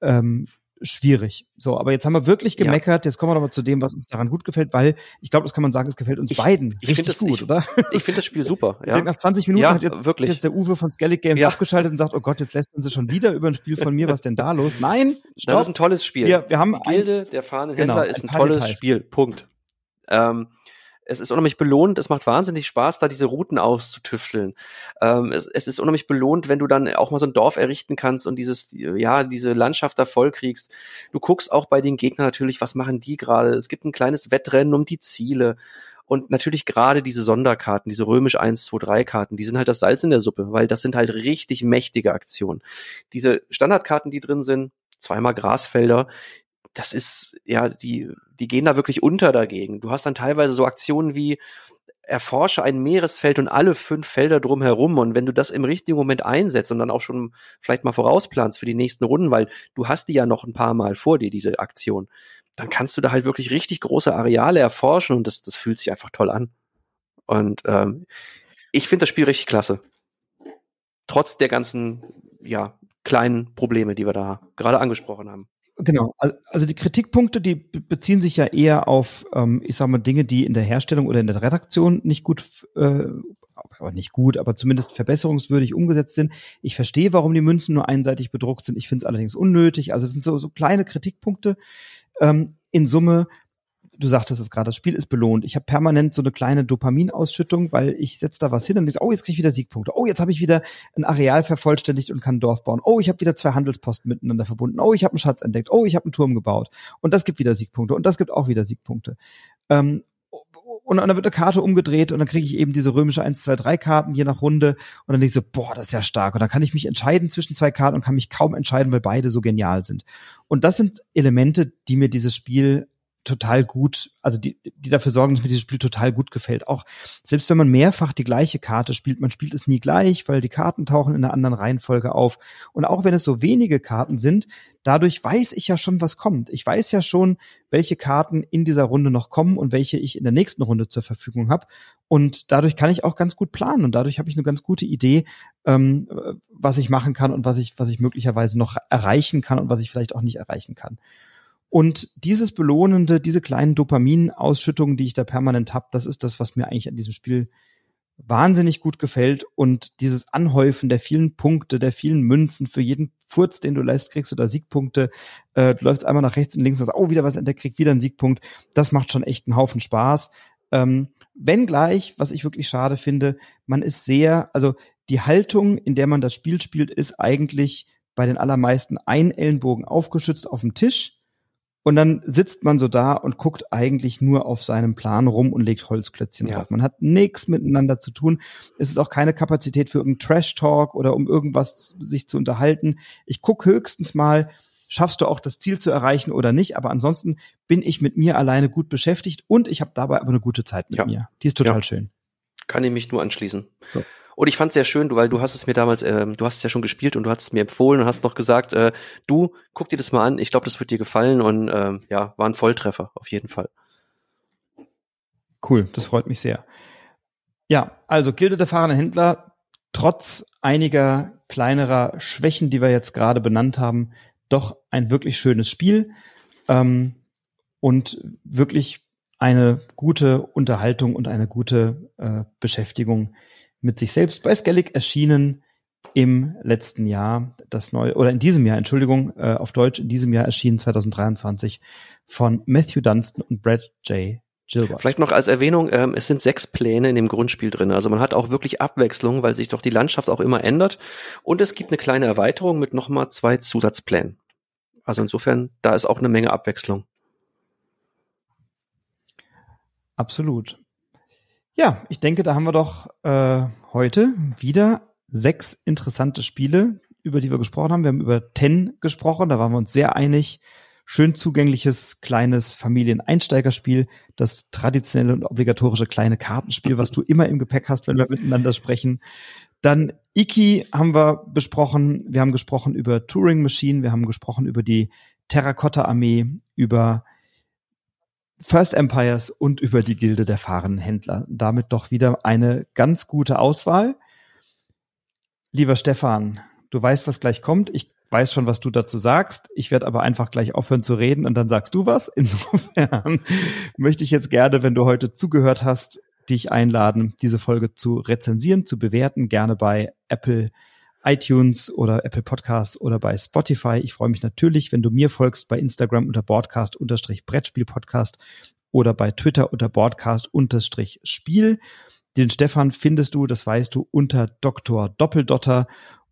ähm, schwierig. So, aber jetzt haben wir wirklich gemeckert. Ja. Jetzt kommen wir nochmal zu dem, was uns daran gut gefällt, weil ich glaube, das kann man sagen, es gefällt uns ich, beiden ich richtig das, gut, ich, oder? Ich finde das Spiel super. *laughs* Ja. Nach 20 Minuten ja, hat jetzt, wirklich. jetzt der Uwe von Skellig Games ja. abgeschaltet und sagt, oh Gott, jetzt lässt uns schon wieder über ein Spiel von mir. Was denn da los? Nein, stopp. Das ist ein tolles Spiel. Wir, wir haben Die Gilde ein, der Fahnenhändler genau, ist ein, ein tolles Details. Spiel. Punkt. Ähm, es ist unheimlich belohnt, es macht wahnsinnig Spaß, da diese Routen auszutüfteln. Ähm, es, es, ist unheimlich belohnt, wenn du dann auch mal so ein Dorf errichten kannst und dieses, ja, diese Landschaft da vollkriegst. Du guckst auch bei den Gegnern natürlich, was machen die gerade. Es gibt ein kleines Wettrennen um die Ziele. Und natürlich gerade diese Sonderkarten, diese römisch 1, 2, 3 Karten, die sind halt das Salz in der Suppe, weil das sind halt richtig mächtige Aktionen. Diese Standardkarten, die drin sind, zweimal Grasfelder, das ist, ja, die, die gehen da wirklich unter dagegen. Du hast dann teilweise so Aktionen wie, erforsche ein Meeresfeld und alle fünf Felder drumherum. Und wenn du das im richtigen Moment einsetzt und dann auch schon vielleicht mal vorausplanst für die nächsten Runden, weil du hast die ja noch ein paar Mal vor dir, diese Aktion, dann kannst du da halt wirklich richtig große Areale erforschen und das, das fühlt sich einfach toll an. Und ähm, ich finde das Spiel richtig klasse. Trotz der ganzen, ja, kleinen Probleme, die wir da gerade angesprochen haben. Genau, also die Kritikpunkte, die beziehen sich ja eher auf, ähm, ich sag mal, Dinge, die in der Herstellung oder in der Redaktion nicht gut, äh, aber nicht gut, aber zumindest verbesserungswürdig umgesetzt sind. Ich verstehe, warum die Münzen nur einseitig bedruckt sind. Ich finde es allerdings unnötig. Also es sind so, so kleine Kritikpunkte. Ähm, in Summe du sagtest es gerade, das Spiel ist belohnt. Ich habe permanent so eine kleine Dopaminausschüttung, weil ich setze da was hin und denke, oh, jetzt krieg ich wieder Siegpunkte. Oh, jetzt habe ich wieder ein Areal vervollständigt und kann ein Dorf bauen. Oh, ich habe wieder zwei Handelsposten miteinander verbunden. Oh, ich habe einen Schatz entdeckt. Oh, ich habe einen Turm gebaut. Und das gibt wieder Siegpunkte. Und das gibt auch wieder Siegpunkte. Ähm, und dann wird eine Karte umgedreht und dann kriege ich eben diese römische 1, 2, 3 Karten je nach Runde und dann denke ich so, boah, das ist ja stark. Und dann kann ich mich entscheiden zwischen zwei Karten und kann mich kaum entscheiden, weil beide so genial sind. Und das sind Elemente, die mir dieses Spiel total gut, also die, die dafür sorgen, dass mir dieses Spiel total gut gefällt. Auch selbst wenn man mehrfach die gleiche Karte spielt, man spielt es nie gleich, weil die Karten tauchen in einer anderen Reihenfolge auf. Und auch wenn es so wenige Karten sind, dadurch weiß ich ja schon, was kommt. Ich weiß ja schon, welche Karten in dieser Runde noch kommen und welche ich in der nächsten Runde zur Verfügung habe. Und dadurch kann ich auch ganz gut planen und dadurch habe ich eine ganz gute Idee, ähm, was ich machen kann und was ich, was ich möglicherweise noch erreichen kann und was ich vielleicht auch nicht erreichen kann. Und dieses belohnende, diese kleinen Dopaminausschüttungen, die ich da permanent habe, das ist das, was mir eigentlich an diesem Spiel wahnsinnig gut gefällt. Und dieses Anhäufen der vielen Punkte, der vielen Münzen für jeden Furz, den du lässt, kriegst du da Siegpunkte. Äh, du läufst einmal nach rechts und links und sagst, oh, wieder was entdeckt, krieg wieder einen Siegpunkt. Das macht schon echt einen Haufen Spaß. Ähm, wenn gleich, was ich wirklich schade finde, man ist sehr, also die Haltung, in der man das Spiel spielt, ist eigentlich bei den allermeisten ein Ellenbogen aufgeschützt auf dem Tisch und dann sitzt man so da und guckt eigentlich nur auf seinem Plan rum und legt Holzklötzchen ja. drauf. Man hat nichts miteinander zu tun. Es ist auch keine Kapazität für irgendeinen Trash-Talk oder um irgendwas sich zu unterhalten. Ich guck höchstens mal, schaffst du auch das Ziel zu erreichen oder nicht. Aber ansonsten bin ich mit mir alleine gut beschäftigt und ich habe dabei aber eine gute Zeit mit ja. mir. Die ist total ja. schön. Kann ich mich nur anschließen. So. Und ich fand es sehr schön, weil du hast es mir damals, ähm, du hast es ja schon gespielt und du hast es mir empfohlen und hast noch gesagt, äh, du guck dir das mal an, ich glaube, das wird dir gefallen und ähm, ja, war ein Volltreffer auf jeden Fall. Cool, das freut mich sehr. Ja, also Gilde der fahrenden Händler, trotz einiger kleinerer Schwächen, die wir jetzt gerade benannt haben, doch ein wirklich schönes Spiel ähm, und wirklich eine gute Unterhaltung und eine gute äh, Beschäftigung mit sich selbst bei Skellig erschienen im letzten Jahr, das neue, oder in diesem Jahr, Entschuldigung, äh, auf Deutsch in diesem Jahr erschienen, 2023, von Matthew Dunstan und Brad J. Gilbert. Vielleicht noch als Erwähnung, ähm, es sind sechs Pläne in dem Grundspiel drin. Also man hat auch wirklich Abwechslung, weil sich doch die Landschaft auch immer ändert. Und es gibt eine kleine Erweiterung mit nochmal zwei Zusatzplänen. Also insofern, da ist auch eine Menge Abwechslung. Absolut. Ja, ich denke, da haben wir doch äh, heute wieder sechs interessante Spiele, über die wir gesprochen haben. Wir haben über Ten gesprochen, da waren wir uns sehr einig. Schön zugängliches, kleines Familieneinsteigerspiel, das traditionelle und obligatorische kleine Kartenspiel, was du immer im Gepäck hast, wenn wir miteinander sprechen. Dann Iki haben wir besprochen. Wir haben gesprochen über Turing Machine. Wir haben gesprochen über die Terrakotta Armee, über First Empires und über die Gilde der fahrenden Händler. Damit doch wieder eine ganz gute Auswahl. Lieber Stefan, du weißt, was gleich kommt. Ich weiß schon, was du dazu sagst. Ich werde aber einfach gleich aufhören zu reden und dann sagst du was. Insofern *laughs* möchte ich jetzt gerne, wenn du heute zugehört hast, dich einladen, diese Folge zu rezensieren, zu bewerten, gerne bei Apple iTunes oder Apple Podcasts oder bei Spotify. Ich freue mich natürlich, wenn du mir folgst bei Instagram unter Broadcast unterstrich Brettspiel Podcast oder bei Twitter unter Broadcast unterstrich Spiel. Den Stefan findest du, das weißt du, unter Dr. Doppeldotter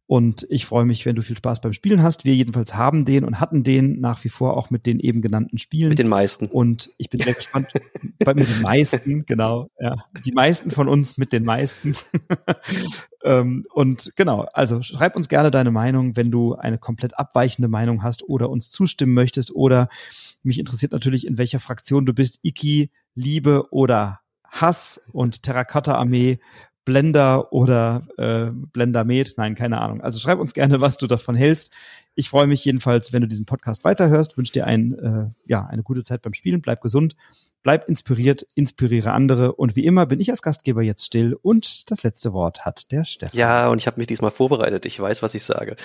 und ich freue mich, wenn du viel Spaß beim Spielen hast. Wir jedenfalls haben den und hatten den nach wie vor auch mit den eben genannten Spielen. Mit den meisten. Und ich bin sehr gespannt. *laughs* bei, mit den meisten, genau. Ja. Die meisten von uns mit den meisten. *laughs* ähm, und genau, also schreib uns gerne deine Meinung, wenn du eine komplett abweichende Meinung hast oder uns zustimmen möchtest. Oder mich interessiert natürlich, in welcher Fraktion du bist. Iki, Liebe oder Hass und Terrakotta-Armee Blender oder äh, Blender Med. Nein, keine Ahnung. Also schreib uns gerne, was du davon hältst. Ich freue mich jedenfalls, wenn du diesen Podcast weiterhörst. Wünsche dir ein, äh, ja, eine gute Zeit beim Spielen. Bleib gesund Bleib inspiriert, inspiriere andere und wie immer bin ich als Gastgeber jetzt still und das letzte Wort hat der Stefan. Ja, und ich habe mich diesmal vorbereitet. Ich weiß, was ich sage.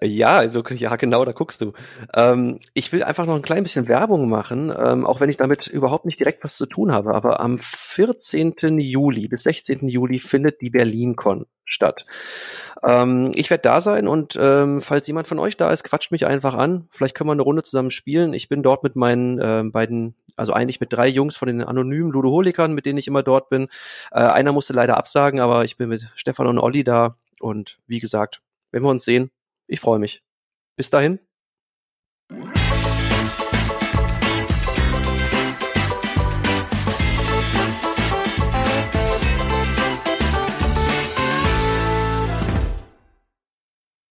Ja, also ja, genau, da guckst du. Ähm, ich will einfach noch ein klein bisschen Werbung machen, ähm, auch wenn ich damit überhaupt nicht direkt was zu tun habe. Aber am 14. Juli bis 16. Juli findet die BerlinCon statt. Ähm, ich werde da sein und ähm, falls jemand von euch da ist, quatscht mich einfach an. Vielleicht können wir eine Runde zusammen spielen. Ich bin dort mit meinen äh, beiden, also eigentlich mit drei Jungs von den anonymen Ludoholikern, mit denen ich immer dort bin. Äh, einer musste leider absagen, aber ich bin mit Stefan und Olli da. Und wie gesagt, wenn wir uns sehen, ich freue mich. Bis dahin.